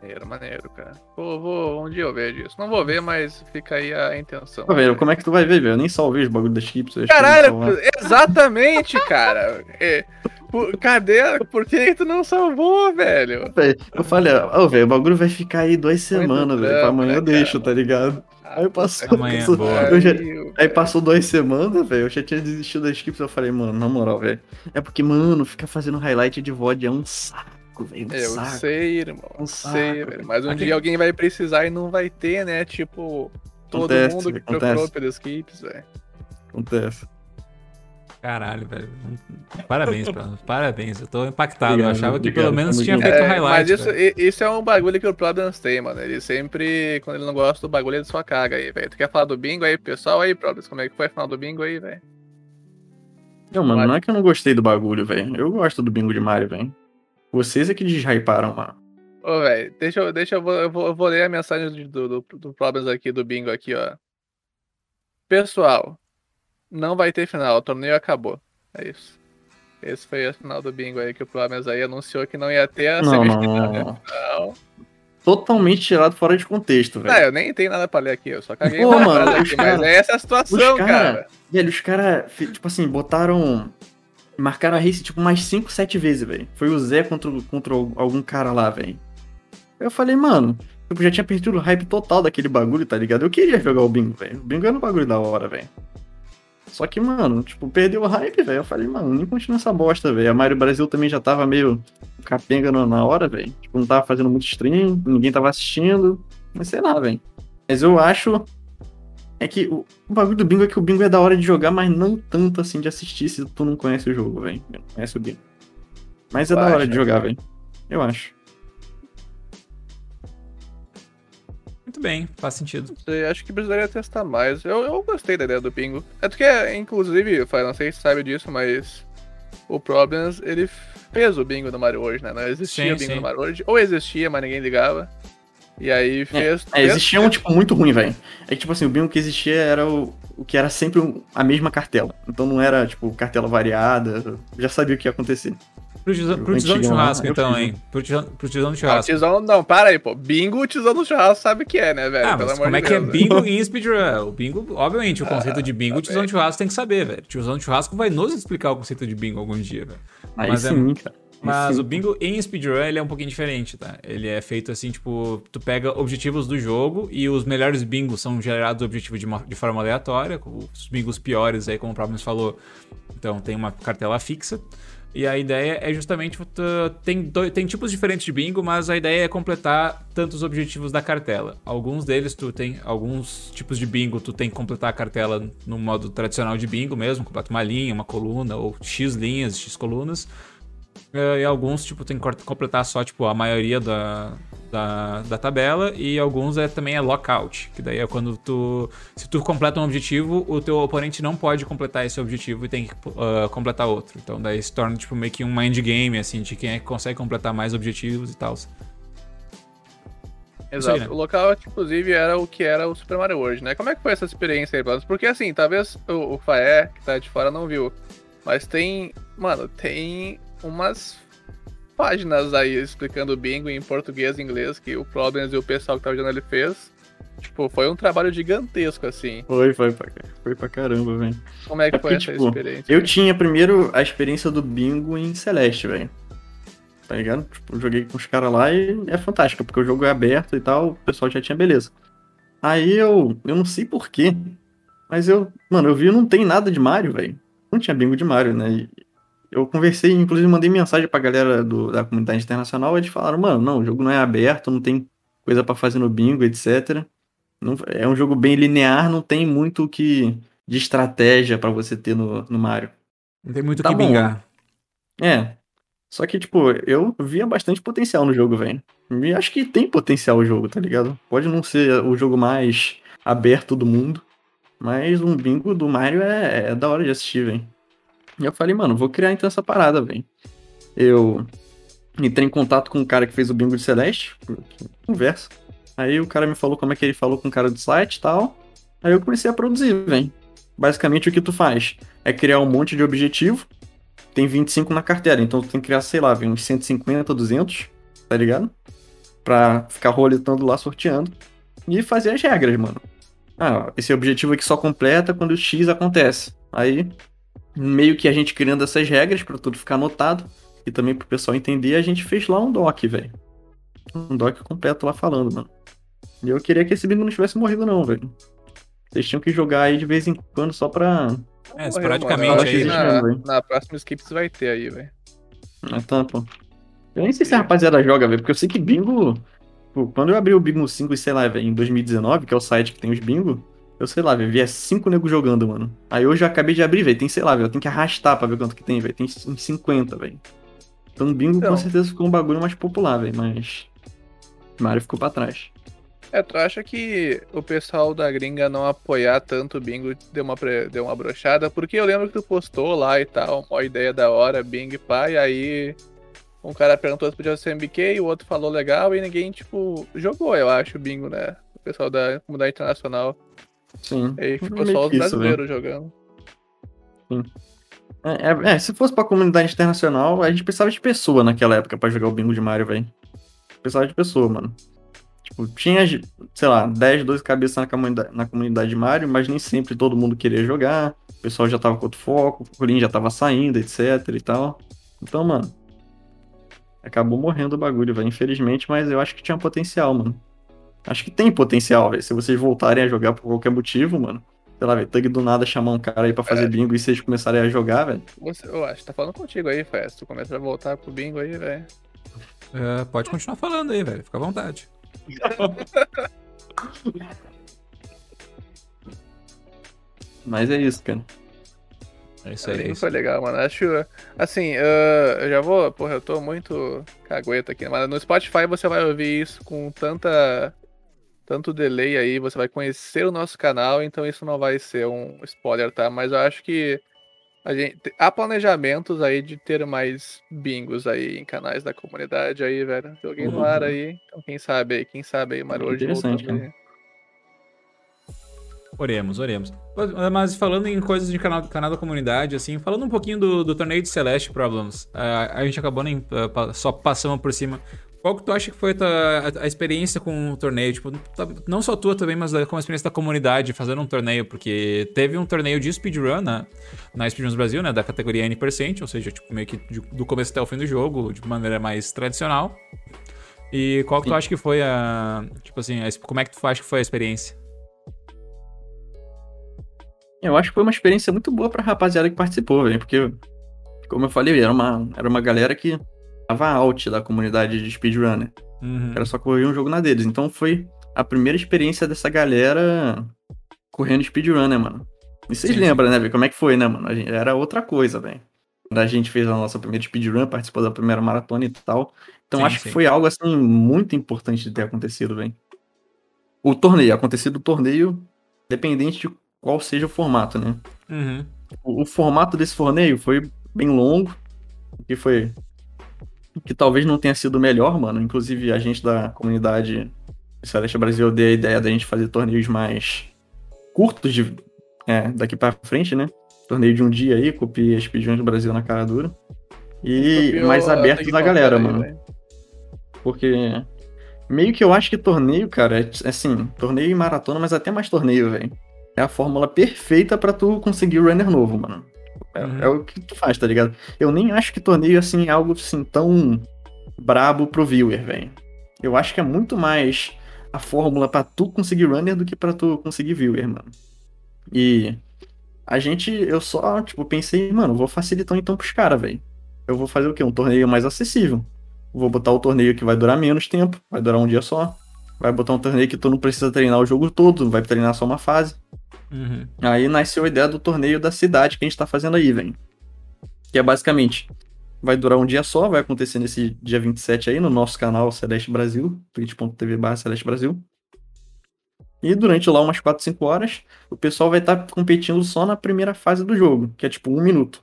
Maneiro, maneiro, cara. Vou, vou, um dia eu vejo isso. Não vou ver, mas fica aí a intenção. Pô, velho, como é que tu vai ver, velho? Eu nem salvei os bagulho das chips. Caralho, exatamente, cara. É, por- cadê? Por que tu não salvou, velho? Eu falei, ó, velho, o bagulho vai ficar aí duas semanas, velho. Pra amanhã né, eu deixo, tá ligado? Aí passou. Amanhã, passou- boa. eu já- Aí passou duas semanas, velho. Eu já tinha desistido das skips. Eu falei, mano, na moral, velho. É porque, mano, ficar fazendo highlight de VOD é um saco, velho. Um Eu saco. sei, irmão. Um sei, saco, velho. Mas um Aqui- dia alguém vai precisar e não vai ter, né? Tipo, todo Acontece, mundo que acontece. procurou pelos skips, velho. Acontece. Caralho, velho. Parabéns, Bruno. Parabéns. Eu tô impactado. eu Obrigado, achava que obrigado. pelo menos tinha feito É, highlight. mas isso, isso é um bagulho que o Providence tem, mano. Ele sempre, quando ele não gosta do bagulho, ele só caga aí, velho. Tu quer falar do bingo aí, pessoal? Aí, Providence, como é que foi final do bingo aí, velho? Não, mano, Mas- não é que eu não gostei do bagulho, velho. Eu gosto do bingo de Mario, velho. Vocês é que deshyparam, mano. Ô, velho, deixa eu, deixa eu, vou, eu vou, ler a mensagem do, do, do Problems aqui, do bingo aqui, ó. Pessoal, não vai ter final, o torneio acabou. É isso. Esse foi a final do bingo aí que o Problems aí anunciou que não ia ter a Não, não, semifinal. não, não. Não. Totalmente tirado fora de contexto, velho. eu nem tenho nada pra ler aqui, eu só caguei Pô, mano, aqui, cara- mas essa é a situação, os cara- cara. Velho, os caras, tipo assim, botaram. Marcaram a race, tipo, mais 5, 7 vezes, velho. Foi o Zé contra, contra algum cara lá, velho. Eu falei, mano, tipo, já tinha perdido o hype total daquele bagulho, tá ligado? Eu queria jogar o bingo, velho. O bingo era um bagulho da hora, velho. Só que, mano, tipo, perdeu o hype, velho. Eu falei, mano, nem continua essa bosta, velho. A Mario Brasil também já tava meio capenga na hora, velho. Tipo, não tava fazendo muito stream, ninguém tava assistindo. Mas sei lá, velho. Mas eu acho. É que o, o bagulho do bingo é que o bingo é da hora de jogar, mas não tanto assim de assistir se tu não conhece o jogo, velho. Não conhece o bingo. Mas é Tu da hora acha? de jogar, velho. Eu acho. Muito bem, faz sentido. Eu acho que precisaria testar mais. Eu, eu gostei da ideia do bingo. É porque, inclusive, eu falei, não sei se sabe disso, mas o Problems, ele fez o bingo do Mario hoje, né? Não existia Sim, bingo sim. do Mario hoje. Ou existia, mas ninguém ligava. E aí fez... É, fez- existia um tipo muito ruim, velho. É que, tipo assim, o bingo que existia era o, o que era sempre a mesma cartela. Então não era, tipo, cartela variada. Eu já sabia o que ia acontecer. Pro tizão, pro tizão de lá, churrasco, então, hein? Pro tizão, pro tizão de Ah, churrasco. tizão, não, para aí, pô. Bingo, o tizão do churrasco sabe o que é, né, velho? Ah, Pelo mas como é que é Deus, né? bingo em speedrun? O bingo, obviamente, o conceito de bingo, tá o tizão de churrasco tem que saber, velho. O tizão de churrasco vai nos explicar o conceito de bingo algum dia, velho. Aí Mas é- sim, cara. Mas o bingo em speedrun, ele é um pouquinho diferente, tá? Ele é feito assim, tipo, tu pega objetivos do jogo e os melhores bingos são gerados objetivo de, uma- de forma aleatória, os bingos piores aí, como o Problems falou, então tem uma cartela fixa. E a ideia é justamente, tu- tem, dois, tem tipos diferentes de bingo, mas a ideia é completar tantos objetivos da cartela. Alguns deles tu tem, alguns tipos de bingo tu tem que completar a cartela no modo tradicional de bingo mesmo, completa uma linha, uma coluna, ou X linhas, X colunas. É, e alguns, tipo, tem que completar só, tipo, a maioria da, da, da tabela. E alguns é, também é lockout, que daí é quando tu... Se tu completa um objetivo, o teu oponente não pode completar esse objetivo e tem que ah, completar outro. Então daí se torna, tipo, meio que um mind game, assim, de quem é que consegue completar mais objetivos e tal. Exato. aí, né? O local, inclusive, era o que era o Super Mario World, né? Como é que foi essa experiência aí? Porque, assim, talvez o, o Faé, que tá de fora, não viu. Mas tem, mano, tem umas páginas aí explicando o bingo em português e inglês que o Problems e o pessoal que tava jogando ele fez. Tipo, foi um trabalho gigantesco, assim. Foi, foi pra, foi pra caramba, velho. Como é que É foi porque, essa tipo, experiência? Eu tinha primeiro a experiência do bingo em Celeste, velho. Tá ligado? Tipo, joguei com os caras lá e é fantástico, porque o jogo é aberto e tal, o pessoal já tinha beleza. Aí eu, eu não sei porquê, mas eu, mano, eu vi não tem nada de Mario, velho. Não tinha bingo de Mario, né? Eu conversei, inclusive mandei mensagem pra galera do, da comunidade internacional, eles falaram, mano, não, o jogo não é aberto, não tem coisa pra fazer no bingo, etc. Não- é um jogo bem linear, não tem muito o que de estratégia pra você ter no, no Mario. Não tem muito o Tá que bom. bingar. É. Só que, tipo, eu via bastante potencial no jogo, velho. E acho que tem potencial o jogo, tá ligado? Pode não ser o jogo mais aberto do mundo, mas um bingo do Mario é, é da hora de assistir, velho. E eu falei, mano, vou criar então essa parada, velho. Eu entrei em contato com o cara que fez o bingo de Celeste, conversa. Aí o cara me falou como é que ele falou com o cara do site e tal. Aí eu comecei a produzir, velho. Basicamente o que tu faz é criar um monte de objetivo tem 25 na carteira, então tu tem que criar, sei lá, vem uns 150, 200, tá ligado? Pra ficar roletando lá, sorteando. E fazer as regras, mano. Ah, esse objetivo aqui só completa quando o X acontece. Aí, meio que a gente criando essas regras pra tudo ficar anotado e também pro pessoal entender, a gente fez lá um doc, velho. Um doc completo lá falando, mano. E eu queria que esse bingo não tivesse morrido, não, velho. Vocês tinham que jogar aí de vez em quando só pra. É, esporadicamente aí, que né? na, velho. na próxima Skips vai ter aí, velho. Ah, tá, pô. Eu nem sei se a rapaziada joga, velho, porque eu sei que bingo. Pô, quando eu abri o Bingo 5, sei lá, velho, em 2019, que é o site que tem os bingo, eu sei lá, velho, via cinco negros jogando, mano. Aí hoje eu acabei de abrir, velho, tem, sei lá, velho, eu tenho que arrastar pra ver quanto que tem, velho. Tem uns 50, velho. Então bingo Então. com certeza ficou um bagulho mais popular, velho, mas. Mario ficou pra trás. É, tu acha que o pessoal da gringa não apoiar tanto o bingo deu uma, pre- deu uma brochada? Porque eu lembro que tu postou lá e tal, uma ideia da hora, bingo e pá, e aí um cara perguntou se podia ser MBK, o outro falou legal e ninguém, tipo, jogou, eu acho, o bingo, né? O pessoal da comunidade internacional. Sim. E aí ficou Meio só os velho. brasileiros jogando. É, é- é, se fosse pra comunidade internacional, a gente precisava de pessoa naquela época pra jogar o bingo de Mario, velho. Precisava de pessoa, mano. Tipo, tinha, sei lá, 10, 12 cabeças na comunidade, na comunidade de Mario, mas nem sempre todo mundo queria jogar. O pessoal já tava com outro foco, o Colin já tava saindo, etc e tal. Então, mano, acabou morrendo o bagulho, velho, infelizmente, mas eu acho que tinha potencial, mano. Acho que tem potencial, velho. Se vocês voltarem a jogar por qualquer motivo, mano. Sei lá, velho, Tug do nada chamar um cara aí pra fazer bingo e vocês começarem a jogar, velho. Eu acho, tá falando contigo aí, Fest. Tu começa a voltar pro bingo aí, velho. É, pode continuar falando aí, velho. Fica à vontade. *laughs* Mas é isso, cara. É isso aí. é isso. foi legal, mano. Acho. Assim, ah, eu já vou. Porra, eu tô muito cagueta aqui. Mas no Spotify você vai ouvir isso com tanta. Tanto delay aí, você vai conhecer o nosso canal, então isso não vai ser um spoiler, tá? Mas eu acho que a gente, há planejamentos aí de ter mais bingos aí em canais da comunidade aí, velho. Joguei no ar aí, então quem sabe aí, quem sabe aí, Marojo Interessante, voltando aí. Oremos, oremos. Mas- falando em coisas de canal, canal da comunidade, assim, falando um pouquinho do, do torneio de Celeste Problems, a, a gente acabou nem pa- só passando por cima. Qual que tu acha que foi a, tua- a- a experiência com o torneio? Tipo, tá- não só tua também, mas como a experiência da comunidade fazendo um torneio, porque teve um torneio de speedrun na, na Speedruns Brasil, né, da categoria N%, ou seja, tipo, meio que de- do começo até o fim do jogo, de maneira mais tradicional. E qual que tu Sim. acha que foi a. Tipo assim, a- como é que tu acha que foi a experiência? Eu acho que foi uma experiência muito boa pra rapaziada que participou, velho, porque, como eu falei, era uma, era uma galera que tava out da comunidade de speedrunner. Uhum. Era só correr um jogo na deles. Então foi a primeira experiência dessa galera correndo speedrun, né, mano? E vocês Sim, lembram, né, como é que foi, né, mano? A gente- Era outra coisa, velho. Quando a gente fez a nossa primeira speedrun, participou da primeira maratona e tal. Então Sim, acho que foi algo, assim, muito importante de ter acontecido, velho. O torneio, acontecido o torneio, dependente de qual seja o formato, né? Uhum. O, o formato desse torneio foi bem longo, que foi que talvez não tenha sido o melhor, mano. Inclusive a gente da comunidade Celeste Brasil deu a ideia da gente fazer torneios mais curtos de é, daqui pra frente, né? Torneio de um dia aí, copia speedrun do Brasil na cara dura. E Copiou mais abertos da galera, aí, mano. Porque Meio que eu acho que torneio, cara, é assim, torneio e maratona, mas até mais torneio, velho. É a fórmula perfeita pra tu conseguir o runner novo, mano. É, Uhum. é o que tu faz, tá ligado? Eu nem acho que torneio, assim, é algo, assim, tão brabo pro viewer, velho. Eu acho que é muito mais a fórmula pra tu conseguir runner do que pra tu conseguir viewer, mano. E a gente, eu só, tipo, pensei, mano, vou facilitar então pros caras, velho. Eu vou fazer o quê? Um torneio mais acessível. Vou botar o torneio que vai durar menos tempo, vai durar um dia só. Vai botar um torneio que tu não precisa treinar o jogo todo, vai treinar só uma fase. Uhum. Aí nasceu a ideia do torneio da cidade que a gente tá fazendo aí, velho. Que é basicamente, vai durar um dia só, vai acontecer nesse dia 27 aí no nosso canal Celeste Brasil, twitch.tv barra Celeste Brasil. E durante lá umas 4, 5 horas, o pessoal vai estar competindo só na primeira fase do jogo, que é tipo um minuto.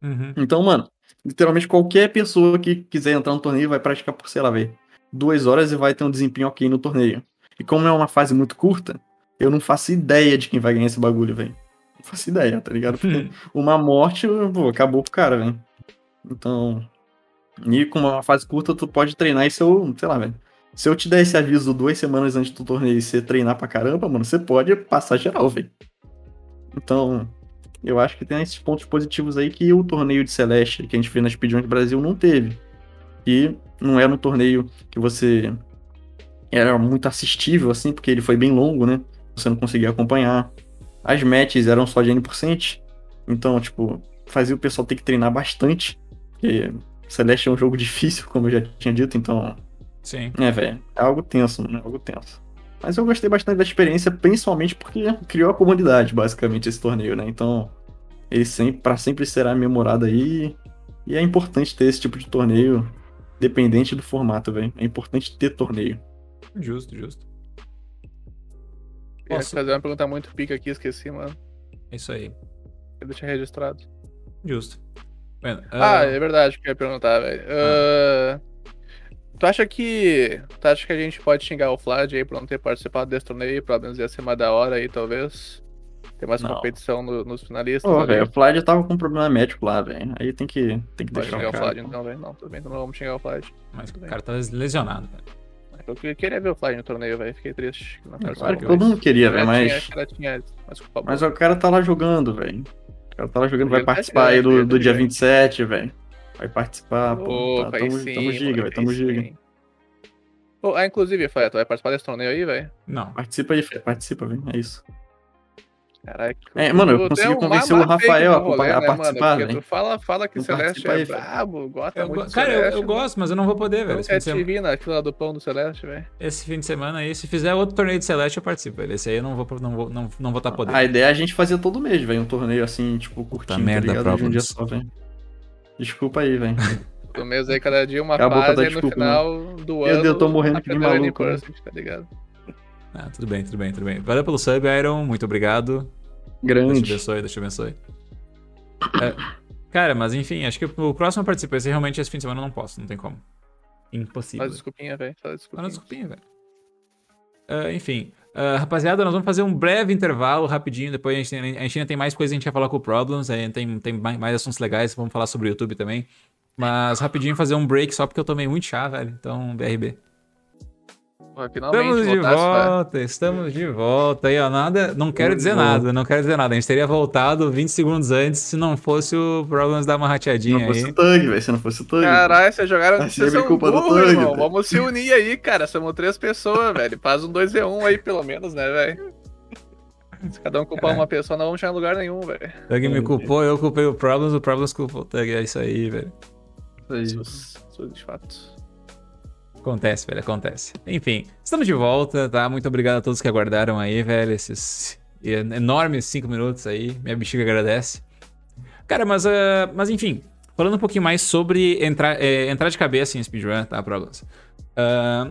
Uhum. Então, mano, literalmente qualquer pessoa que quiser entrar no torneio vai praticar por, sei lá, velho, duas horas e vai ter um desempenho ok no torneio. E como é uma fase muito curta, eu não faço ideia de quem vai ganhar esse bagulho, velho. Não faço ideia, tá ligado? Porque uma morte, pô, acabou pro cara, velho. Então. E como é uma fase curta, tu pode treinar e se eu, sei lá, velho. Se eu te der esse aviso duas semanas antes do torneio e você treinar pra caramba, mano, você pode passar geral, velho. Então, eu acho que tem esses pontos positivos aí que o torneio de Celeste que a gente fez na Speedrun Brasil não teve. E não era um torneio que você era muito assistível, assim, porque ele foi bem longo, né? Você não conseguia acompanhar. As matches eram só de N%. Então, tipo, fazia o pessoal ter que treinar bastante. Porque Celeste é um jogo *laughs* difícil, como eu já tinha dito, então. Sim. É, velho. É algo tenso, mano. É algo tenso. Mas eu gostei bastante da experiência, principalmente porque criou a comunidade, basicamente, esse torneio, né? Então, ele sempre, pra sempre será memorado aí. E é importante ter esse tipo de torneio, dependente do formato, velho. É importante ter torneio. Justo, justo. Ia Posso- fazer uma pergunta muito pica aqui, esqueci, mano. É isso aí. Eu deixei registrado. Justo. Bueno, Ah, ah, é verdade que eu ia perguntar, velho. Ah, tu acha que. Tu acha que a gente pode xingar o Vlad aí por não ter participado desse torneio? Pelo menos ia ser mais da hora aí, talvez. Ter mais Não. competição no- nos finalistas. Pô, velho, o Flávio tava com um problema médico lá, velho. Aí tem que, tem que deixar xingar o o cara. Vlad então, velho. Não, tudo bem, então não vamos xingar o Vlad. mas o cara tá lesionado, velho. Eu que- queria ver o Vlad no torneio, velho. Fiquei triste. É, claro que todo mundo queria, velho, mas. tinha- Mas boa. o cara tá lá jogando, velho. O cara tá lá jogando, vai participar aí do, do dia velho. 27, velho. Vai participar, pô. Opa, Tá, tamo, sim, tamo giga, velho, tamo giga. sim. Pô, ah, inclusive, Fé, tu vai participar desse torneio aí, velho? Não. Participa aí, Fê, participa, velho. É isso. Caraca. É, mano, eu consegui é convencer o Rafael a do rolê, a né, mano? participar, velho. Tu fala, fala que Celeste é brabo, gosta Eu, muito do cara, eu, Celeste. eu gosto, mas eu não vou poder, velho. Eu Esse fim, de quero te semana, vir na fila do pão do Celeste, velho. esse fim de semana aí, se fizer outro torneio de Celeste, eu participo. velho. Esse aí eu não vou, não vou, não, não vou estar podendo. A ideia é a gente fazer todo mês, velho. Um torneio assim, tipo, curtinho, tá, merda, ligado? De um dia só, velho. Desculpa aí, velho. *laughs* Do mês aí, cada dia uma a boca, fase, tá aí no desculpa, final do Meu ano. Deus, eu tô morrendo a que nem primeira maluco, né? Tá ligado? Ah, tudo bem, tudo bem, tudo bem. Valeu pelo sub, Iron. Muito obrigado. Deus te Grande. abençoe, Deus te abençoe. É, cara, mas enfim, acho que o próximo participar, esse realmente esse fim de semana eu não posso, não tem como. Impossível. Faz desculpinha, velho. Faz Só desculpinha. desculpinha, velho. Ah, enfim, ah, rapaziada, nós vamos fazer um breve intervalo rapidinho. Depois a gente, tem- a gente ainda tem mais coisas que a gente vai falar com o Problems. Aí tem, tem mais, mais assuntos legais. Vamos falar sobre o YouTube também. Mas rapidinho fazer um break só porque eu tomei muito chá, velho. Então, BRB. Pô, Finalmente, Estamos de volta, estamos de volta. Aí, ó, nada. Não quero dizer nada, não quero dizer nada. A gente teria voltado 20 segundos antes se não fosse o Problems dar uma Se rateadinha não fosse aí. o Thug, velho. Se não fosse o Thug. Caralho, vocês jogaram. Tá Vocês são culpa do burros, Thug, irmão. Vamos se unir aí, cara. Somos três pessoas, velho. Faz um 2v1 aí, pelo menos, né, velho? Se cada um culpar É. uma pessoa, não vamos chegar em lugar nenhum, velho. Thug me culpou, eu culpei o Problems, o Problems culpou o Thug. É isso aí, velho. Isso aí. Isso de fato. Acontece, velho, acontece. Enfim, estamos de volta, tá? Muito obrigado a todos que aguardaram aí, velho, esses enormes cinco minutos aí. Minha bexiga agradece. Cara, mas, ah, mas enfim, falando um pouquinho mais sobre entrar, eh, entrar de cabeça em speedrun, tá, Problems? Ah,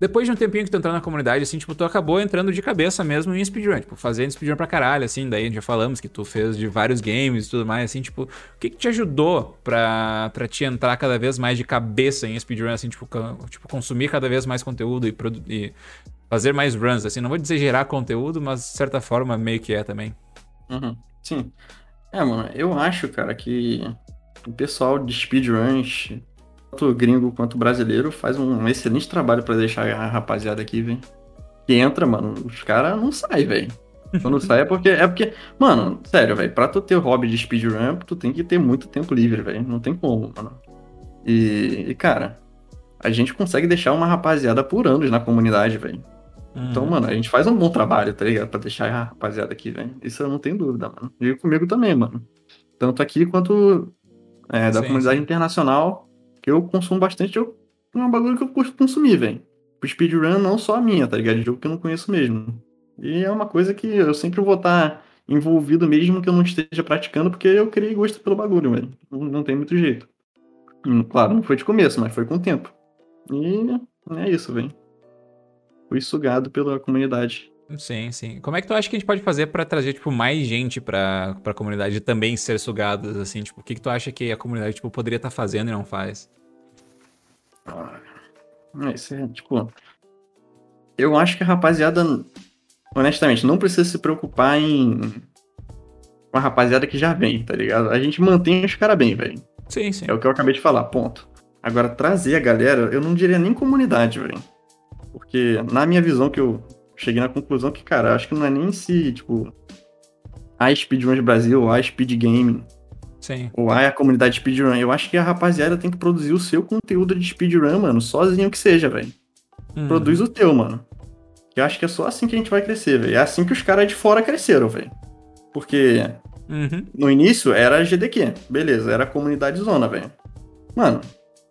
depois de um tempinho que tu entrou na comunidade, assim, tipo, tu acabou entrando de cabeça mesmo em speedrun, tipo, fazendo speedrun pra caralho, assim, daí já falamos que tu fez de vários games e tudo mais, assim, tipo, o que que te ajudou pra, pra te entrar cada vez mais de cabeça em speedrun, assim, tipo, tipo consumir cada vez mais conteúdo e, e fazer mais runs, assim, não vou dizer gerar conteúdo, mas de certa forma meio que é também. Uhum, Sim. É, mano, eu acho, cara, que o pessoal de speedruns tanto gringo quanto brasileiro, faz um excelente trabalho pra deixar a rapaziada aqui, velho. Que entra, mano, os caras não saem, velho. Quando *laughs* sai é porque. É porque. Mano, sério, velho. Pra tu ter hobby de speedrun, tu tem que ter muito tempo livre, velho. Não tem como, mano. E, e, cara, a gente consegue deixar uma rapaziada por anos na comunidade, velho. Então, Uhum. mano, a gente faz um bom trabalho, tá ligado? Pra deixar a rapaziada aqui, velho. Isso eu não tenho dúvida, mano. E comigo também, mano. Tanto aqui quanto é, da Sim, comunidade sim. internacional, eu consumo bastante, eu, é um bagulho que eu curto consumir, velho. O speedrun não só a minha, tá ligado? De jogo que eu não conheço mesmo. E é uma coisa que eu sempre vou estar envolvido mesmo que eu não esteja praticando, porque eu criei gosto pelo bagulho, velho. Não, tem muito jeito. Hum, Claro, não foi de começo, mas foi com o tempo. E é isso, velho. Fui sugado pela comunidade. Sim, sim. Como é que tu acha que a gente pode fazer pra trazer, tipo, mais gente pra, pra comunidade também ser sugadas, assim? Tipo, o que que tu acha que a comunidade, tipo, poderia estar fazendo e não faz? É, isso é, tipo. Eu acho que a rapaziada, honestamente, não precisa se preocupar em. Com a rapaziada que já vem, tá ligado? A gente mantém os caras bem, velho. Sim, sim. É o que eu acabei de falar, ponto. Agora, trazer a galera, eu não diria nem comunidade, velho. Porque, na minha visão, que eu cheguei na conclusão que, cara, acho que não é nem se, tipo. A Speedruns Brasil, a Speed Gaming, Sim. ou a comunidade speedrun. Eu acho que a rapaziada tem que produzir o seu conteúdo de speedrun, mano, sozinho que seja, velho. Uhum. Produz o teu, mano. Que eu acho que é só assim que a gente vai crescer, velho. É assim que os caras de fora cresceram, velho. Porque Uhum. no início era GDQ, beleza, era comunidade zona, velho. Mano,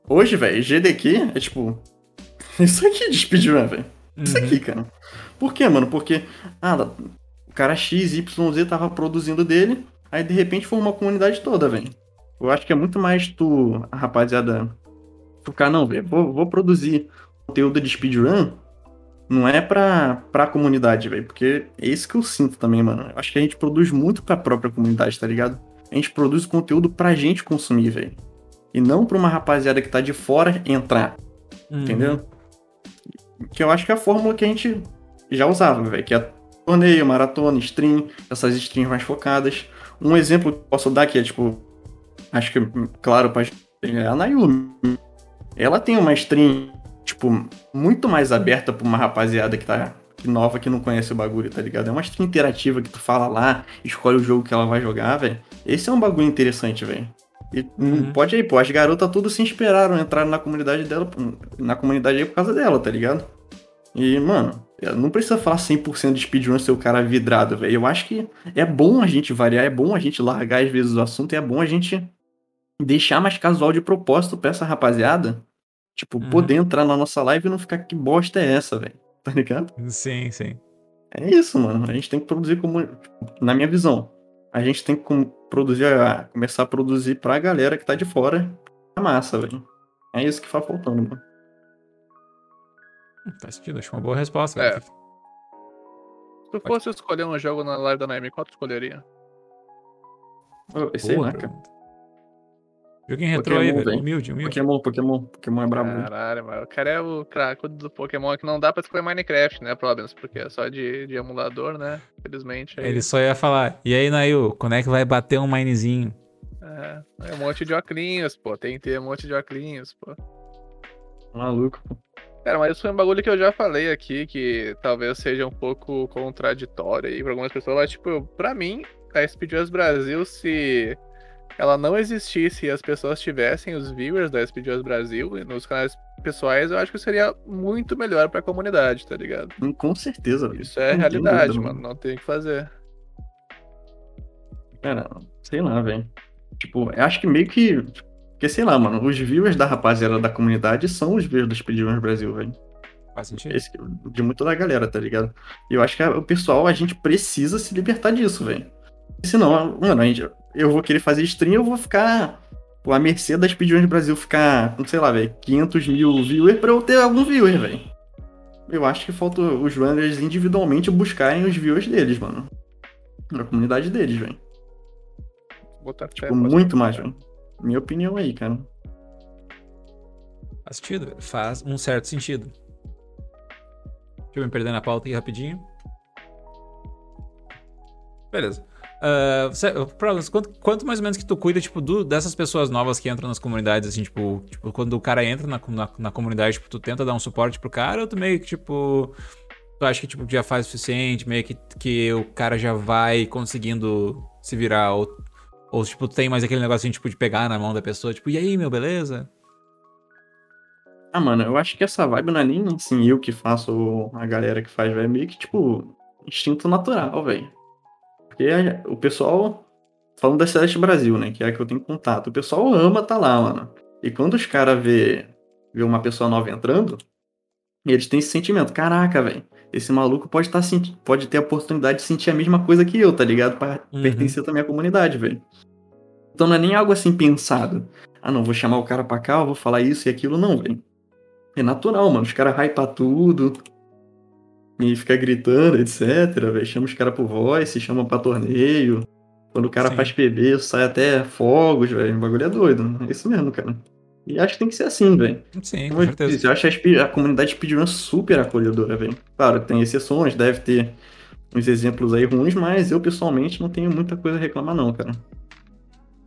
hoje, velho, GDQ é tipo. *laughs* Isso aqui de speedrun, velho. Isso Uhum. aqui, cara. Por quê, mano? Porque, ah, o cara XYZ tava produzindo dele, aí de repente foi uma comunidade toda, velho. Eu acho que é muito mais tu, a rapaziada, ficar, não, velho, vou, vou produzir conteúdo de speedrun, não é pra, pra comunidade, velho, porque é isso que eu sinto também, mano. Eu acho que a gente produz muito pra própria comunidade, tá ligado? A gente produz conteúdo pra gente consumir, velho. E não pra uma rapaziada que tá de fora entrar. Uhum. Entendeu? Que eu acho que é a fórmula que a gente já usava, velho. Que é torneio, maratona, stream, essas streams mais focadas. Um exemplo que eu posso dar que é, tipo, acho que, claro, pra, é a Nayumi. Ela tem uma stream, tipo, muito mais aberta pra uma rapaziada que tá que nova, que não conhece o bagulho, tá ligado? É uma stream interativa que tu fala lá, escolhe o jogo que ela vai jogar, velho. Esse é um bagulho interessante, velho. E Uhum. pode aí, pô, as garotas tudo se inspiraram, entraram na comunidade dela, na comunidade aí por causa dela, tá ligado? E, mano, não precisa falar 100% de speedrun ser o cara vidrado, velho. Eu acho que é bom a gente variar, é bom a gente largar às vezes o assunto, e é bom a gente deixar mais casual de propósito pra essa rapaziada, tipo, Uhum. poder entrar na nossa live e não ficar que bosta é essa, velho. *laughs* Tá ligado? Sim, sim. É isso, mano. A gente tem que produzir como. Na minha visão, a gente tem que produzir, começar a produzir pra galera que tá de fora a massa, velho. É isso que tá faltando, mano. Faz sentido, acho uma boa resposta. É. cara. Se tu fosse escolher um jogo na live da Naomi, qual tu escolheria? Ô, Sei Boa lá, cara. Joguinho retrô aí, Pokémon, velho. Humilde, humilde. Pokémon, Pokémon, Pokémon é brabo. Caralho, mano. O cara é o craco do Pokémon que não dá pra escolher Minecraft, né, Problems? Porque é só de, de emulador, né? Infelizmente. Aí, Ele só ia falar, e aí, Nail, quando é que vai bater um minezinho? é, é um monte de oclinhos, pô. Tem que ter um monte de oclinhos, pô. Maluco, pô. Cara, mas isso foi um bagulho que eu já falei aqui, que talvez seja um pouco contraditório aí pra algumas pessoas, mas, tipo, pra mim, a Speedruns Brasil, se ela não existisse e as pessoas tivessem os viewers da Speedruns Brasil nos canais pessoais, eu acho que seria muito melhor pra comunidade, tá ligado? Hum, Com certeza, velho. Isso é Não realidade, dúvida, mano. Não tem o que fazer. Cara, sei lá, velho. Tipo, eu acho que meio que. Porque, sei lá, mano, os viewers da rapaziada da comunidade são os viewers do Speedruns Brasil, velho. Faz sentido? Esse, de muito da galera, tá ligado? E eu acho que a- o pessoal, a gente precisa se libertar disso, velho. Senão, mano, a gente, eu vou querer fazer stream eu vou ficar pô, à mercê das Speedruns Brasil ficar, não sei lá, velho, 500 mil viewers pra eu ter algum viewer, velho. Eu acho que falta os runners individualmente buscarem os viewers deles, mano. Na comunidade deles, velho. Tipo, muito mais, velho. Minha opinião aí, cara. Faz sentido. Faz um certo sentido. Deixa eu me perder na pauta aqui rapidinho. Beleza. Uh, você- quanto, quanto mais ou menos que tu cuida, tipo, do- dessas pessoas novas que entram nas comunidades, assim, tipo, tipo, quando o cara entra na, na, na comunidade, tipo, tu tenta dar um suporte pro cara, ou tu meio que, tipo, tu acha que, tipo, já faz o suficiente, meio que, que o cara já vai conseguindo se virar, ou, ou tipo, tem mais aquele negocinho, tipo, de pegar na mão da pessoa, tipo, e aí, meu, beleza? Ah, mano, eu acho que essa vibe não é nem assim eu que faço ou a galera que faz, velho. É meio que, tipo, instinto natural, velho. Porque o pessoal, falando da Celeste Brasil, né, que é a que eu tenho contato, o pessoal ama tá lá, mano. E quando os caras vê, vê uma pessoa nova entrando, eles têm esse sentimento, caraca, velho, esse maluco pode, tá, senti- pode ter a oportunidade de sentir a mesma coisa que eu, tá ligado? Pra Uhum. pertencer também à comunidade, velho. Então não é nem algo assim pensado. Ah, não, vou chamar o cara pra cá, vou falar isso e aquilo, não, velho. É natural, mano. Os caras hypam tudo. E fica gritando, etc, velho. Chama os caras pro voice, chama pra torneio. Quando o cara Sim. faz PB, sai até fogos, velho. O bagulho é doido. É isso mesmo, cara. E acho que tem que ser assim, velho. Sim, Como com eu certeza. disse, eu acho a, speed- a comunidade speedrun super acolhedora, velho. Claro, tem exceções, deve ter uns exemplos aí ruins, mas eu pessoalmente não tenho muita coisa a reclamar, não, cara.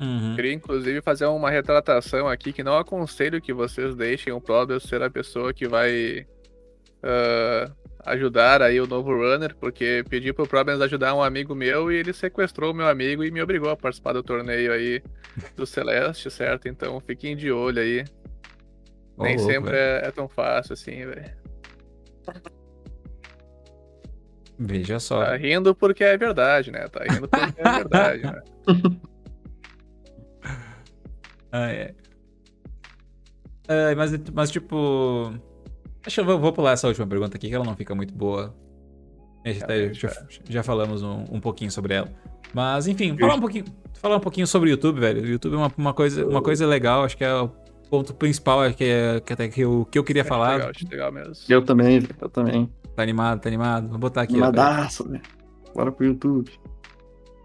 Uhum. Queria, inclusive, fazer uma retratação aqui que não aconselho que vocês deixem o Probel ser a pessoa que vai ah, ajudar aí o novo runner, porque pedi pro Problems ajudar um amigo meu e ele sequestrou o meu amigo e me obrigou a participar do torneio aí do *laughs* Celeste, certo? Então fiquem de olho aí. Ô, Nem louco, sempre é, é tão fácil assim, velho. Veja só. Tá rindo porque é verdade, né? Tá rindo porque é verdade, né? Ah, é. Ah, mas, mas, tipo. Deixa eu vou, pular essa última pergunta aqui, que ela não fica muito boa. A gente Realmente, já, já falamos um, um pouquinho sobre ela. Mas, enfim, falar um pouquinho, falar um pouquinho sobre o YouTube, velho. O YouTube é uma, uma, coisa, uma coisa legal, acho que é o ponto principal é que, é, que até que eu, que eu queria Acho falar. legal, acho legal mesmo. Eu também, velho. Eu também. Tá animado, tá animado? Vou botar aqui, ó. Animadaço, velho. Bora pro YouTube.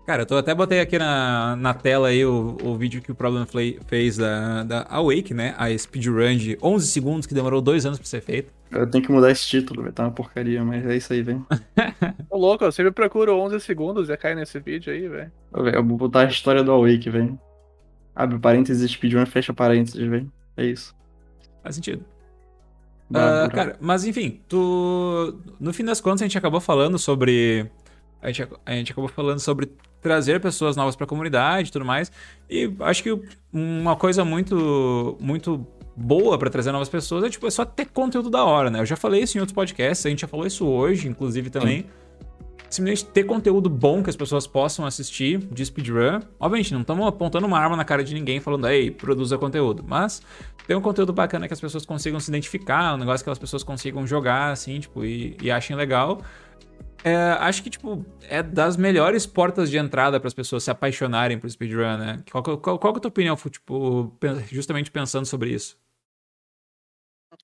Cara, eu tô, até botei aqui na, na tela aí o, o vídeo que o Problem Play fez da, da Awake, né? A speedrun de 11 segundos, que demorou dois anos pra ser feita. Eu tenho que mudar esse título, velho. Tá uma porcaria, mas é isso aí, velho. *laughs* Ô, louco, eu sempre procuro 11 segundos e cai nesse vídeo aí, velho. Eu vou botar a história do Awake, velho. Abre parênteses, speedrun, fecha parênteses, velho. É isso. Faz sentido. Bora. cara, mas enfim, tu. No fim das contas, a gente acabou falando sobre. A gente, a gente acabou falando sobre trazer pessoas novas pra comunidade e tudo mais. E acho que uma coisa muito, muito boa pra trazer novas pessoas é, tipo, é só ter conteúdo da hora, né? Eu já falei isso em outros podcasts, a gente já falou isso hoje, inclusive, também. Simplesmente ter conteúdo bom que as pessoas possam assistir de speedrun. Obviamente, não estamos apontando uma arma na cara de ninguém falando, ei, produza conteúdo. Mas ter um conteúdo bacana que as pessoas consigam se identificar, um negócio que as pessoas consigam jogar, assim, tipo, e, e achem legal. É, acho que, tipo, é das melhores portas de entrada para as pessoas se apaixonarem por speedrun, né? Qual, qual, qual, é a tua opinião, tipo, justamente pensando sobre isso?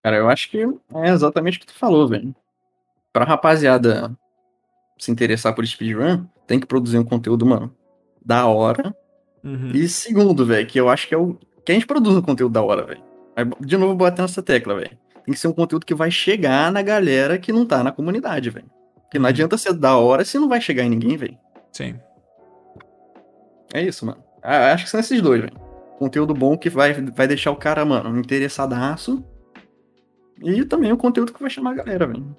Cara, eu acho que é exatamente o que tu falou, velho. Pra rapaziada se interessar por speedrun, tem que produzir um conteúdo, mano, da hora. Uhum. E segundo, velho, que eu acho que é o. Que a gente produz um conteúdo da hora, velho. De novo, batendo essa tecla, velho. Tem que ser um conteúdo que vai chegar na galera que não tá na comunidade, velho. Porque não Uhum. adianta ser da hora se não vai chegar em ninguém, velho. Sim. É isso, mano. Ah, Acho que são esses dois, velho. Conteúdo bom que vai, vai deixar o cara, mano, interessadaço. E também o conteúdo que vai chamar a galera, velho.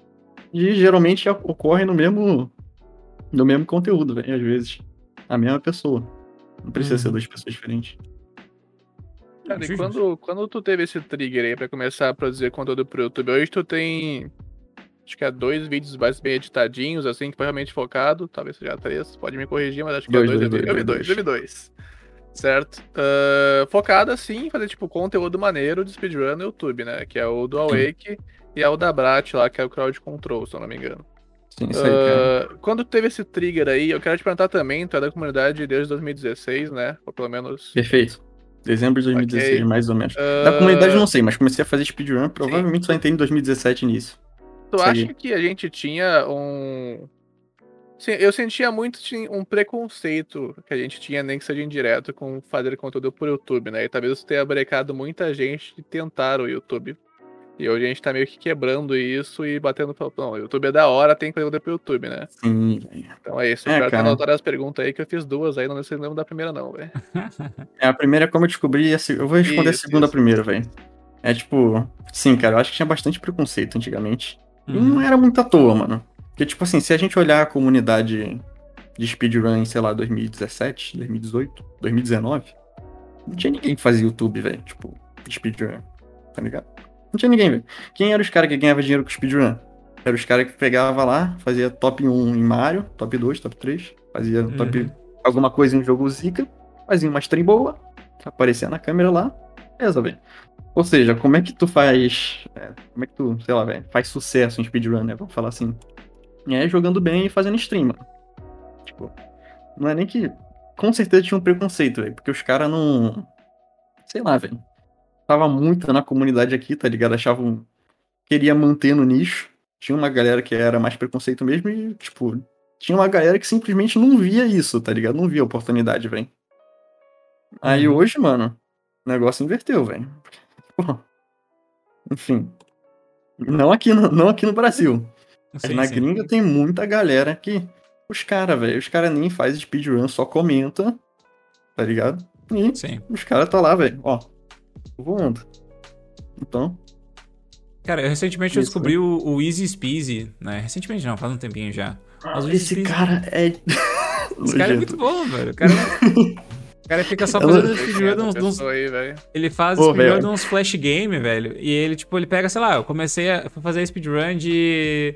E geralmente ocorre no mesmo. No mesmo conteúdo, velho, às vezes. A mesma pessoa. Não precisa ser Uhum. duas pessoas diferentes. Cara, e quando, quando tu teve esse trigger aí pra começar a produzir conteúdo pro YouTube, hoje tu tem. Acho que é dois vídeos mais bem editadinhos, assim, que foi realmente focado. Talvez seja três, pode me corrigir, mas acho que Dois, é dois. dois, eu vi- eu vi dois, dois, eu vi dois. Certo? Ah, focado, assim, em fazer, tipo, conteúdo maneiro de speedrun no YouTube, né? Que é o do Awake e é o da Brat lá, que é o Crowd Control, se eu não me engano. Sim, isso aí. Ah, quando teve esse trigger aí, eu quero te perguntar também, tu é da comunidade desde 2016, né? Ou pelo menos. Perfeito. Dezembro de 2016, Ok. mais ou menos. Ah, Da comunidade não sei, mas comecei a fazer speedrun, provavelmente só entrei em 2017 início. Tu Segue. acha que a gente tinha um. Sim, eu sentia muito um preconceito que a gente tinha, nem que seja indireto, com fazer conteúdo por YouTube, né? E talvez isso tenha brecado muita gente de tentar o YouTube. E hoje a gente tá meio que quebrando isso e batendo. Não, o YouTube é da hora, tem conteúdo pro YouTube, né? Sim. Então é isso. É, ter cara. anotado as perguntas aí que eu fiz duas aí, não sei se lembro da primeira, não, velho. *laughs* É, a primeira é como eu descobri, eu vou responder Isso, a segunda isso. primeiro, velho. É tipo, sim, cara, eu acho que tinha bastante preconceito antigamente. E Uhum. não era muito à toa, mano. Porque, tipo assim, se a gente olhar a comunidade de speedrun sei lá, 2017, 2018, 2019, não tinha ninguém que fazia YouTube, velho. Tipo, speedrun, tá ligado? Não tinha ninguém, velho. Quem eram os caras que ganhavam dinheiro com speedrun? Eram os caras que pegava lá, fazia top 1 em Mario, top 2, top 3, fazia top Uhum. alguma coisa em um jogo zica, fazia uma stream boa, aparecia na câmera lá, beleza, velho. Ou seja, como é que tu faz. é, como é que tu, sei lá, velho, faz sucesso em speedrun, né? Vamos falar assim. É jogando bem e fazendo stream, mano. Tipo, não é nem que. Com certeza tinha um preconceito, velho, porque os caras não. Sei lá, velho. Tava muito na comunidade aqui, tá ligado? Achavam. Queria manter no nicho. Tinha uma galera que era mais preconceito mesmo e, tipo, tinha uma galera que simplesmente não via isso, tá ligado? Não via oportunidade, velho. Aí Uhum. hoje, mano, o negócio inverteu, velho. Enfim. Não aqui no, não aqui no Brasil. Sim, na sim. gringa tem muita galera que. Os caras, velho, os caras nem faz speedrun, só comenta, tá ligado? E Sim. os caras tá lá, velho, ó, voando. Então, Cara, eu recentemente eu Isso, descobri o, o Easy Speasy, né? Recentemente não, faz um tempinho já. Mas o esse Speasy- cara é. *laughs* Esse cara é *laughs* muito bom, velho. O cara, *laughs* o cara fica só fazendo speedrun de uns, de uns- aí. Ele faz speedrun de uns flash game, velho. E ele, tipo, ele pega, sei lá, eu comecei a fazer speedrun de.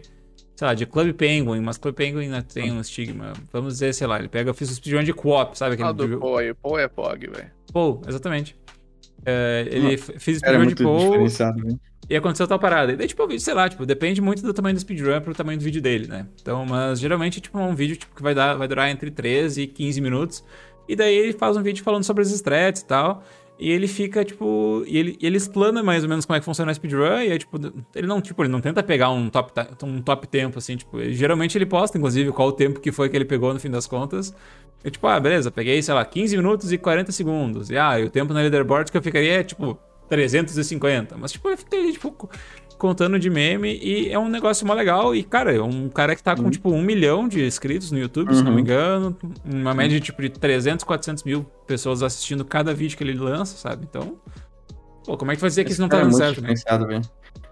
Sei lá, de Club Penguin, mas Club Penguin né, tem um estigma. Vamos dizer, sei lá, ele pega, eu fiz o speedrun de Co-op, sabe? Aquele Ah, do de- Poe aí. Poe é Pog, velho. Paul, exatamente. É, ele f- fez é speedrun de diferenciado, velho. e aconteceu tal parada. E daí, tipo, o vídeo, sei lá, tipo, depende muito do tamanho do speedrun pro tamanho do vídeo dele, né? Então, mas geralmente, tipo, é um vídeo tipo, que vai, dar, vai durar entre 13 e 15 minutos. E daí ele faz um vídeo falando sobre as strats e tal. E ele fica, tipo. E ele, ele explana mais ou menos como é que funciona a speedrun. E aí, tipo, ele não, tipo, ele não tenta pegar um top, um top tempo, assim, tipo. ele- geralmente ele posta, inclusive, qual o tempo que foi que ele pegou no fim das contas. E tipo, ah, beleza, peguei, sei lá, 15 minutos e 40 segundos. E ah, e o tempo na leaderboard que eu ficaria é, tipo, 350. Mas, tipo, fica ali, tipo, contando de meme e é um negócio mó legal. E, cara, é um cara que tá com, tipo, um milhão de inscritos no YouTube, se não me Uhum. engano. Uma média, tipo, de 300, 400 mil pessoas assistindo cada vídeo que ele lança, sabe? Então, pô, como é que vai dizer que Esse isso não tá é dando muito certo, né?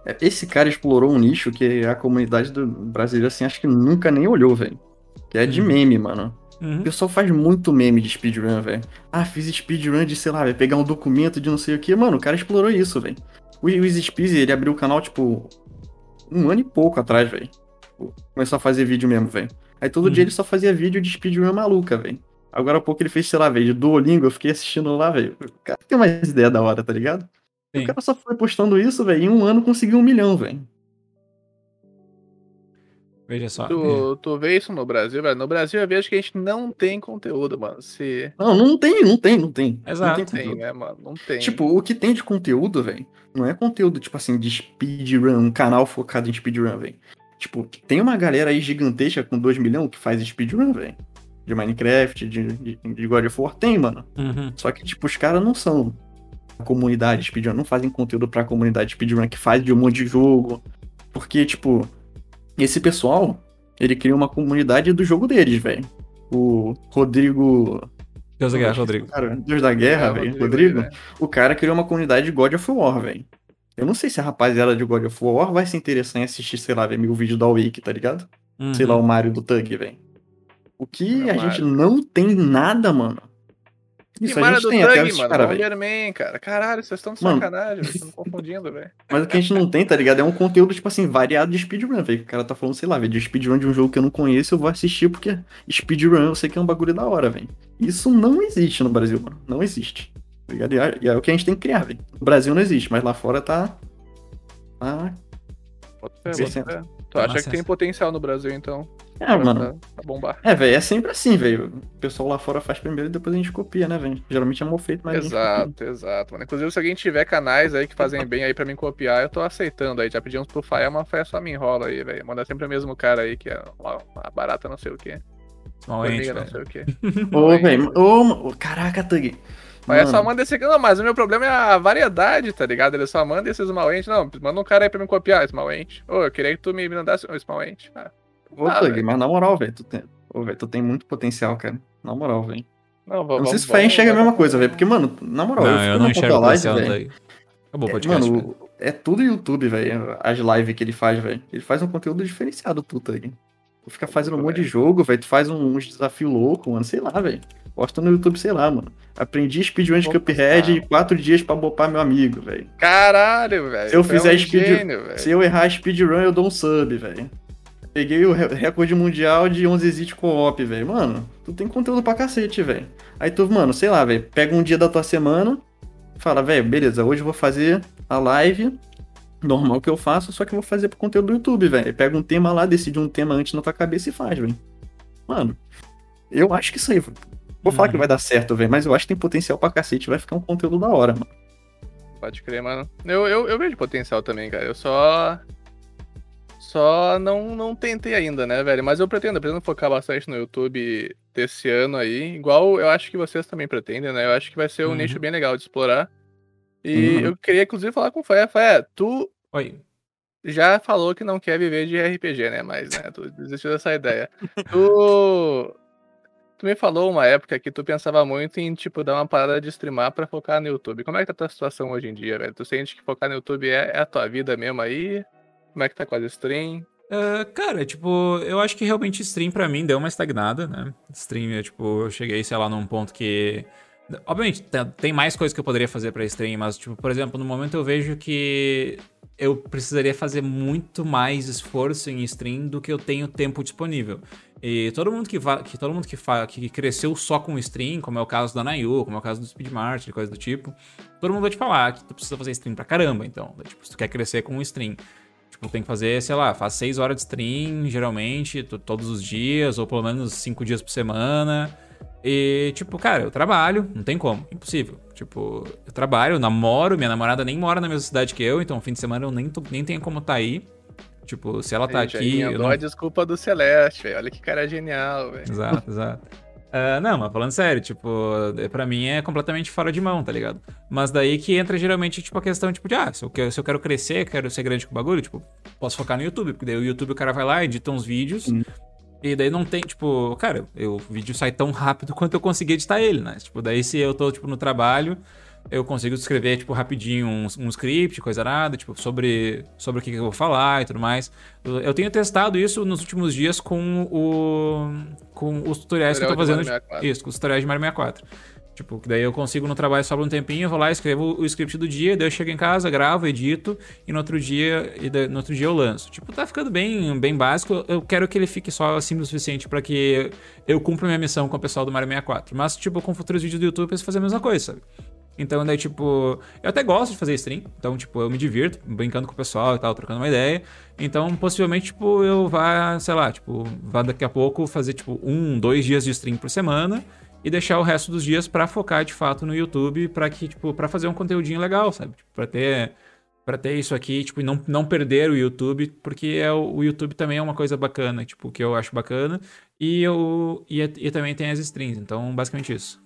É, Esse cara explorou um nicho que a comunidade do brasileira, assim, acho que nunca nem olhou, velho. Que é de Uhum. meme, mano. O Uhum. pessoal faz muito meme de speedrun, velho. Ah, fiz speedrun de, sei lá, velho, pegar um documento de não sei o que. Mano, o cara explorou isso, velho. O Easy Speedy, ele abriu o canal, tipo, um ano e pouco atrás, velho. Tipo, Começou a fazer vídeo mesmo, velho. Aí todo Uhum. dia ele só fazia vídeo de speedrun maluca, velho. Agora há pouco ele fez, sei lá, velho, de Duolingo, eu fiquei assistindo lá, velho. O cara tem umas ideias da hora, tá ligado? Sim. O cara só foi postando isso, velho, em um ano conseguiu um milhão, velho. Veja só. Tu, tu vê isso no Brasil, velho? No Brasil eu vejo que a gente não tem conteúdo, mano. Se. Não, não tem, não tem, não tem. Exato. Não Tem, conteúdo. né, mano? Não tem. Tipo, o que tem de conteúdo, velho, não é conteúdo, tipo assim, de speedrun, um canal focado em speedrun, velho. Tipo, tem uma galera aí gigantesca com 2 milhões que faz speedrun, velho. De Minecraft, de, de, de God of War, tem, mano. Uhum. Só que, tipo, os caras não são a comunidade speedrun, não fazem conteúdo pra comunidade speedrun que faz de um monte de jogo. Porque, tipo, esse pessoal, ele cria uma comunidade do jogo deles, velho. O Rodrigo. Deus da guerra, esqueci Rodrigo. o Cara, Deus da Guerra, É, velho. Rodrigo. né? O cara criou uma comunidade de God of War, velho. Eu não sei se a rapaziada de God of War vai se interessar em assistir, sei lá, ver mil vídeos da Wake, tá ligado? Sei Uhum. lá, o Mario do Tug, velho. O que É, a Mario. gente não tem nada, mano. Isso a Mario gente tem até Thug, esses mano. velho. Bomberman, cara. Caralho, vocês estão de Mano. sacanagem, *laughs* velho. Estão confundindo, velho. Mas o que a gente não tem, tá ligado? É um conteúdo, tipo assim, variado de speedrun, velho. O cara tá falando, sei lá, velho, de speedrun de um jogo que eu não conheço, eu vou assistir porque speedrun eu sei que é um bagulho da hora, velho. Isso não existe no Brasil, mano. Não existe. Tá ligado? E é, é o que a gente tem que criar, velho. No Brasil não existe, mas lá fora tá. Tá. Sim, bota sim. fé. Tu Tá acha que tem potencial no Brasil, então? É, pra- mano. Pra, bombar. É, velho, é sempre assim, velho. O pessoal lá fora faz primeiro e depois a gente copia, né, velho? Geralmente é mal feito, mas. Exato, exato, mano. Inclusive, se alguém tiver canais aí que fazem bem aí pra mim copiar, eu tô aceitando aí. Já pedimos pro Faia, mas Faia só me enrola aí, velho. Manda sempre o mesmo cara aí, que é uma, uma barata não sei o quê. Formiga não sei o quê. *laughs* Ô, velho, ô, ô, caraca, Tug. Mas é Mano. só manda esse aqui. Não, mas o meu problema é a variedade, tá ligado? Ele só manda esses malentes. Não, manda um cara aí pra me copiar esse malente. Ô, eu queria que tu me mandasse esse malente. Ah, Ô, Ah, velho. mas na moral, velho, tu tem. Ô, velho, tu tem muito potencial, cara. Na moral, velho. não, Eu vamos. não sei se o Fé enxerga a mesma coisa, velho. Porque, mano, na moral, Não, eu na não enxergo o live, potencial velho. daí. Acabou o É, podcast, velho. mano, é tudo YouTube, velho. As lives que ele faz, velho. Ele faz um conteúdo diferenciado, tu, ligado? Tu fica fazendo um monte de jogo, velho. Tu faz um- uns desafios loucos, mano. Sei lá, velho. Posta no YouTube, sei lá, mano. Aprendi speedrun de Cuphead em quatro dias pra bopar meu amigo, velho. Caralho, velho. Se eu tu é fizer um speed- gênio. Se eu errar speedrun, eu dou um sub, velho. Peguei o re- recorde mundial de 11 exit co-op, velho. Mano, tu tem conteúdo pra cacete, velho. Aí tu, mano, sei lá, velho. Pega um dia da tua semana, fala, velho, beleza, hoje eu vou fazer a live normal que eu faço, só que eu vou fazer pro conteúdo do YouTube, velho. Pega um tema lá, decide um tema antes na tua cabeça e faz, velho. Mano, eu acho que isso aí. Vou falar Uhum. que vai dar certo, velho, mas eu acho que tem potencial pra cacete. Vai ficar um conteúdo da hora, mano. Pode crer, mano. Eu, eu, eu vejo potencial também, cara. Eu só. Só não, não tentei ainda, né, velho? Mas eu pretendo, eu pretendo focar bastante no YouTube desse ano aí. Igual eu acho que vocês também pretendem, né? Eu acho que vai ser um Uhum. nicho bem legal de explorar. E Uhum. eu queria, inclusive, falar com o Fé. Fé, tu Oi. já falou que não quer viver de RPG, né? Mas, né, tu desistiu dessa ideia. *laughs* Tu. Tu me falou uma época que tu pensava muito em, tipo, dar uma parada de streamar pra focar no YouTube. Como é que tá a tua situação hoje em dia, velho? Tu sente que focar no YouTube é, é a tua vida mesmo aí? Como é que tá com as stream? Ah, cara, tipo, eu acho que realmente stream pra mim deu uma estagnada, né? Stream, eu, tipo, eu cheguei, sei lá, num ponto que. Obviamente, tem mais coisas que eu poderia fazer pra stream, mas, tipo, por exemplo, no momento eu vejo que eu precisaria fazer muito mais esforço em stream do que eu tenho tempo disponível. E todo mundo que, que todo mundo que, que cresceu só com stream, como é o caso da Nayu, como é o caso do Speedmart, coisa do tipo, todo mundo vai te falar que tu precisa fazer stream pra caramba, então. Tipo, se tu quer crescer com stream. Tipo, tem que fazer, sei lá, faz seis horas de stream, geralmente, to- todos os dias, ou pelo menos cinco dias por semana. E, tipo, cara, eu trabalho, não tem como, impossível. Tipo, eu trabalho, eu namoro, minha namorada nem mora na mesma cidade que eu, então fim de semana eu nem, tô- nem tenho como tá aí. Tipo, se ela tá aqui. Eu não... a desculpa do Celeste, velho. Olha que cara genial, velho. Exato, exato. Ah, não, mas falando sério, tipo, pra mim é completamente fora de mão, tá ligado? Mas daí que entra geralmente, tipo, a questão, tipo, de, ah, se eu quero, se eu quero crescer, quero ser grande com o bagulho, tipo, posso focar no YouTube, porque daí o YouTube o cara vai lá, edita uns vídeos, Sim. e daí não tem, tipo, cara, eu- o vídeo sai tão rápido *laughs* quanto eu consegui editar ele, né? Tipo, daí se eu tô, tipo, no trabalho, eu consigo escrever, tipo, rapidinho um, um script, coisa nada, tipo, sobre, sobre o que, que eu vou falar e tudo mais. Eu, tenho testado isso nos últimos dias com o com os tutoriais que eu tô fazendo. de Mario 64. Isso, com os tutoriais de Mario 64. Tipo, que daí eu consigo no trabalho sobra um tempinho, eu vou lá, escrevo o script do dia, daí eu chego em casa, gravo, edito, e no outro dia, e daí- no outro dia eu lanço. Tipo, tá ficando bem, bem básico. Eu quero que ele fique só simples o suficiente pra que eu cumpra minha missão com o pessoal do Mario 64. Mas, tipo, com futuros vídeos do YouTube, eu preciso fazer a mesma coisa, sabe? Então, daí, tipo, eu até gosto de fazer stream. Então, tipo, eu me divirto brincando com o pessoal e tal, trocando uma ideia. Então, possivelmente, tipo, eu vá, sei lá, tipo, vá daqui a pouco fazer, tipo, um, dois dias de stream por semana e deixar o resto dos dias pra focar de fato no YouTube, pra que, tipo, para fazer um conteúdinho legal, sabe? Tipo, pra ter para ter isso aqui, tipo, e não, não perder o YouTube, porque é o, YouTube também é uma coisa bacana, tipo, que eu acho bacana, e eu e, e também tem as streams, então basicamente isso.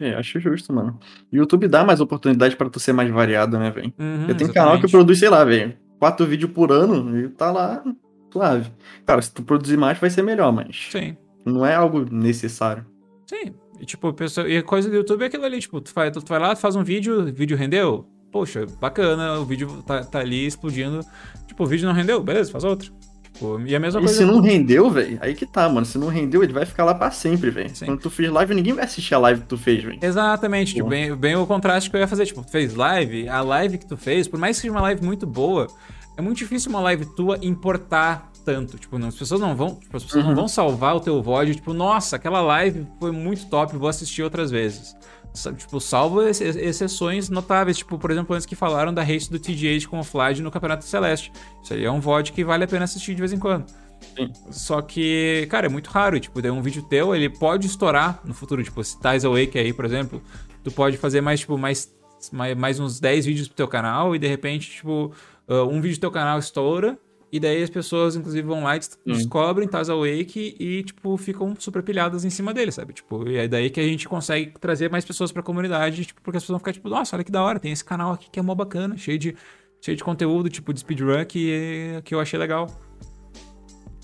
É, acho justo, mano. YouTube dá mais oportunidade pra tu ser mais variado, né, velho? Uhum, Eu tenho canal que exatamente. produz, sei lá, velho, quatro vídeos por ano e tá lá suave. Cara, se tu produzir mais vai ser melhor, mas Sim. não é algo necessário. Sim. E tipo, pessoa, e a coisa do YouTube é aquilo ali, tipo, tu vai, tu vai lá, faz um vídeo, o vídeo rendeu, poxa, bacana, o vídeo tá, tá ali explodindo. Tipo, o vídeo não rendeu, beleza, faz outro. Tipo, e a mesma E coisa. se não rendeu, velho, aí que tá, mano. Se não rendeu, ele vai ficar lá pra sempre, velho. Quando tu fez live, ninguém vai assistir a live que tu fez, velho. Exatamente, tipo, bem, bem o contraste que eu ia fazer. Tipo, tu fez live, a live que tu fez, por mais que seja uma live muito boa, é muito difícil uma live tua importar tanto. Tipo, não, as pessoas não vão. Tipo, as pessoas não Uhum. vão salvar o teu VOD, tipo, nossa, aquela live foi muito top, vou assistir outras vezes. Tipo, salvo ex- ex- exceções notáveis, tipo, por exemplo, antes que falaram da race do TGH com o Flyd no Campeonato Celeste. Isso aí é um VOD que vale a pena assistir de vez em quando. Sim. Só que, cara, é muito raro. Tipo, daí um vídeo teu, ele pode estourar no futuro. Tipo, se Ties Awake aí, por exemplo, tu pode fazer mais, tipo, mais, mais, mais uns 10 vídeos pro teu canal e de repente, tipo, uh, um vídeo do teu canal estoura E daí as pessoas, inclusive, vão lá, des- descobrem Tarzan Wake e, tipo, ficam super pilhadas em cima dele, sabe? Tipo, e é daí que a gente consegue trazer mais pessoas pra comunidade, tipo, porque as pessoas vão ficar, tipo, nossa, olha que da hora, tem esse canal aqui que é mó bacana, cheio de, cheio de conteúdo, tipo, de speedrun que, que eu achei legal.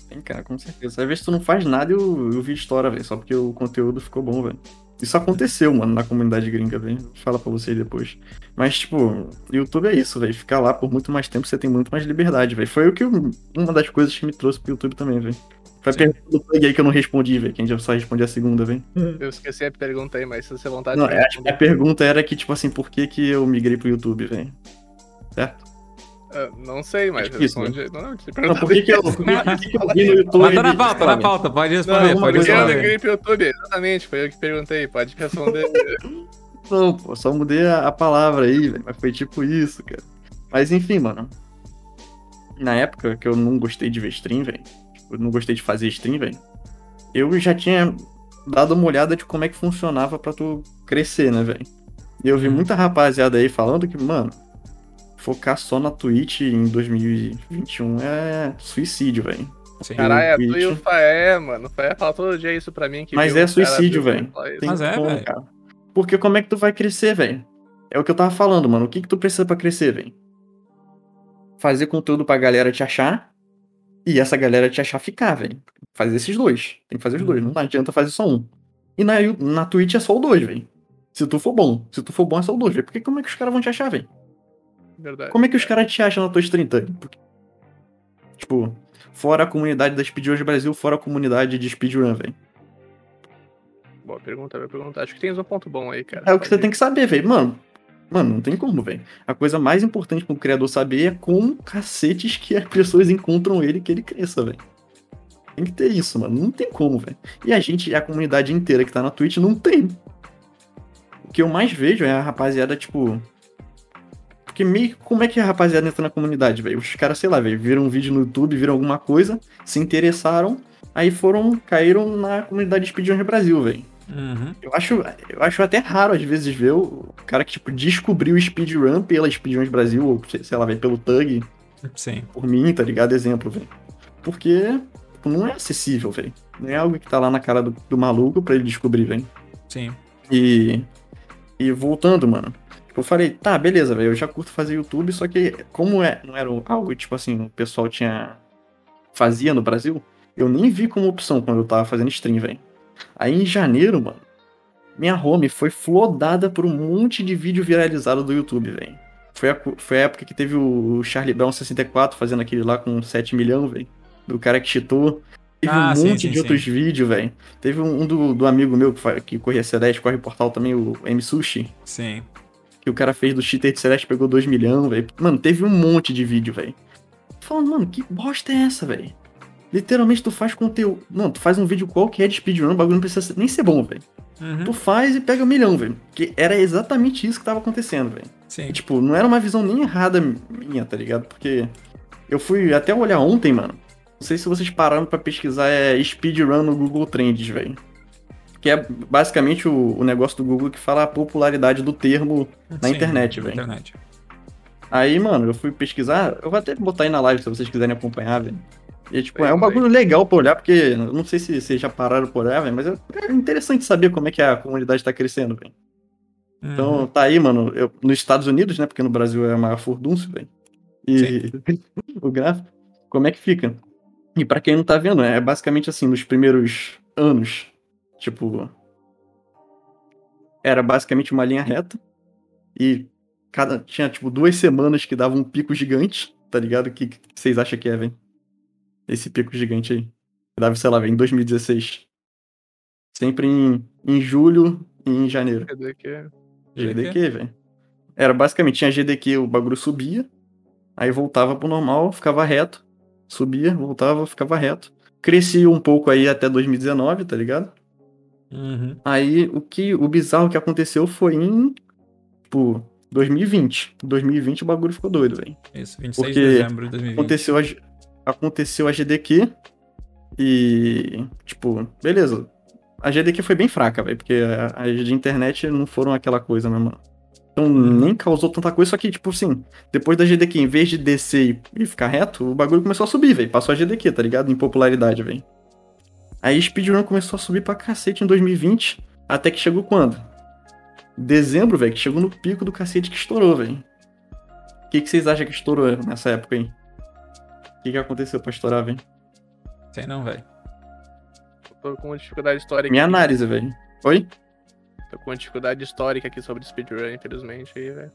Tem, cara, com certeza. Às vezes tu não faz nada e o, o vídeo estoura, velho, só porque o conteúdo ficou bom, velho. Isso aconteceu, mano, na comunidade gringa, velho. Fala pra vocês depois. Mas, tipo, YouTube é isso, velho. Ficar lá por muito mais tempo, você tem muito mais liberdade, velho. Foi o que eu- uma das coisas que me trouxe pro YouTube também, velho. Foi a pergunta do plug aí que eu não respondi, velho. Que a gente só responde a segunda, velho. Eu esqueci a pergunta aí, mas se você vontade Não, que a pergunta era que, tipo assim, por que que eu migrei pro YouTube, velho? Certo? Ah, Não sei, mas difícil, responde. Não, não, te Não, por que que eu, por que que eu vi no YouTube? Mas tá na pauta, tá na pauta, pode responder, Não, pode eu responder. migrei pro YouTube, exatamente, foi eu que perguntei, pode responder. *laughs* Não, pô, só mudei a, a palavra aí, velho. Mas foi tipo isso, cara. Mas enfim, mano. Na época que eu não gostei de ver stream, velho. Tipo, eu não gostei de fazer stream, velho. Eu já tinha dado uma olhada de como é que funcionava pra tu crescer, né, velho? E eu vi Uhum. muita rapaziada aí falando que, mano, focar só na Twitch em 2021 é suicídio, velho. Caralho, tu Twitch. e o Faé, mano. O Faé fala todo dia isso pra mim. Que Mas viu é suicídio, velho. Mas é, velho. cara. Porque como é que tu vai crescer, velho? É o que eu tava falando, mano. O que que tu precisa pra crescer, velho? Fazer conteúdo pra galera te achar e essa galera te achar ficar, velho. Fazer esses dois. Tem que fazer os dois. Não adianta fazer só um. E na, na Twitch é só o dois, velho. Se tu for bom. Se tu for bom é só o dois, velho. Porque como é que os caras vão te achar, velho? Verdade. Como é que os caras te acham na tua stream, tá? Porque- Tipo, fora a comunidade da Speedruns Brasil, fora a comunidade de Speedrun, velho. Boa pergunta, boa pergunta. Acho que tens um ponto bom aí, cara. É o que você tem que saber, velho. Mano, mano, não tem como, velho. A coisa mais importante pro criador saber é como cacetes que as pessoas encontram ele que ele cresça, velho. Tem que ter isso, mano. Não tem como, velho. E a gente, a comunidade inteira que tá na Twitch, não tem. O que eu mais vejo é a rapaziada, tipo. Porque meio. Como é que a rapaziada entra na comunidade, velho? Os caras, sei lá, velho, viram um vídeo no YouTube, viram alguma coisa, se interessaram, aí foram. caíram na comunidade Speedruns Brasil, velho. Uhum. Eu acho, eu acho até raro, às vezes, ver o cara que, tipo, descobriu o speedrun pela Speedruns Brasil, ou, sei lá, velho, pelo Tug, Sim. por mim, tá ligado? Exemplo, velho. Porque tipo, não é acessível, velho. Não é algo que tá lá na cara do, do maluco pra ele descobrir, velho. Sim. E. E voltando, mano. Tipo, eu falei, tá, beleza, velho. Eu já curto fazer YouTube, só que como é, não era algo, tipo assim, o pessoal tinha. fazia no Brasil, eu nem vi como opção quando eu tava fazendo stream, velho. Aí em janeiro, mano, minha home foi flodada por um monte de vídeo viralizado do YouTube, velho. Foi a, foi a época que teve o Charlie Brown 64 fazendo aquele lá com 7 milhões, velho. Do cara que cheatou. Teve Ah, um sim, monte sim, de sim. outros vídeos, velho. Teve um, um do, do amigo meu que, que corria Celeste, corre portal também, o M Sushi. Sim. Que o cara fez do cheater de Celeste, pegou 2 milhões, velho. Mano, teve um monte de vídeo, velho. Falando, mano, que bosta é essa, velho? Literalmente, tu faz conteúdo. Não, tu faz um vídeo qualquer de speedrun, o bagulho não precisa nem ser bom, velho. Uhum. Tu faz e pega um milhão, velho. Que era exatamente isso que tava acontecendo, velho. Sim. E, tipo, não era uma visão nem errada minha, tá ligado? Porque eu fui até olhar ontem, mano. Não sei se vocês pararam pra pesquisar é speedrun no Google Trends, velho. Que é basicamente o, o negócio do Google que fala a popularidade do termo na Sim, internet, velho. internet. Aí, mano, eu fui pesquisar. Eu vou até botar aí na live se vocês quiserem acompanhar, velho. E, tipo, é um bagulho legal pra olhar, porque eu não sei se vocês já pararam por olhar, velho, mas é é interessante saber como é que a comunidade tá crescendo, velho. Então, Uhum. tá aí, mano, eu- nos Estados Unidos, né? Porque no Brasil é a maior furdúncio, velho. E *laughs* o gráfico, como é que fica? E pra quem não tá vendo, é basicamente assim, nos primeiros anos, tipo. Era basicamente uma linha reta. E cada tinha, tipo, duas semanas que dava um pico gigante, tá ligado? O que, que vocês acham que é, velho? Esse pico gigante aí. Dava, sei lá, velho, em 2016. Sempre em, em julho e em janeiro. É? GDQ, velho. Era basicamente, tinha GDQ, o bagulho subia, aí voltava pro normal, ficava reto, subia, voltava, ficava reto. Crescia um pouco aí até 2019, tá ligado? Uhum. Aí o que o bizarro que aconteceu foi em tipo 2020. Em 2020 o bagulho ficou doido, velho. Isso, 26 Porque de dezembro de 2020. Aconteceu a, aconteceu a GDQ e tipo, beleza. A GDQ foi bem fraca, velho, porque as de internet não foram aquela coisa mesmo. Então nem causou tanta coisa, só que, tipo assim, depois da GDQ, em vez de descer e ficar reto, o bagulho começou a subir, velho. Passou a GDQ, tá ligado? Em popularidade, velho. Aí speedrun começou a subir pra cacete em 2020, até que chegou quando? Dezembro, velho, que chegou no pico do cacete que estourou, velho. O que, que vocês acham que estourou nessa época aí? O que, que aconteceu pra estourar, velho? Sei não, velho. Tô com uma dificuldade histórica. Minha aqui. análise, velho. Oi? Tô com uma dificuldade histórica aqui sobre speedrun, infelizmente, aí, velho.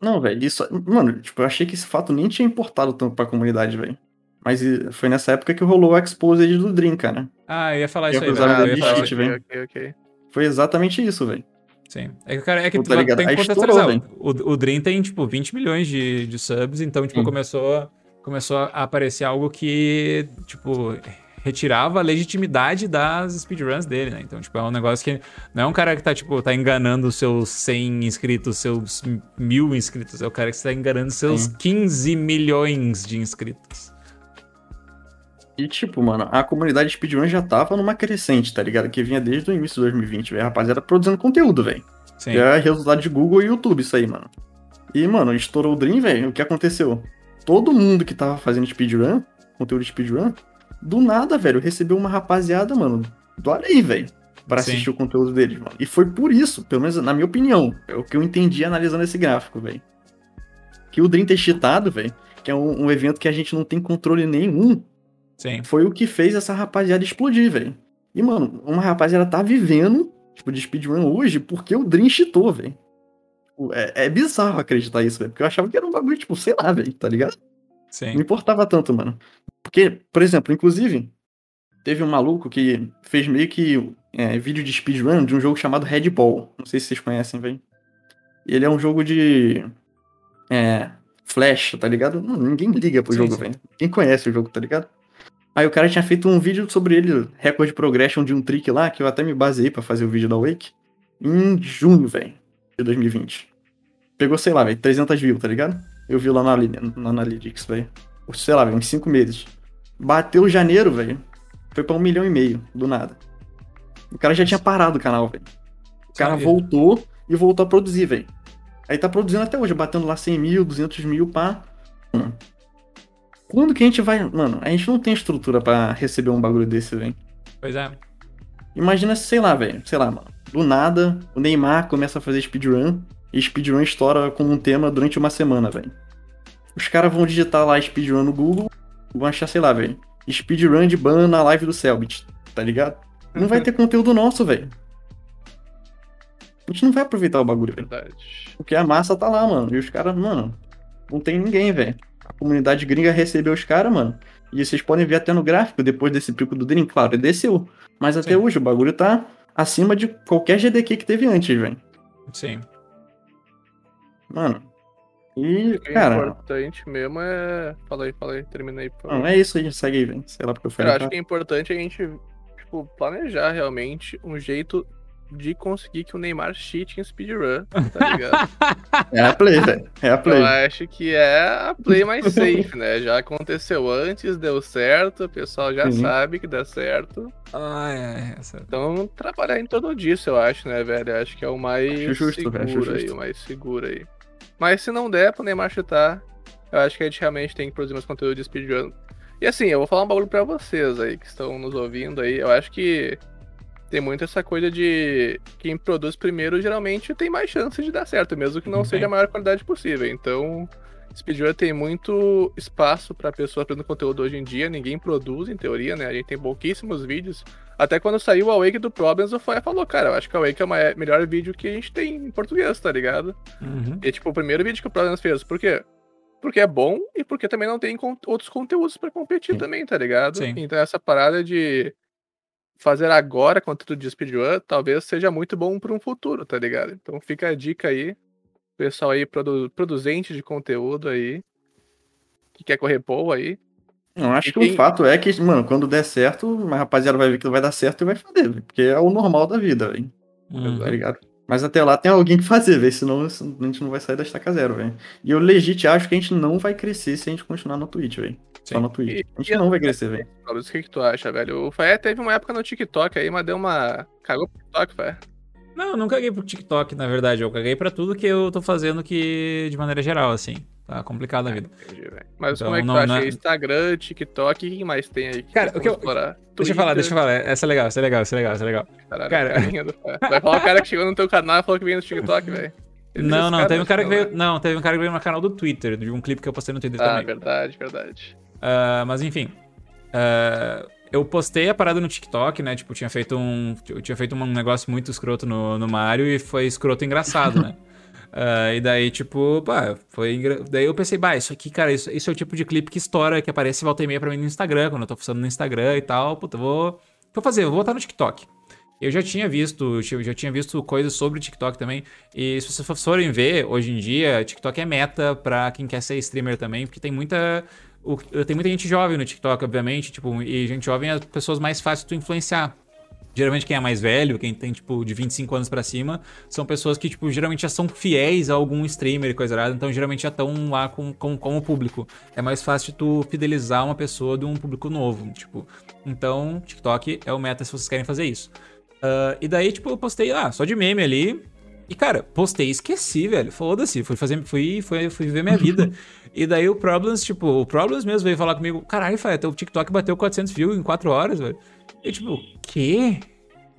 Não, velho, isso. Mano, tipo, eu achei que esse fato nem tinha importado tanto pra comunidade, velho. Mas foi nessa época que rolou o Exposed do Dream, cara. Ah, eu ia falar isso aí, cruzava velho. Eu de ia falar cheat, isso. velho. ok, ok. Foi exatamente isso, velho. Sim. É que, cara, é que Pô, tá ligado? tem que contextualizar. estourou, O, o Dream tem, tipo, 20 milhões de, de subs, então, tipo, começou, começou a aparecer algo que, tipo, retirava a legitimidade das speedruns dele, né? Então, tipo, é um negócio que não é um cara que tá, tipo, tá enganando os seus 100 inscritos, seus mil inscritos. É o cara que está enganando seus Sim. 15 milhões de inscritos. E, tipo, mano, a comunidade speedrun já tava numa crescente, tá ligado? Que vinha desde o início de 2020, velho. Rapaziada produzindo conteúdo, velho. É resultado de Google e YouTube isso aí, mano. E, mano, estourou o Dream, velho. O que aconteceu? Todo mundo que tava fazendo speedrun, conteúdo de speedrun, do nada, velho, recebeu uma rapaziada, mano, do além, velho. Pra Sim. assistir o conteúdo deles, mano. E foi por isso, pelo menos na minha opinião, é o que eu entendi analisando esse gráfico, velho. Que o Dream ter cheatado, velho, que é um, um evento que a gente não tem controle nenhum, Sim. foi o que fez essa rapaziada explodir, velho. E, mano, uma rapaziada tá vivendo, tipo, de speedrun hoje porque o Dream cheatou, velho. Tipo, É, é bizarro acreditar isso, velho. Porque eu achava que era um bagulho, tipo, sei lá, velho, tá ligado? Não Sim. importava tanto, mano. Porque, por exemplo, inclusive, teve um maluco que fez meio que é, vídeo de speedrun de um jogo chamado Red Ball. Não sei se vocês conhecem, velho. Ele é um jogo de. É. Flash, tá ligado? Não, ninguém liga pro Sim, jogo, velho. Quem conhece o jogo, tá ligado? Aí o cara tinha feito um vídeo sobre ele, recorde progression de um trick lá, que eu até me baseei pra fazer o vídeo da Wake, em junho, velho, de 2020. Pegou, sei lá, velho, 300 views, tá ligado? Eu vi lá na, na Analytics, velho. Sei lá, velho, em 5 meses. Bateu janeiro, velho. Foi pra um milhão e meio, do nada. O cara já tinha parado o canal, velho. O cara Sabia. voltou e voltou a produzir, velho. Aí tá produzindo até hoje, batendo lá 100 mil, 200 mil, pá. Mano, Quando que a gente vai. Mano, a gente não tem estrutura pra receber um bagulho desse, velho. Pois é. Imagina, sei lá, velho. Sei lá, mano. Do nada, o Neymar começa a fazer speedrun. E speedrun estoura como um tema durante uma semana, velho. Os caras vão digitar lá speedrun no Google. Vão achar, sei lá, velho. Speedrun de ban na live do Selbit, tá ligado? Não vai ter *laughs* conteúdo nosso, velho. A gente não vai aproveitar o bagulho, velho. Verdade. Porque a massa tá lá, mano. E os caras, mano, não tem ninguém, velho. A comunidade gringa recebeu os caras, mano. E vocês podem ver até no gráfico, depois desse pico do Dream, claro, ele desceu. Mas até Sim. hoje o bagulho tá acima de qualquer GDQ que teve antes, velho. Sim. Mano. E, O é cara, importante mesmo é. Fala aí, fala aí, termina aí, não, é isso aí, segue aí, velho. Sei lá porque eu Eu falei. acho que é importante a gente, tipo, planejar realmente um jeito de conseguir que o Neymar cheat em speedrun, tá ligado? *laughs* É a play, velho. É a play. Eu acho que é a play mais safe, né? Já aconteceu antes, deu certo, o pessoal já Sim. sabe que dá certo. Ai, ai, essa... Então, trabalhar em torno disso, eu acho, né, velho? Eu acho que é o mais Acho justo, velho, acho seguro aí, justo. o mais seguro aí. Mas se não der pro Neymar chutar, eu acho que a gente realmente tem que produzir mais conteúdo de speedrun. E assim, eu vou falar um bagulho pra vocês aí, que estão nos ouvindo aí. Eu acho que tem muito essa coisa de quem produz primeiro geralmente tem mais chance de dar certo, mesmo que não Uhum. seja a maior qualidade possível. Então, speedrun tem muito espaço pra pessoa produzir conteúdo hoje em dia. Ninguém produz, em teoria, né? A gente tem pouquíssimos vídeos. Até quando saiu o Awake do Problems, o Foia falou, cara, eu acho que o Awake é o melhor vídeo que a gente tem em português, tá ligado? Uhum. E tipo, o primeiro vídeo que o Problems fez, por quê? Porque é bom e porque também não tem outros conteúdos pra competir Sim. também, tá ligado? Sim. Então essa parada de fazer agora conteúdo de speedrun talvez seja muito bom pra um futuro, tá ligado? Então fica a dica aí, pessoal aí, produ produzente de conteúdo aí, que quer correr pol aí. Eu acho E que quem- o fato é que, mano, quando der certo, a rapaziada vai ver que vai dar certo e vai fazer, velho. Porque é o normal da vida, velho. Uhum. tá ligado? Mas até lá tem alguém que fazer, velho, senão a gente não vai sair da estaca zero, velho. E eu legit acho que a gente não vai crescer se a gente continuar no Twitch, velho. Só Sim. no Twitch. E- A gente e- não vai crescer, velho. O que, que tu acha, velho? O Faé teve uma época no TikTok aí, mas deu uma. Cagou pro TikTok, Faé. Não, eu não caguei pro TikTok, na verdade. Eu caguei pra tudo que eu tô fazendo que de maneira geral, assim. Tá complicado a vida. Entendi, velho. Mas Então, como é que não- tu acha? não é- Instagram, TikTok, o que mais tem aí? Cara, o que eu- explorar? Deixa eu falar, deixa eu falar. Essa é legal, essa é legal, essa é legal, essa é legal. Caralho, Cara- do- Vai falar o cara que chegou no teu canal e falou que veio no TikTok, *laughs* velho. Não, não, teve um cara que veio. né? Não, teve um cara que veio no canal do Twitter, de um clipe que eu postei no Twitter Ah, também. verdade, verdade. Ah, mas enfim. ah, eu postei a parada no TikTok, né? Tipo, tinha feito um. Eu tinha feito um negócio muito escroto no, no Mario e foi escroto engraçado, né? *laughs* Ah, e daí, tipo, pá, foi. engra- Daí eu pensei, bah, isso aqui, cara, isso, isso é o tipo de clipe que estoura, que aparece volta e meia pra mim no Instagram, quando eu tô postando no Instagram e tal. Puta, eu vou. Vou fazer, vou botar no TikTok. Eu já tinha visto, eu já tinha visto coisas sobre TikTok também. E se vocês forem ver, hoje em dia, TikTok é meta pra quem quer ser streamer também, porque tem muita. O- tem muita gente jovem no TikTok, obviamente, tipo, e gente jovem é as pessoas mais fáceis de tu influenciar. Geralmente quem é mais velho, quem tem, tipo, de 25 anos pra cima, são pessoas que, tipo, geralmente já são fiéis a algum streamer e coisa errada, então geralmente já estão lá com, com, com o público. É mais fácil tu fidelizar uma pessoa de um público novo, tipo. Então, TikTok é o meta se vocês querem fazer isso. Ah, e daí, tipo, eu postei, ah, só de meme ali. E, cara, postei e esqueci, velho. Foda-se. Fui fazer. Fui, fui, fui viver minha *laughs* vida. E daí o Problems, tipo, o Problems mesmo veio falar comigo: caralho, Faia, teu TikTok bateu 400 views em 4 horas, velho. E tipo, quê?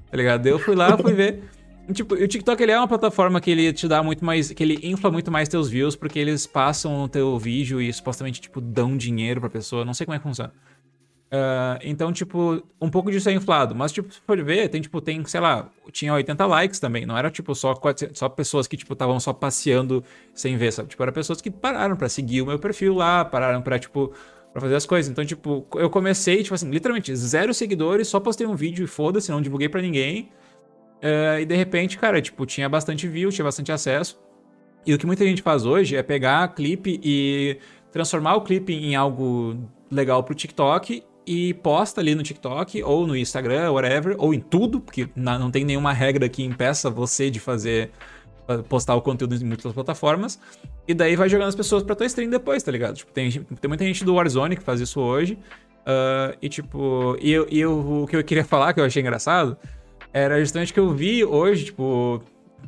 Tá ligado? Eu fui lá, *laughs* fui ver. Tipo, o TikTok ele é uma plataforma que ele te dá muito mais. que ele infla muito mais teus views, porque eles passam o teu vídeo e supostamente, tipo, dão dinheiro pra pessoa. Não sei como é que funciona. Ah, então, tipo, um pouco disso é inflado. Mas, tipo, se for ver, tem, tipo, tem, sei lá, tinha 80 likes também. Não era, tipo, só, 400 só pessoas que, tipo, estavam só passeando sem ver, sabe? Tipo, era pessoas que pararam pra seguir o meu perfil lá, pararam pra, tipo, pra fazer as coisas. Então, tipo, eu comecei, tipo assim, literalmente, zero seguidores, só postei um vídeo e foda-se, não divulguei pra ninguém. Ah, e de repente, cara, tipo, tinha bastante view, tinha bastante acesso. E o que muita gente faz hoje é pegar clipe e transformar o clipe em algo legal pro TikTok e posta ali no TikTok ou no Instagram, whatever, ou em tudo, porque não tem nenhuma regra que impeça você de fazer postar o conteúdo em múltiplas plataformas. E daí vai jogando as pessoas pra tua stream depois, tá ligado? Tipo, tem, tem muita gente do Warzone que faz isso hoje. ah, e tipo, e, eu, e eu- o que eu queria *laughs* falar, que eu achei engraçado, era justamente que eu vi hoje, tipo,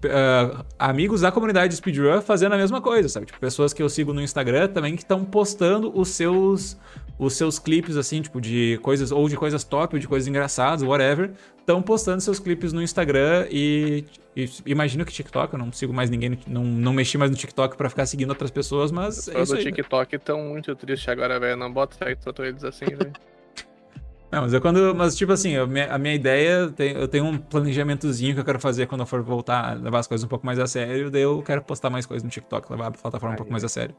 ah, amigos da comunidade de speedrun fazendo a mesma coisa, sabe? Tipo, pessoas que eu sigo no Instagram também que estão postando os seus os seus clipes assim, tipo de coisas ou de coisas top, ou de coisas engraçadas, whatever, estão postando seus clipes no Instagram e, e imagino que TikTok, eu não sigo mais ninguém, não, não mexi mais no TikTok pra ficar seguindo outras pessoas, mas é Os isso do aí. né? TikTok estão muito tristes agora, velho. Não bota fé que tratou eles assim, velho. *laughs* Não, mas eu quando. Mas, tipo assim, a minha, a minha ideia, tem- eu tenho um planejamentozinho que eu quero fazer quando eu for voltar a levar as coisas um pouco mais a sério. Daí eu quero postar mais coisas no TikTok, levar a plataforma um pouco Aí. mais a sério.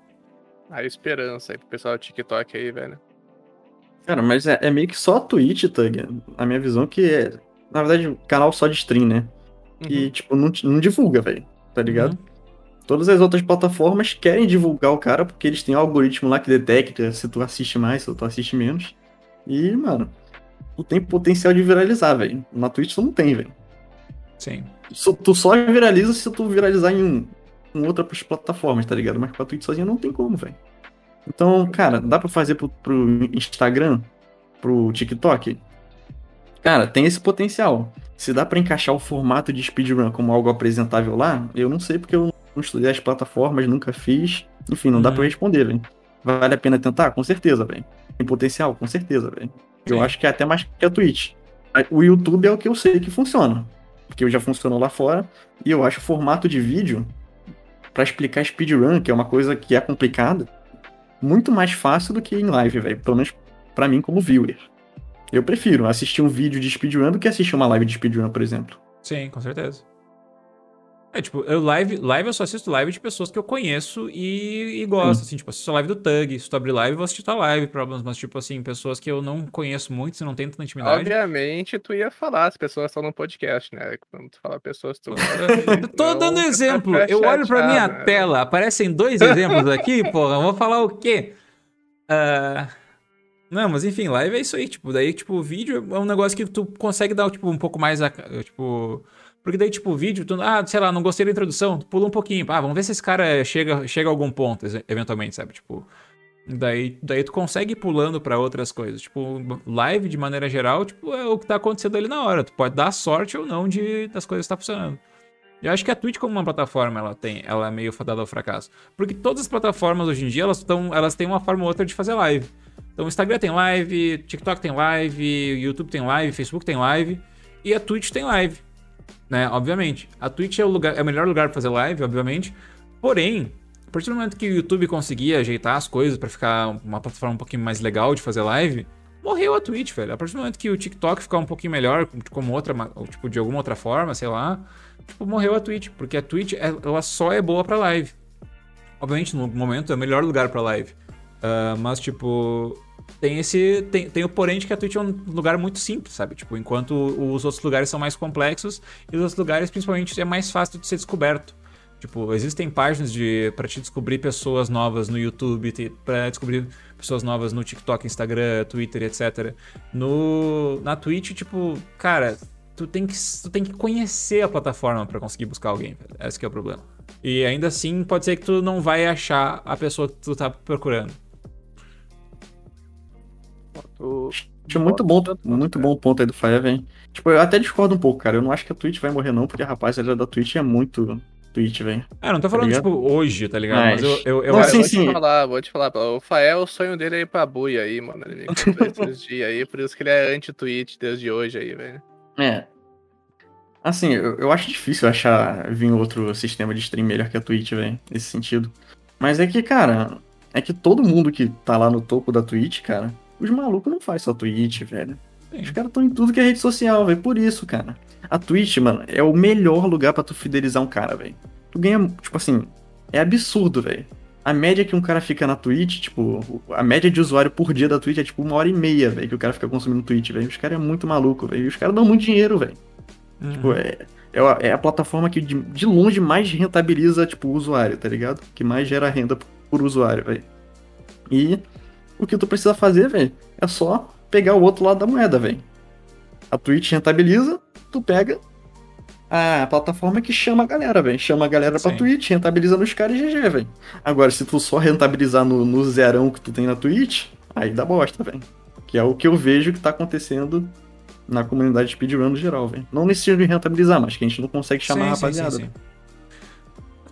A esperança aí pro pessoal do TikTok aí, velho. Cara, mas é, é meio que só a Twitch, Tug. A minha visão que é, na verdade, canal só de stream, né? Uhum. E, tipo, não, não divulga, velho. Tá ligado? Uhum. Todas as outras plataformas querem divulgar o cara porque eles têm um algoritmo lá que detecta se tu assiste mais, se tu assiste menos. E, mano, tu tem potencial de viralizar, velho. Na Twitch tu não tem, velho. Sim. Tu só viraliza se tu viralizar em, um, em outras plataformas, tá ligado? Mas pra Twitch sozinha não tem como, velho. Então, cara, dá pra fazer pro, pro Instagram, pro TikTok? Cara, tem esse potencial. Se dá pra encaixar o formato de speedrun como algo apresentável lá, eu não sei porque eu não estudei as plataformas, nunca fiz. Enfim, não dá Uhum. pra eu responder, velho. Vale a pena tentar? Com certeza, velho. Tem potencial? Com certeza, velho. Eu acho que é até mais que a Twitch. O YouTube é o que eu sei que funciona. Porque já funcionou lá fora. E eu acho o formato de vídeo pra explicar speedrun, que é uma coisa que é complicada, muito mais fácil do que em live, velho. Pelo menos pra mim como viewer. Eu prefiro assistir um vídeo de speedrun do que assistir uma live de speedrun, por exemplo. Sim, com certeza. É, tipo, eu live, live eu só assisto live de pessoas que eu conheço e, e gosto, assim, tipo, assisto a live do Tug, se tu abrir live, eu vou assistir tua live, problemas, mas, tipo, assim, pessoas que eu não conheço muito, se não tenho tanta intimidade. Obviamente, tu ia falar, as pessoas estão no podcast, né? Quando tu fala pessoas, tu. Eu tô *laughs* dando Então, exemplo. Eu olho pra minha né? tela, aparecem dois exemplos aqui, *laughs* porra. Eu vou falar o quê? Ah, Não, mas enfim, live é isso aí, tipo, daí, tipo, vídeo é um negócio que tu consegue dar, tipo, um pouco mais, a- tipo... Porque daí, tipo, o vídeo, tu, ah, sei lá, não gostei da introdução, tu pula um pouquinho, ah, vamos ver se esse cara chega, chega a algum ponto, eventualmente, sabe, tipo... Daí, daí tu consegue ir pulando pra outras coisas, tipo, live, de maneira geral, tipo, é o que tá acontecendo ali na hora, tu pode dar sorte ou não de das coisas estar funcionando. E eu acho que a Twitch, como uma plataforma, ela tem, ela é meio fadada ao fracasso. Porque todas as plataformas hoje em dia, elas, tão, elas têm uma forma ou outra de fazer live. Então o Instagram tem live, TikTok tem live, YouTube tem live, Facebook tem live e a Twitch tem live, né? Obviamente. A Twitch é o, lugar, é o melhor lugar para fazer live, obviamente. Porém, a partir do momento que o YouTube conseguia ajeitar as coisas para ficar uma plataforma um pouquinho mais legal de fazer live, morreu a Twitch, velho. A partir do momento que o TikTok ficar um pouquinho melhor, como outra, tipo, de alguma outra forma, sei lá, tipo, morreu a Twitch, porque a Twitch, ela só é boa para live. Obviamente, no momento é o melhor lugar para live. Uh, mas, tipo, tem esse. Tem, tem o porém de que a Twitch é um lugar muito simples, sabe? Tipo, enquanto os outros lugares são mais complexos, e os outros lugares, principalmente, é mais fácil de ser descoberto. Tipo, existem páginas de para te descobrir pessoas novas no YouTube, para descobrir pessoas novas no TikTok, Instagram, Twitter, etc. No na Twitch, tipo, cara, tu tem que tu tem que conhecer a plataforma para conseguir buscar alguém. Esse é o problema. E ainda assim, pode ser que tu não vai achar a pessoa que tu tá procurando. Acho muito bom, muito bom o ponto aí do Faev, hein? Tipo, eu até discordo um pouco, cara. Eu não acho que a Twitch vai morrer, não, porque a rapaziada da Twitch é muito Twitch, velho. Ah, não tô falando, tá tipo, hoje, tá ligado? Mas, Mas eu, eu, eu, não, sim, vou sim. te falar, vou te falar. O Fael, o sonho dele é ir pra buia aí, mano. Ele *laughs* esses dias aí, por isso que ele é anti-Twitch desde hoje aí, velho. É. Assim, eu, eu acho difícil achar vir outro sistema de stream melhor que a Twitch, velho, nesse sentido. Mas é que, cara, é que todo mundo que tá lá no topo da Twitch, cara, os malucos não fazem só Twitch, velho. Os caras estão em tudo que é rede social, velho. Por isso, cara. A Twitch, mano, é o melhor lugar para tu fidelizar um cara, velho. Tu ganha, tipo assim, é absurdo, velho. A média que um cara fica na Twitch, tipo, a média de usuário por dia da Twitch é tipo uma hora e meia, velho, que o cara fica consumindo Twitch, velho. Os caras é muito maluco, velho. Os caras dão muito dinheiro, velho. Uhum. Tipo, é, é a, é, a plataforma que de, de longe mais rentabiliza, tipo, o usuário, tá ligado? Que mais gera renda por usuário, velho. E o que tu precisa fazer, velho, é só pegar o outro lado da moeda, velho. A Twitch rentabiliza, tu pega a plataforma que chama a galera, velho. Chama a galera Sim. pra Twitch, rentabiliza nos caras e GG, velho. Agora, se tu só rentabilizar no, no zerão que tu tem na Twitch, aí dá bosta, velho. Que é o que eu vejo que tá acontecendo na comunidade speedrun no geral, velho. Não nesse sentido de rentabilizar, mas que a gente não consegue chamar sim, a rapaziada. Sim, sim,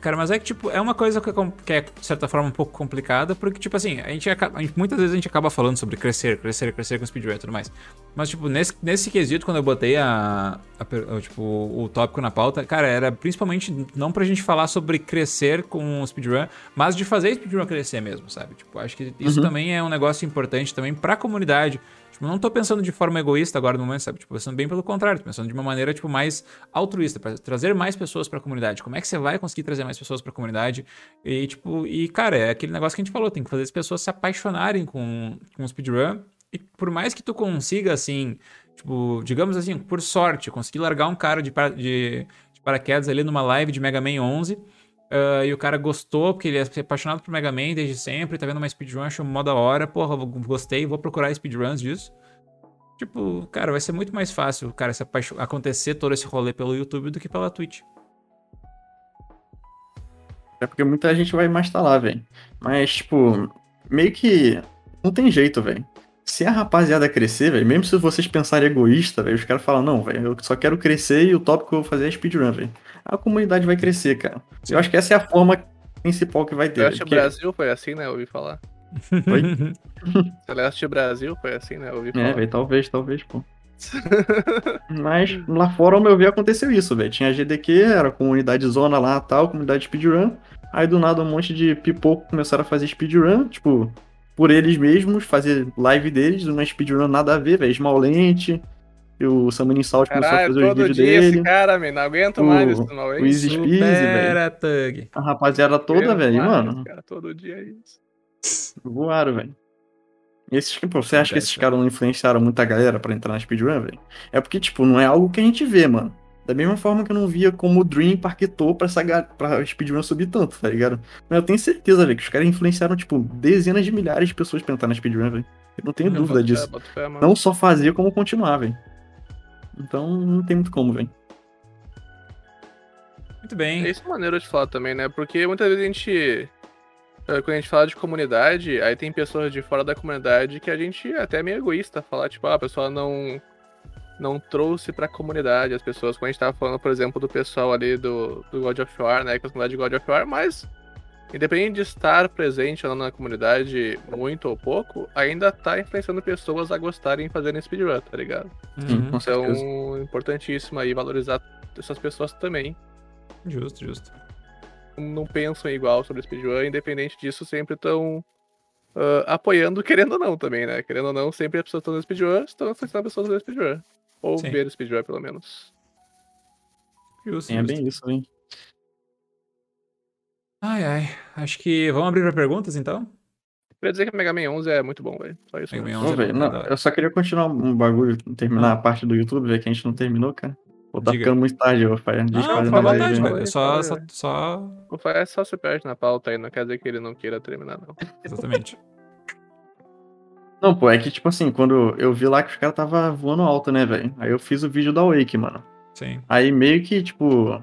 Cara, mas é que, tipo, é uma coisa que, que, é, de certa forma, um pouco complicada, porque, tipo assim, a gente, acaba, a gente, muitas vezes a gente acaba falando sobre crescer, crescer, crescer com speedrun e tudo mais. Mas, tipo, nesse, nesse quesito, quando eu botei a, a, tipo, o tópico na pauta, cara, era principalmente não pra gente falar sobre crescer com o speedrun, mas de fazer speedrun crescer mesmo, sabe? Tipo, acho que isso uhum. também é um negócio importante também pra comunidade. Tipo, não tô pensando de forma egoísta agora no momento, sabe? Tipo, pensando bem pelo contrário, tô pensando de uma maneira, tipo, mais altruísta, para trazer mais pessoas para a comunidade. Como é que você vai conseguir trazer mais pessoas para a comunidade? E, tipo, e, cara, é aquele negócio que a gente falou, tem que fazer as pessoas se apaixonarem com, com o speedrun. E por mais que tu consiga, assim, tipo, digamos assim, por sorte, conseguir largar um cara de, de, de paraquedas ali numa live de Mega Man 11 Uh, e o cara gostou, porque ele é apaixonado por Mega Man desde sempre, tá vendo uma speedrun, achou mó da hora, porra, gostei, vou procurar speedruns disso. Tipo, cara, vai ser muito mais fácil, cara, se acontecer todo esse rolê pelo YouTube do que pela Twitch. É porque muita gente vai mais estar lá, velho. Mas, tipo, meio que não tem jeito, velho. Se a rapaziada crescer, velho, mesmo se vocês pensarem egoísta, velho, os caras falam, não, velho, eu só quero crescer e o tópico que eu vou fazer é speedrun, velho a comunidade vai crescer, cara. Eu acho que essa é a forma principal que vai ter. Celeste porque... Brasil foi assim, né? Eu ouvi falar. Foi? Celeste *laughs* Brasil foi assim, né? Eu ouvi é, falar. É, velho, talvez, talvez, pô. *laughs* Mas lá fora, ao meu ver, aconteceu isso, velho. Tinha a GDQ, era a comunidade zona lá tal, comunidade speedrun. Aí do nada um monte de pipoco começaram a fazer speedrun, tipo, por eles mesmos, fazer live deles, uma speedrun nada a ver, velho. Smallente, e o Samuel Salt começou a fazer os vídeos dele. Esse cara, man, não aguento o, mais isso, não. O Easy Speed, velho. A rapaziada toda, velho, mano. Cara, todo dia é isso. Voaram, velho. Esses, pô, você acha que esses caras não influenciaram muita galera pra entrar na speedrun, velho? É porque, tipo, não é algo que a gente vê, mano. Da mesma forma que eu não via como o Dream parquetou pra, essa, pra speedrun subir tanto, tá ligado? Mas eu tenho certeza, velho, que os caras influenciaram, tipo, dezenas de milhares de pessoas pra entrar na speedrun, velho. Eu não tenho eu dúvida disso. Fé, não só fazer, como continuar, velho. Então não tem muito como, velho. Muito bem. Essa é uma maneira de falar também, né? Porque muitas vezes a gente. Eh, quando a gente fala de comunidade, aí tem pessoas de fora da comunidade que a gente é até meio egoísta falar, tipo, ah, a pessoa não. não trouxe pra comunidade as pessoas. Quando a gente tava falando, por exemplo, do pessoal ali do, do God of War, né? Com a comunidade de God of War, mas independente de estar presente ou não na comunidade muito ou pouco, ainda tá influenciando pessoas a gostarem de fazerem speedrun, tá ligado? Uhum. Então, importantíssimo aí valorizar essas pessoas também. Justo, justo. Não pensam igual sobre speedrun, independente disso, sempre estão apoiando, *laughs* querendo ou não também, né? Querendo ou não, sempre as pessoas estão no speedrun, estão influenciando pessoas fazer speedrun. Ou Sim. ver speedrun, pelo menos. Justo, Sim, é justo. bem isso, hein? Ai, ai. Acho que vamos abrir para perguntas, então? Queria dizer que Mega Man 11 é muito bom, velho. Só isso. Mega. Man 11 Não, é não, eu só queria continuar um bagulho, terminar Ah. a parte do YouTube, velho, que a gente não terminou, cara. Pô, tá Diga. ficando muito tarde, eu falei. Não, fazendo fica à vontade, né? velho. É só, só, só... O Fire só se perde na pauta aí, não quer dizer que ele não queira terminar, não. *laughs* Exatamente. Não, pô, é que, tipo assim, quando eu vi lá que os caras tava voando alto, né, velho? Aí eu fiz o vídeo da Wake, mano. Sim. Aí meio que, tipo,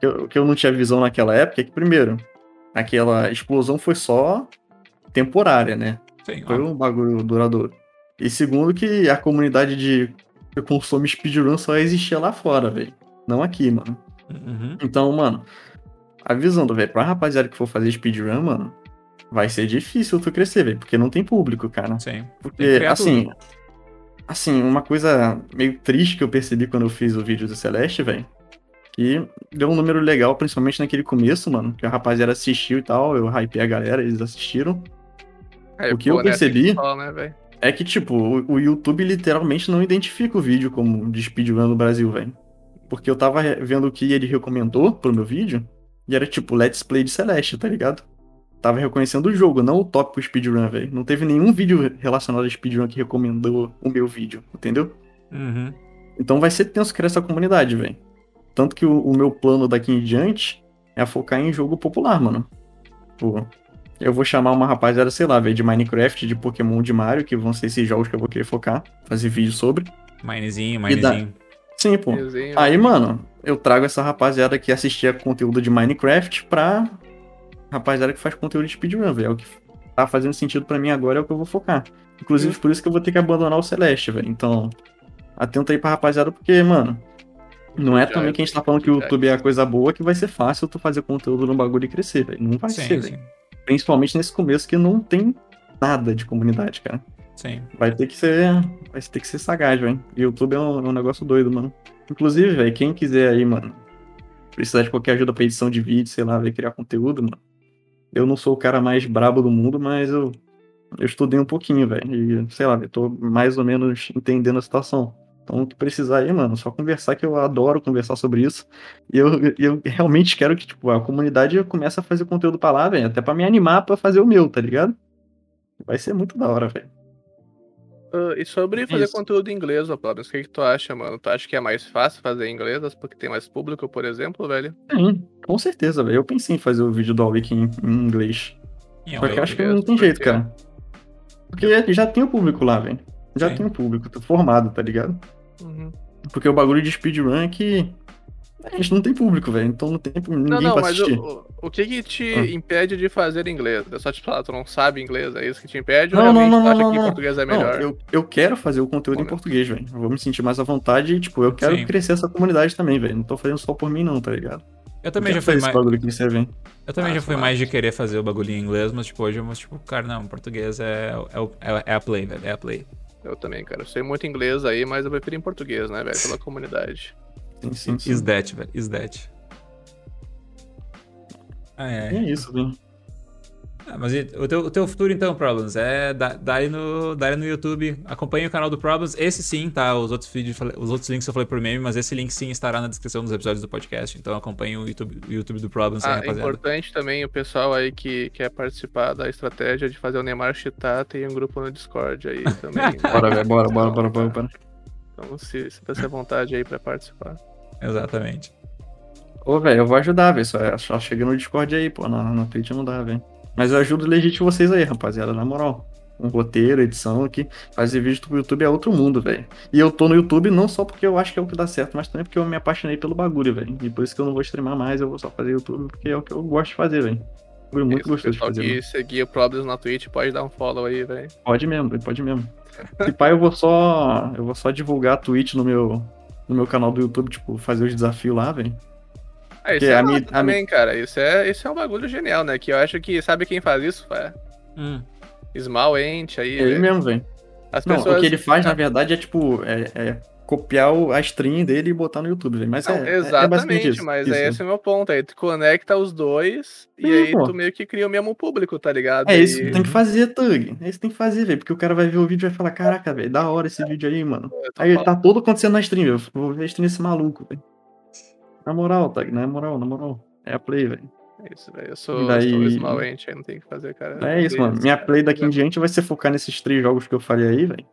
que eu, que eu não tinha visão naquela época é que, primeiro, aquela explosão foi só temporária, né? Sim, Foi um bagulho duradouro. E segundo, que a comunidade de que consome speedrun só existia lá fora, velho. Não aqui, mano. Uhum. Então, mano, avisando, velho, pra rapaziada que for fazer speedrun, mano, vai ser difícil tu crescer, velho, porque não tem público, cara. Sim. Porque, assim, tudo. assim, uma coisa meio triste que eu percebi quando eu fiz o vídeo do Celeste, velho, que deu um número legal, principalmente naquele começo, mano, que a rapaziada assistiu e tal, eu hypei a galera, eles assistiram. Aí, O que eu né, percebi- tem que falar, né? É que, tipo, o, o YouTube literalmente não identifica o vídeo como de speedrun no Brasil, velho. Porque eu tava vendo o que ele recomendou pro meu vídeo, e era tipo Let's Play de Celeste, tá ligado? Tava reconhecendo o jogo, não o tópico speedrun, velho. Não teve nenhum vídeo relacionado a speedrun que recomendou o meu vídeo, entendeu? Uhum. Então vai ser tenso criar essa comunidade, velho. Tanto que o, o meu plano daqui em diante é focar em jogo popular, mano. Pô, eu vou chamar uma rapaziada, sei lá, velho, de Minecraft, de Pokémon, de Mario, que vão ser esses jogos que eu vou querer focar, fazer vídeo sobre. Minezinho, minezinho. Sim, pô. Desenho. Aí, mano, eu trago essa rapaziada que assistia conteúdo de Minecraft pra rapaziada que faz conteúdo de speedrun, velho. É o que tá fazendo sentido pra mim agora, é o que eu vou focar. Inclusive, por isso que eu vou ter que abandonar o Celeste, velho. Então, atenta aí pra rapaziada, porque, mano, não é Já também é que a gente tá falando que o é. YouTube é a coisa boa que vai ser fácil tu fazer conteúdo no bagulho e crescer, velho. Não vai Sim, ser, sim. velho. Principalmente nesse começo que não tem nada de comunidade, cara. Sim. Vai ter que ser. Vai ter que ser sagaz, velho. E YouTube é um, é um negócio doido, mano. Inclusive, velho, quem quiser aí, mano, precisar de qualquer ajuda pra edição de vídeo, sei lá, ver criar conteúdo, mano. Eu não sou o cara mais brabo do mundo, mas eu, eu estudei um pouquinho, velho. E, sei lá, eu tô mais ou menos entendendo a situação. Então, o que precisar aí, mano, só conversar, que eu adoro conversar sobre isso. E eu, eu realmente quero que, tipo, a comunidade comece a fazer conteúdo pra lá, velho. Até pra me animar pra fazer o meu, tá ligado? Vai ser muito da hora, velho. Ah, e sobre fazer Isso. conteúdo em inglês, ô Pablo, o que, que tu acha, mano? Tu acha que é mais fácil fazer em inglês porque tem mais público, por exemplo, velho? Sim, com certeza, velho. Eu pensei em fazer o vídeo do All Week em, em inglês. E Só que eu acho que não tem jeito, quê? cara. Porque já tem o público lá, velho. Já Sim. tem o público, tá formado, tá ligado? Uhum. Porque o bagulho de speedrun é que a gente não tem público, velho. Então não tem ninguém Não, não, pra mas assistir. o, o, o que que te Ah. impede de fazer inglês? É só te falar, tu não sabe inglês, é isso que te impede? Não, ou não, não, tu acha não, que não. português é Não, melhor? eu, eu quero fazer o conteúdo Bom, em né? português, velho. Eu vou me sentir mais à vontade e, tipo, eu quero Sim. crescer essa comunidade também, velho. Não tô fazendo só por mim, não, tá ligado? Eu também Eu já fui mais. Eu também Ah, já fui mais de querer fazer o bagulho em inglês, mas tipo, hoje eu, tipo, cara, não, português é, é, é, é a play, velho. É a play. Eu também, cara. Eu sei muito inglês aí, mas eu prefiro em português, né, velho? Pela *laughs* comunidade. Sim, sim, sim. Is that, velho. Is that. Ah, E é. é isso, velho. Ah, mas o teu, o teu futuro então, Problems, é dar no, dar no YouTube, acompanhe o canal do Problems, esse sim, tá, os outros vídeos, os outros links eu falei por meme, mas esse link sim estará na descrição dos episódios do podcast, então acompanhe o YouTube, o YouTube do Problems aí, Ah, rapaziada. importante também o pessoal aí que quer participar da estratégia de fazer o Neymar cheatar, tem um grupo no Discord aí *laughs* também. né? Bora, velho. Bora, bora, bora, bora, bora. Então se, se você vontade aí pra participar. Exatamente. Ô, velho, eu vou ajudar, velho. Só, só chega no Discord aí, pô. Na, na Twitch não dá, velho. Mas eu ajudo legítimo vocês aí, rapaziada, na moral. Um roteiro, edição aqui. Fazer vídeo pro YouTube é outro mundo, velho. E eu tô no YouTube não só porque eu acho que é o que dá certo, mas também porque eu me apaixonei pelo bagulho, velho. E por isso que eu não vou streamar mais, eu vou só fazer YouTube porque é o que eu gosto de fazer, velho. Foi muito gostoso de fazer. mano. seguia o Problems na Twitch pode dar um follow aí, velho. Pode mesmo, pode mesmo. Se pá, eu vou só. Eu vou só divulgar a Twitch no meu, no meu canal do YouTube, tipo, fazer os desafios lá, velho. Ah, isso é a minha- a também, cara. Isso é, isso é um bagulho genial, né? Que eu acho que, sabe quem faz isso? É Hum. Small Ent aí. É ele velho. mesmo, velho. As Não, pessoas. o que ele faz, na verdade, é tipo, é, é copiar o- a stream dele e botar no YouTube, velho. Mas Não, é, é- é exatamente, basicamente isso. mas isso, é esse o meu ponto. Aí tu conecta os dois e Sim, aí pô. tu meio que cria o mesmo público, tá ligado? É isso que tem que fazer, Tug. É isso que tem que fazer, velho. Porque o cara vai ver o vídeo e vai falar, caraca, velho, da hora esse vídeo aí, mano. Aí falando tá todo acontecendo na stream, velho. Vou ver a stream desse maluco, velho. Na moral, Tug, na moral, na moral. É a play, velho. isso, velho. Eu sou, E daí- sou aí não tem o que fazer, cara. É isso, mano. Minha play daqui em diante vai ser focar nesses três jogos que eu falei aí, velho.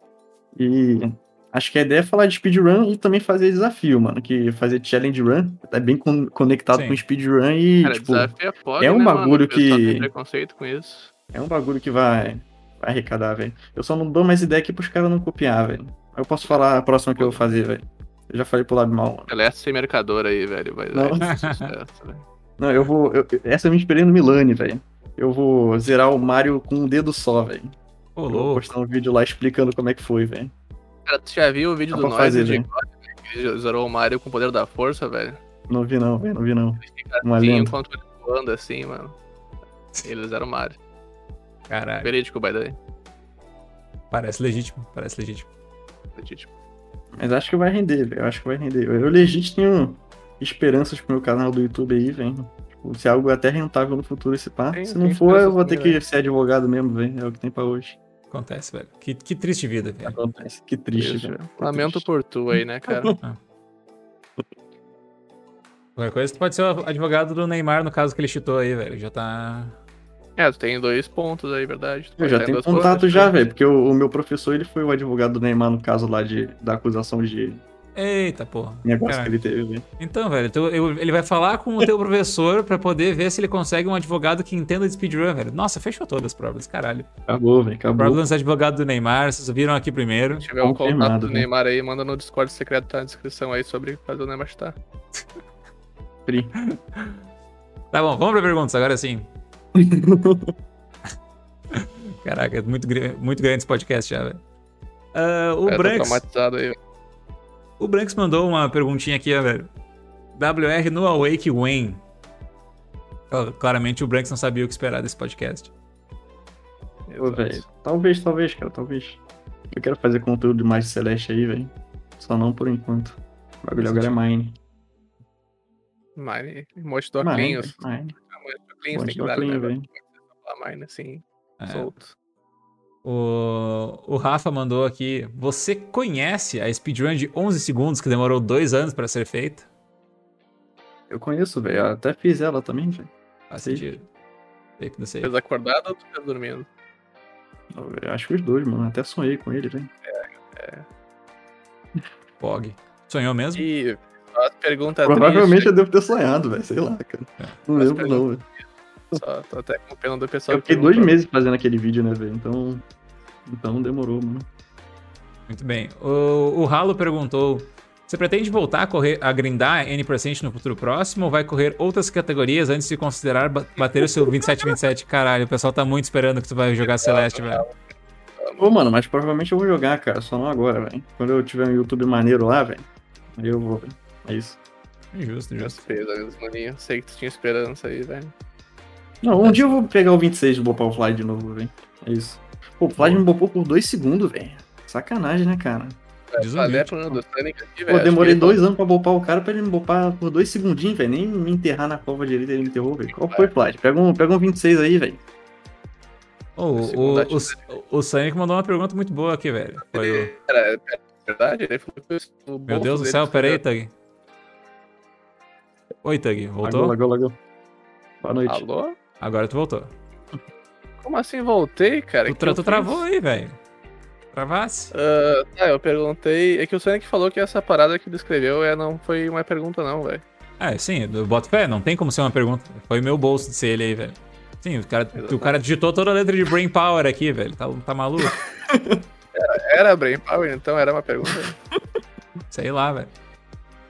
E acho que a ideia é falar de speedrun e também fazer desafio, mano. Que fazer challenge run é bem con- conectado Sim. com speedrun e, Cara, tipo, desafio é foda, é um né, mano? bagulho O pessoal que- preconceito com isso. é um bagulho que vai, vai arrecadar, velho. Eu só não dou mais ideia aqui pros caras não copiar, velho. Eu posso falar a próxima que eu vou fazer, velho. Eu já falei pro Lab Mal, mano. Celeste sem mercador aí, velho. Vai Não. dar sucesso, velho. Não, eu vou. eu- essa eu me inspirei no Milani, velho. Eu vou zerar o Mario com um dedo só, velho. Eu Vou postar um vídeo lá explicando como é que foi, velho. Cara, tu já viu o vídeo Dá do Noise de. God, né, que zerou o Mario com o poder da força, velho? Não vi não, velho. Não vi não. Uma assim, lenda. enquanto ele voando assim, mano. Eles eram o Mario. Caralho. Verídico, by the way. Parece legítimo, parece legítimo. Legítimo. Mas acho que vai render, velho. Eu acho que vai render. Eu, eu legit tenho esperanças pro meu canal do YouTube aí, velho. Tipo, se é algo até rentável no futuro esse pá. Tem- se não for, eu vou ter que ser advogado mesmo, velho. É o que tem pra hoje. Acontece, velho. Que, que triste vida, velho. Acontece. Que triste, Isso, velho. velho. Que Lamento triste. por tu aí, né, cara? *laughs* Qualquer coisa, tu pode ser o advogado do Neymar no caso que ele chitou aí, velho. Já tá. É, tu tem dois pontos aí, verdade. Tu Eu já tenho contato pontas, já, né? velho. Porque o, o meu professor, ele foi o advogado do Neymar no caso lá de, da acusação de Eita, porra. negócio Caraca. que ele teve, velho. Então, velho, tu- eu- ele vai falar com o teu professor pra poder ver se ele consegue um advogado que entenda de speedrun, velho. Nossa, fechou todas as provas, caralho. Acabou, velho. Acabou. Problems advogado do Neymar, vocês viram aqui primeiro. Se tiver um contato do né? Neymar aí, manda no Discord secreto, tá na descrição aí sobre fazer o Neymar chutar. Tá bom, vamos pra perguntas, agora sim. *laughs* Caraca, é muito, muito grande esse podcast já, velho. Ah, o É, tô Branks. traumatizado aí. O Branks mandou uma perguntinha aqui, ó, velho. WR no Awake When? Ó, Claramente o Branks não sabia o que esperar desse podcast. Velho. Talvez, talvez, cara, talvez. Eu quero fazer conteúdo de mais Celeste aí, velho. Só não por enquanto. O bagulho agora é Mine. Mine, do Mine, Do Oclinhos, tem que do dar, né. Falar Mine assim, É. solto. O, o Rafa mandou aqui. Você conhece a speedrun de 11 segundos que demorou dois anos pra ser feita? Eu conheço, velho. Eu Até fiz ela também, velho. Faz Sei. sentido. Que não sei. Fez acordado ou tu fez dormindo? Eu acho que os dois, mano. Até sonhei com ele, velho. *laughs* Pog. Sonhou mesmo? E perguntas Provavelmente tristes, eu devo ter sonhado, velho. Sei lá, cara. É. Não lembro, não, velho. Só tô até com pena do pessoal Eu que fiquei dois perguntou. meses fazendo aquele vídeo, né, velho? Então. Então demorou, mano. Muito bem. O, o Halo perguntou: Você pretende voltar a correr a grindar N% no futuro próximo ou vai correr outras categorias antes de considerar ba- bater o seu 27-27? Caralho, o pessoal tá muito esperando que tu vai jogar Celeste, velho. Ô, mano, mas provavelmente eu vou jogar, cara. Só não agora, velho. Quando eu tiver um YouTube maneiro lá, velho. Aí eu vou, velho. É isso. Justo, justo. maninho. Sei que tu tinha esperança aí, velho. Não, um dia eu vou pegar o 26 e bopar o Fly de novo, velho. É isso. Pô, o Fly me bopou por dois segundos, velho. Sacanagem, né, cara? Um aqui, velho. Pô, demorei dois anos pra bopar o cara pra ele me bopar por dois segundinhos, velho. Nem me enterrar na cova direita ele me enterrou, velho. Qual foi, Fly? Pega um, pega um 26 aí, velho. Oh, o, o, o, o Sonic mandou uma pergunta muito boa aqui, velho. Foi o... Era, é verdade? Ele falou que Meu Deus do céu, pera aí, estourou. Tug. Oi, Tug, Lagou, voltou? lagou, lagou. Boa noite. Alô? Agora tu voltou. Como assim voltei, cara? Tu, tra- tu travou aí, velho. Travasse? Ah, tá, eu perguntei. É que o Sonic falou que essa parada que ele escreveu é, não foi uma pergunta, não, velho. É, sim, eu boto fé, não tem como ser uma pergunta. Foi meu bolso de ser ele aí, velho. Sim, o cara, o cara digitou toda a letra de Brain Power aqui, velho. Tá, tá maluco? *laughs* Era Brain Power, então era uma pergunta. Sei lá, velho.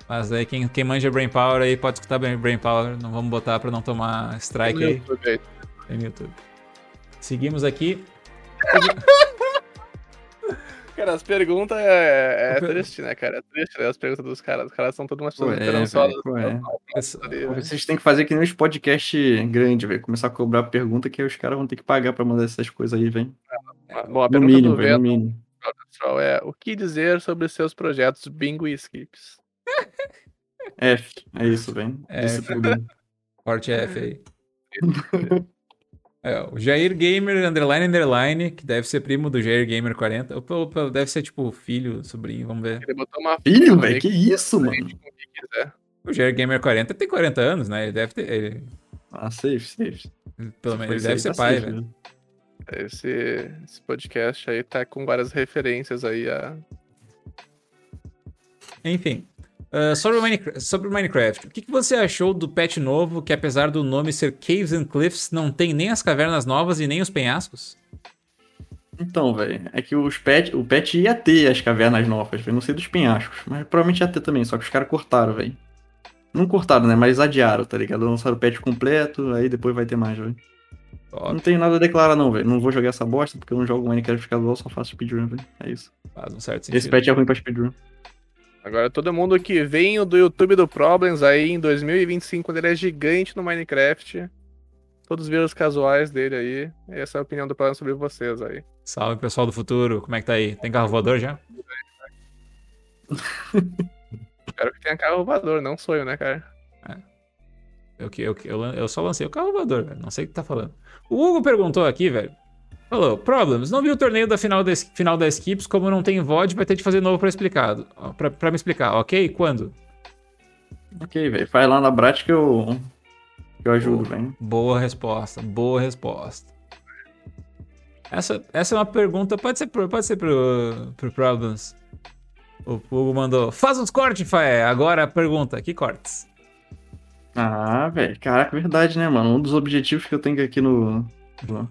Mas aí quem, quem manja Brain Power aí pode escutar Brain Power. Não vamos botar pra não tomar strike No aí. YouTube aí. Tem no YouTube. Seguimos aqui. *laughs* Cara, as perguntas é, é triste, né, cara? É triste, né? As perguntas dos caras. Os caras são todas umas pessoas é, esperançosas. é. Vocês têm que fazer que nem os podcasts grandes, velho. Começar a cobrar pergunta que aí os caras vão ter que pagar pra mandar essas coisas aí, velho. Bom, a No pergunta mínimo, do no Venom é o que dizer sobre seus projetos Bingo e Skips? F, é isso, velho. Disse tudo. Forte F aí. *laughs* É, o Jair Gamer underline underline, que deve ser primo do Jair Gamer 40. Opa, opa, deve ser tipo filho, sobrinho, vamos ver. Ele botou uma Filho, velho, que isso, mano? o que quiser. O Jair Gamer 40 tem 40 anos, né? Ele deve ter. Ele, Ah, safe, safe. pelo Se menos ele deve ser tá pai, safe, velho. né? Esse, esse podcast aí tá com várias referências aí a. Enfim. Ah, sobre, o Minecraft, sobre o Minecraft, o que, que você achou do patch novo que, apesar do nome ser Caves and Cliffs, não tem nem as cavernas novas e nem os penhascos? Então, velho, é que os pet, o pet ia ter as cavernas novas, velho. Não sei dos penhascos, mas provavelmente ia ter também, só que os caras cortaram, velho. Não cortaram, né? Mas adiaram, tá ligado? Lançaram o patch completo, aí depois vai ter mais, velho. Não tenho nada a declarar, não, velho. Não vou jogar essa bosta porque eu não jogo Minecraft casual, só faço speedrun, velho. É isso. faz um certo Esse sentido. patch é ruim pra speedrun. Agora todo mundo que vem do YouTube do Problems aí em 2025, quando ele é gigante no Minecraft. Todos os vídeos casuais dele aí. Essa é a opinião do Problems sobre vocês aí. Salve, pessoal do futuro. Como é que tá aí? Tem carro voador já? *laughs* Espero que tenha carro voador, não sonho, né, cara? Eu, que- eu, eu, lan- eu só lancei o carro voador, velho. Não sei o que tá falando. O Hugo perguntou aqui, velho. Falou, Problems, não vi o torneio da final da, es- final da Skips, como não tem VOD, vai ter de fazer novo pra, explicado, pra, pra me explicar, ok? Quando? Ok, velho. Vai lá na Brat que eu. que eu ajudo, velho. Boa resposta, boa resposta. Essa, essa é uma pergunta, pode ser pro, pode ser pro, pro Problems. O Hugo mandou, faz uns cortes, Faé. Agora a pergunta, que cortes? Ah, velho. Caraca, verdade, né, mano? Um dos objetivos que eu tenho aqui no. no-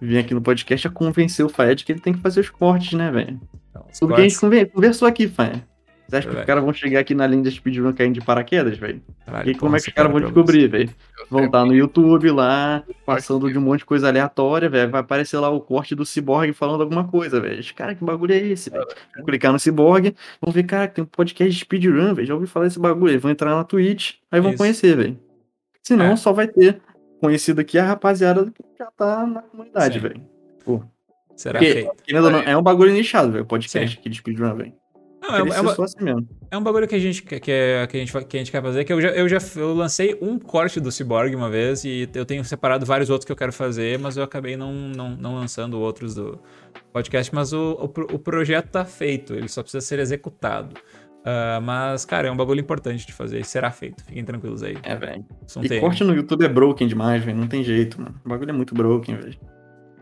Vim aqui no podcast é convencer o Faed que ele tem que fazer os cortes, né, velho? Tudo que a gente conversou aqui, Faed. Você acha que os caras vão chegar aqui na linha da speedrun caindo de paraquedas, velho? E como é que os caras vão descobrir, velho? Vão estar no YouTube lá, passando de um monte de coisa aleatória, velho. Vai aparecer lá o corte do Cyborg falando alguma coisa, velho. Cara, que bagulho é esse, velho? Vão clicar no Cyborg, vão ver, cara, tem um podcast de speedrun, velho. Já ouvi falar desse bagulho. Vão entrar na Twitch, aí vão Isso. conhecer, velho. Senão É. só vai ter conhecido aqui a rapaziada que já tá na comunidade, velho. Será Porque, ou não, é um bagulho nichado, velho. Podcast Sim. aqui de speedrun, velho. Não, é, é uma- só assim mesmo. É um bagulho que a gente, que, que, é- que a gente, que a gente quer fazer, que eu já, eu já eu lancei um corte do Cyborg uma vez e eu tenho separado vários outros que eu quero fazer, mas eu acabei não, não, não lançando outros do podcast, mas o, o, o projeto tá feito, ele só precisa ser executado. Ah, mas, cara, é um bagulho importante de fazer e será feito, fiquem tranquilos aí. É, velho. E tem- corte no YouTube é broken demais, velho. Não tem jeito, mano. O bagulho é muito broken, velho.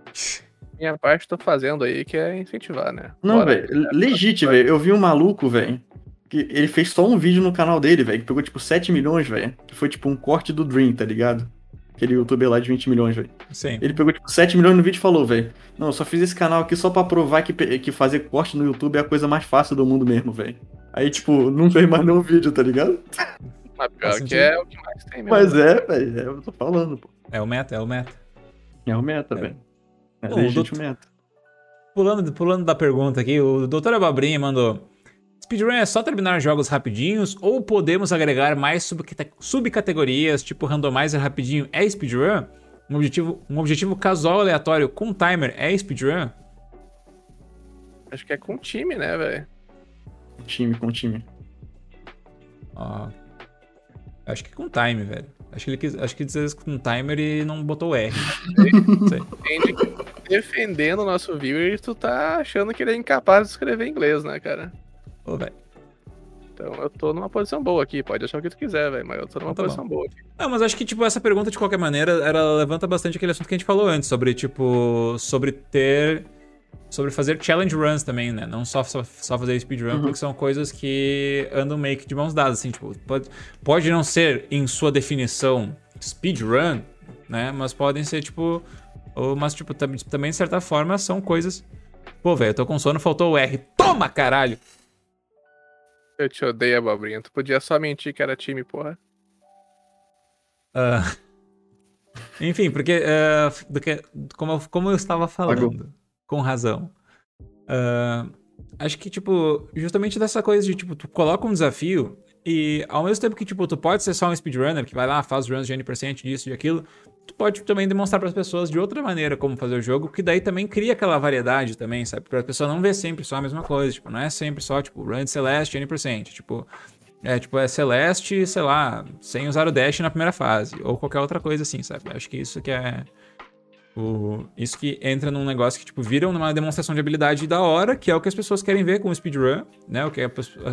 *laughs* Minha parte tô fazendo aí que é incentivar, né? Não, velho. Legit, velho. Eu vi um maluco, velho. Que ele fez só um vídeo no canal dele, velho. Que pegou, tipo, 7 milhões, velho. Que foi, tipo, um corte do Dream, tá ligado? Aquele youtuber lá de 20 milhões, velho. Sim. Ele pegou, tipo, 7 milhões no vídeo e falou, velho. Não, eu só fiz esse canal aqui só pra provar que, que fazer corte no YouTube é a coisa mais fácil do mundo mesmo, velho. Aí, tipo, não fez mais nenhum vídeo, tá ligado? Mas pior Faz que sentido. é o que mais tem mesmo. Mas né? é, velho. É, eu tô falando, pô. É o meta, é o meta. É o meta, É. velho. É Bom, doutor- o meta. Pulando, pulando da pergunta aqui, o Dr. Ababrinha mandou: Speedrun é só terminar jogos rapidinhos ou podemos agregar mais subcate- subcategorias, tipo randomizer rapidinho é speedrun? Um objetivo, um objetivo casual aleatório com timer é speedrun? Acho que é com time, né, velho? Time com time. Ó, acho que com time, velho. Acho que ele quis, acho que diz com timer e não botou o R. *laughs* Não sei. Entende defendendo o nosso viewer, tu tá achando que ele é incapaz de escrever inglês, né, cara? Ô, velho. Então eu tô numa posição boa aqui, pode achar o que tu quiser, velho, mas eu tô numa Então tá posição boa aqui. Não, mas acho que, tipo, essa pergunta, de qualquer maneira, ela levanta bastante aquele assunto que a gente falou antes, sobre, tipo, sobre ter. Sobre fazer challenge runs também, né? Não só, só, só fazer speedrun, Uhum. porque são coisas que andam meio que de mãos dadas, assim, tipo, pode, pode não ser, em sua definição, speedrun, né? Mas podem ser, tipo. Ou, mas, tipo, tam- também, de certa forma, são coisas. Pô, velho, eu tô com sono, faltou o R. Toma, caralho! Eu te odeio, abobrinha. Tu podia só mentir que era time, porra. Ah, *laughs* Enfim, porque, uh, do que, como, eu, como eu estava falando, Pagou. Com razão. Uh, acho que, tipo, justamente dessa coisa de, tipo, tu coloca um desafio e ao mesmo tempo que, tipo, tu pode ser só um speedrunner que vai lá, faz runs de N% disso e aquilo, tu pode também demonstrar para as pessoas de outra maneira como fazer o jogo, que daí também cria aquela variedade também, sabe? Pra pessoa não ver sempre só a mesma coisa, tipo, não é sempre só, tipo, run de Celeste N%, tipo, é, tipo, é Celeste, sei lá, sem usar o dash na primeira fase, ou qualquer outra coisa assim, sabe? Acho que isso que é o, isso que entra num negócio que, tipo, viram numa demonstração de habilidade da hora, que é o que as pessoas querem ver com o speedrun, né? O que a-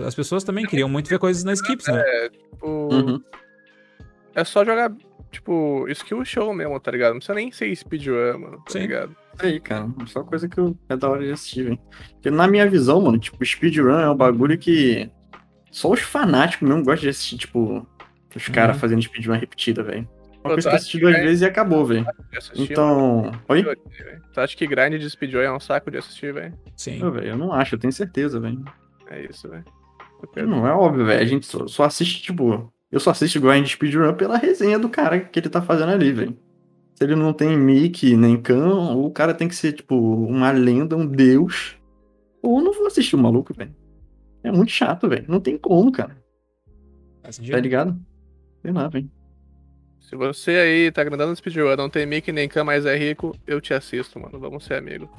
as pessoas também queriam muito ver coisas nas skips, né? É, tipo, Uhum. é só jogar, tipo, skill show mesmo, tá ligado? Não precisa nem ser speedrun, mano, tá Sim. ligado? Isso aí, cara. É só coisa que eu, é da hora de assistir, velho. Porque na minha visão, mano, tipo, speedrun é um bagulho que só os fanáticos mesmo gostam de assistir, tipo, os caras Uhum. fazendo speedrun repetida, velho. Uma Pô, coisa que eu assisti duas é- vezes e acabou, velho. Então. Oi? Tu acha que grind de speedrun é um saco de assistir, velho? Sim. Não, velho, eu não acho, eu tenho certeza, velho. É isso, velho. Não é óbvio, velho. A gente só, só assiste, tipo. Eu só assisto grind speedrun pela resenha do cara que ele tá fazendo ali, velho. Se ele não tem mic nem ou o cara tem que ser, tipo, uma lenda, um deus. Ou eu não vou assistir o maluco, velho. É muito chato, velho. Não tem como, cara. Tá ligado? Sei lá, velho. Se você aí tá grandando no speedrun, não tem mic nem cam, mas é rico, eu te assisto, mano. Vamos ser amigo.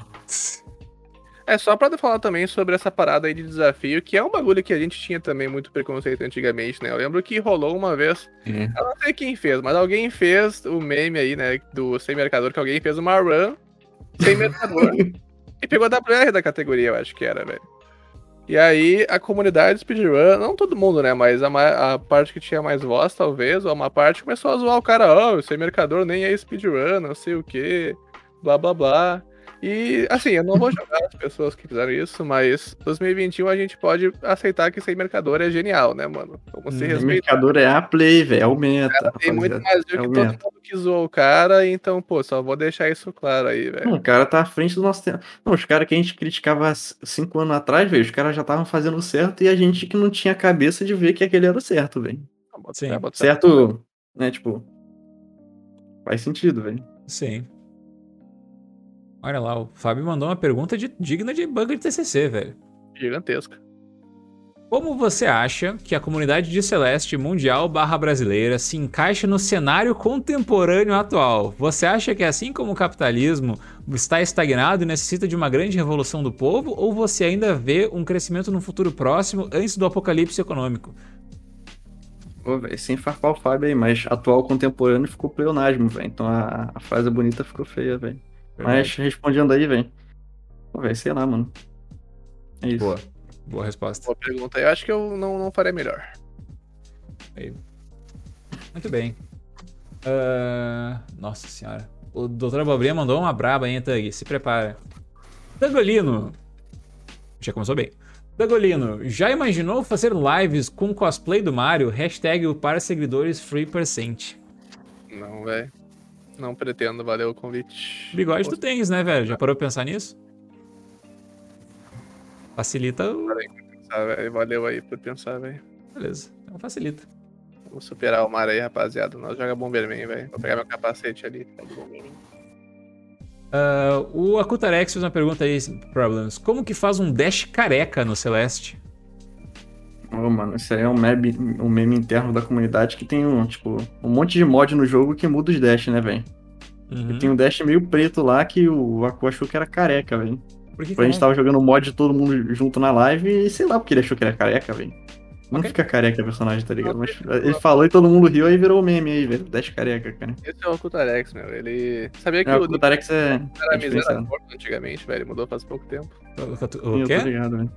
É só pra falar também sobre essa parada aí de desafio, que é um bagulho que a gente tinha também muito preconceito antigamente, né? Eu lembro que rolou uma vez, É. eu não sei quem fez, mas alguém fez o meme aí, né, do sem mercador, que alguém fez uma run sem mercador. *laughs* e pegou a WR da categoria, eu acho que era, velho. E aí a comunidade speedrun, não todo mundo, né, mas a, a parte que tinha mais voz, talvez, ou uma parte começou a zoar o cara, ó, oh, sem mercador nem é speedrun, não sei o que, blá blá blá. E, assim, eu não vou jogar as pessoas que fizeram isso, mas 2021 a gente pode aceitar que sem mercador é genial, né, mano? Vamos se Hum, respeitar. mercador é a play, velho. É o meta. Tem muito mais do é que o todo meta. mundo que zoou o cara, então, pô, só vou deixar isso claro aí, velho. O cara tá à frente do nosso tempo. Não, os caras que a gente criticava cinco anos atrás, velho, os caras já estavam fazendo certo e a gente que não tinha cabeça de ver que aquele era o certo, velho. Fé. Certo, né, tipo. Faz sentido, velho. Sim. Olha lá, o Fábio mandou uma pergunta de- digna de banca de TCC, velho. Gigantesca. Como você acha que a comunidade de Celeste mundial barra brasileira se encaixa no cenário contemporâneo atual? Você acha que assim como o capitalismo está estagnado e necessita de uma grande revolução do povo? Ou você ainda vê um crescimento no futuro próximo antes do apocalipse econômico? Pô, velho, sem farpar o Fábio aí, mas atual contemporâneo ficou pleonasmo, velho. Então a, a frase bonita ficou feia, velho. Mas respondendo aí, velho. Velho, sei lá, mano. É isso. Boa. Boa resposta. Boa pergunta. Eu acho que eu não, não faria melhor. Muito bem. Ah, nossa senhora. O Dr. Abobrinha mandou uma braba aí, Tug. Se prepara. Dagolino. Já começou bem. Dagolino, já imaginou fazer lives com cosplay do Mario? Hashtag o para seguidores free%. Não, velho. Não pretendo, valeu o convite. Bigode tu tens, né, velho? Já parou pra pensar nisso? Facilita o... Pensar. Valeu aí por pensar, velho. Beleza. Então facilita. Vamos superar o mar aí, rapaziada. Nós joga Bomberman, velho. Vou pegar meu capacete ali. Ah, o Akutarex fez uma pergunta aí, Problems. Como que faz um dash careca no Celeste? Ô, mano, isso aí é um meme, um meme interno da comunidade que tem um, tipo, um monte de mod no jogo que muda os dash, né, velho? Uhum. Tem um dash meio preto lá que o Aku achou que era careca, velho. Por que a gente tava jogando mod de todo mundo junto na live e sei lá porque ele achou que era careca, velho. Não Ok. fica careca o personagem, tá ligado? Mas ele falou e todo mundo riu aí virou meme aí, velho. Dash careca, cara. Esse é o Kutarex, meu. Ele. Sabia que É, o o Kutarex é, era é. Corno antigamente, velho. Mudou faz pouco tempo. O, o, o eu quê? tô ligado, velho.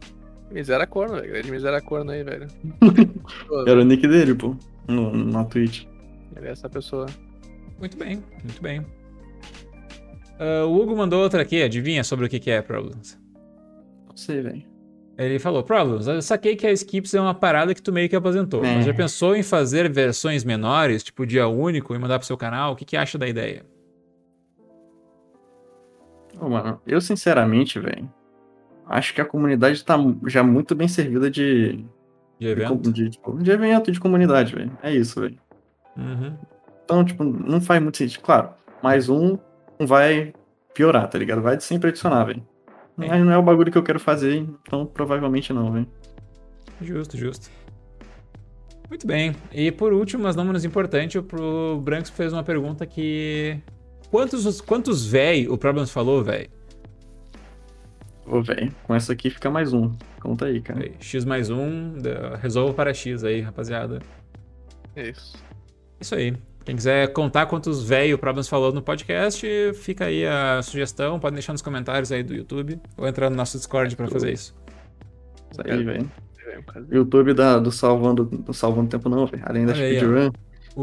Misera Corno, velho. Grande Misera Corno aí, velho. *laughs* Era o nick dele, pô. No, na Twitch. Ele é essa pessoa. Muito bem, muito bem. Ah, o Hugo mandou outra aqui, adivinha sobre o que que é Problems? Não sei, velho. Ele falou, Problems, eu saquei que a Skips é uma parada que tu meio que aposentou. É. Mas já pensou em fazer versões menores, tipo dia único, e mandar pro seu canal? O que que acha da ideia? Ô, mano, eu sinceramente, velho, acho que a comunidade tá já muito bem servida de, De de, evento? de, tipo, de evento, de comunidade, velho. É isso, velho. Uhum. Então, tipo, não faz muito sentido. Claro, mais um não vai piorar, tá ligado? Vai sempre adicionar, velho. Mas não é o bagulho que eu quero fazer, então provavelmente não, velho. Justo, justo. Muito bem. E por último, mas não menos importante, o Branks fez uma pergunta que. Quantos, quantos véi o Problems falou, véi? Ô, velho, com essa aqui fica mais um. Conta aí, cara. X mais um, resolva para X aí, rapaziada. Isso. Isso aí. Quem quiser contar quantos velho o Problems falou no podcast, fica aí a sugestão. Pode deixar nos comentários aí do YouTube ou entrar no nosso Discord para fazer isso. Isso aí, velho. YouTube da, do Salvando, do Salvando Tempo não, velho. Além da speedrun.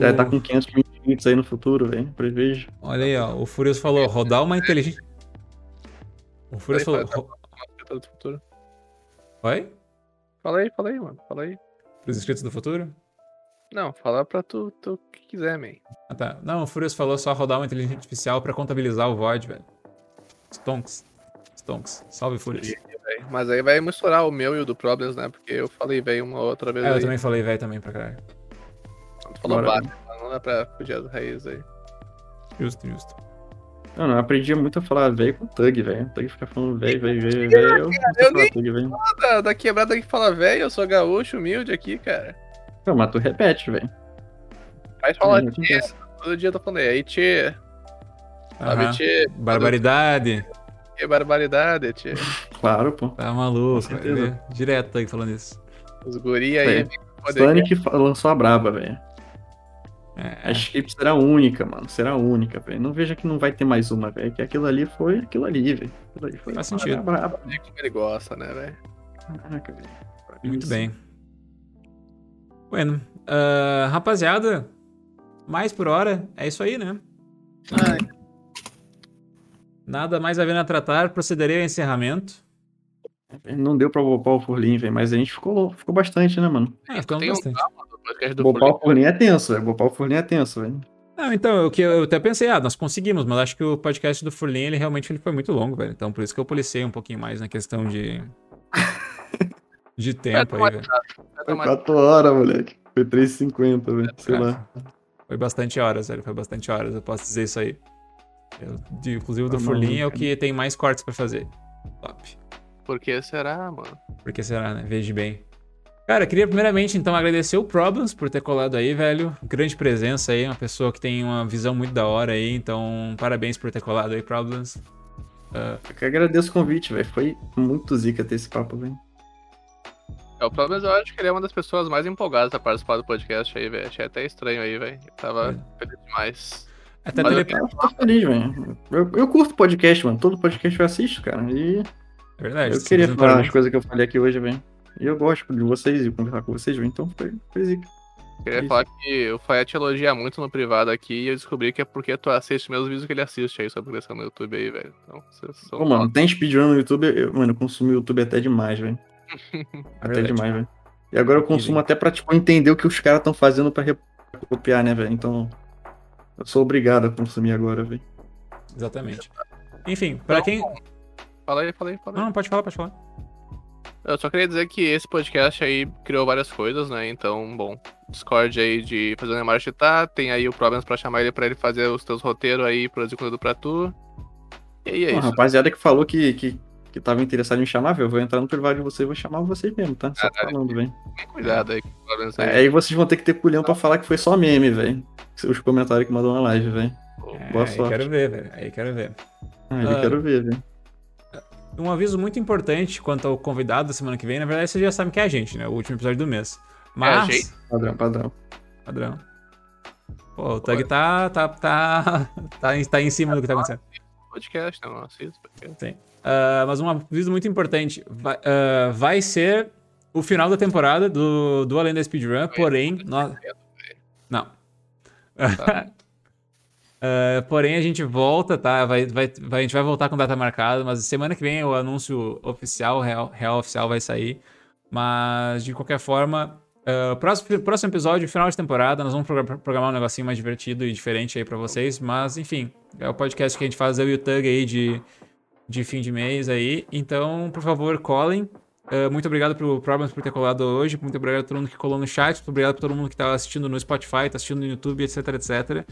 Já o... tá com 500 mil inscritos aí no futuro, velho. Prevejo. Olha aí, ó. O Furious falou, rodar uma inteligência... O Furious falou... Do futuro. Oi? Fala aí, fala aí, mano. Fala aí. Pros inscritos do futuro? Não, fala pra tu, tu que quiser, man. Ah, tá. Não, o Furious falou só rodar uma inteligência artificial pra contabilizar o VOD, velho. Stonks. Stonks. Salve, Furious. Mas aí vai misturar o meu e o do Problems, né? Porque eu falei velho uma outra vez. É, eu aí. também falei velho também pra caralho. Tu falou bate, não dá pra fugir das raízes aí. Justo, justo. Não, eu aprendi muito a falar velho com Tug, velho. Tug fica falando velho, velho, velho, velho. Eu, eu nem tug, velho. Da, da quebrada que fala velho, eu sou gaúcho, humilde aqui, cara. Não, mas tu repete, velho. Faz falar tchê. Todo dia eu tô falando aí, tchê. Sabe, tchê? Barbaridade. Que barbaridade, tchê. *laughs* Claro, pô. Tá maluco. Direto aí falando isso. Os guri aí. Sonic lançou a braba, velho. É. A chip será única, mano. Será única, velho. Não veja que não vai ter mais uma, velho. Que aquilo ali foi aquilo ali, velho. Aquilo ali foi Faz sentido. Braba. É como ele gosta, né, velho? Caraca, velho. Muito bem. Bueno, uh, rapaziada, mais por hora, é isso aí, né? Ai. Nada mais a ver a tratar, procederei ao encerramento. Não deu pra bopar o Furlin, velho, mas a gente ficou, ficou bastante, né, mano? É, ficamos bastante. Um bopar o Furlin é tenso, velho. Bopar o Furlin é tenso, velho. Não, então, o que eu até pensei, ah, nós conseguimos, mas acho que o podcast do Furlin, ele realmente ele foi muito longo, velho. Então, por isso que eu policei um pouquinho mais na questão de. de *laughs* tempo aí, velho. Foi 4 horas, moleque. Foi 3,50, velho. Sei lá. Foi bastante horas, velho. Foi bastante horas, eu posso dizer isso aí. Eu, de, inclusive o do ah, Furlin é o que tem mais cortes pra fazer. Top. Por que será, mano? Por que será, né? Veja bem. Cara, queria primeiramente então agradecer o Problems por ter colado aí, velho. Grande presença aí, uma pessoa que tem uma visão muito da hora aí, então parabéns por ter colado aí, Problems. Uh... Eu que agradeço o convite, velho. Foi muito zica ter esse papo, velho. É, o Problems eu acho que ele é uma das pessoas mais empolgadas a participar do podcast aí, velho. Achei até estranho aí, velho. Tava é. feliz demais. Até Mas tele... eu tô feliz, velho. Eu, eu curto podcast, mano. Todo podcast eu assisto, cara. E. É verdade. Eu queria falar as coisas que eu falei aqui hoje, velho. E eu gosto de vocês e conversar com vocês, velho. Então foi, foi zica. Queria é falar que o Faia te elogia muito no privado aqui e eu descobri que é porque tu assiste meus vídeos que ele assiste aí sobre progressão no YouTube aí, velho. Então, vocês são. Pô, mano, tem speedrun no YouTube, eu, mano, eu consumo o YouTube até demais, velho. *laughs* até é demais, velho. E agora eu consumo até pra, tipo, entender o que os caras estão fazendo pra copiar, né, velho? Então, eu sou obrigado a consumir agora, velho. Exatamente. Enfim, pra então, quem. Fala aí, fala aí, fala aí. Não, pode falar, pode falar. Eu só queria dizer que esse podcast aí criou várias coisas, né? Então, bom, Discord aí de fazer o marcha tá, tem aí o Problems pra chamar ele pra ele fazer os teus roteiros aí, produzir conteúdo pra tu. E aí é Pô, isso. rapaziada que falou que, que, que tava interessado em me chamar, velho, eu vou entrar no privado de vocês e vou chamar vocês mesmo, tá? Só Caralho, falando, velho. Cuidado aí com o Problems aí. É, aí vocês vão ter que ter culhão pra falar que foi só meme, velho. Os comentários que mandou na live, velho. É, Boa sorte. Aí quero ver, velho. Aí quero ver. Ah, ele uh... quero ver, velho. Um aviso muito importante quanto ao convidado da semana que vem, na verdade vocês já sabem que é a gente, né? O último episódio do mês. Mas. É, gente. Padrão, padrão. Padrão. Pô, o Tug tá, tá, tá, *laughs* tá, tá em cima do que tá acontecendo. Podcast, não, assisto. Sim. Uh, mas um aviso muito importante. Vai, uh, vai ser o final da temporada do, do Além da Speedrun, porém. Nós... Não. Tá. *laughs* Uh, porém, a gente volta, tá? Vai, vai, vai, a gente vai voltar com data marcada, mas semana que vem o anúncio oficial, real, real oficial, vai sair. Mas, de qualquer forma, uh, próximo, próximo episódio, final de temporada, nós vamos programar um negocinho mais divertido e diferente aí pra vocês. Mas, enfim, é o podcast que a gente faz, eu e o Tug aí de, de fim de mês aí. Então, por favor, colhem. Uh, muito obrigado pro Problems por ter colado hoje. Muito obrigado a todo mundo que colou no chat. Muito obrigado a todo mundo que tá assistindo no Spotify, tá assistindo no YouTube, etc, etc.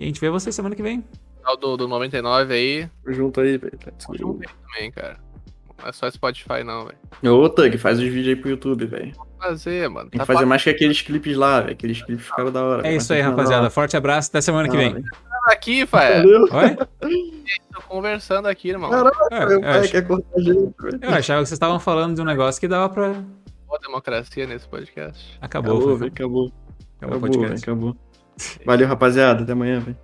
E a gente vê vocês semana que vem. tal do, do 99 aí. Tamo junto aí, velho. Go. junto aí também, cara. Não é só Spotify, não, velho. Ô, Tug, faz os vídeos aí pro YouTube, velho. Fazer, mano. Tem Tá que fazer mais que aqueles clipes lá, velho. Aqueles clipes ficaram da hora. É isso aí, rapaziada. Forte abraço, até semana que vem. passando aqui, pai. Valeu. Oi? Tô conversando aqui, irmão. Caralho, É, meu eu, pai ach- quer cortar a gente, velho. eu achava que vocês estavam falando de um negócio que dava pra. Boa democracia nesse podcast. Acabou, Acabou, foi-. Acabou. acabou o Acabou, velho. podcast. Acabou. *laughs* Valeu, rapaziada. Até amanhã, velho.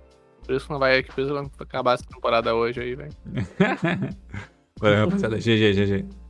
Por isso que não vai, por isso que vai acabar essa temporada hoje aí, velho. *laughs* Valeu, rapaziada. GG, GG.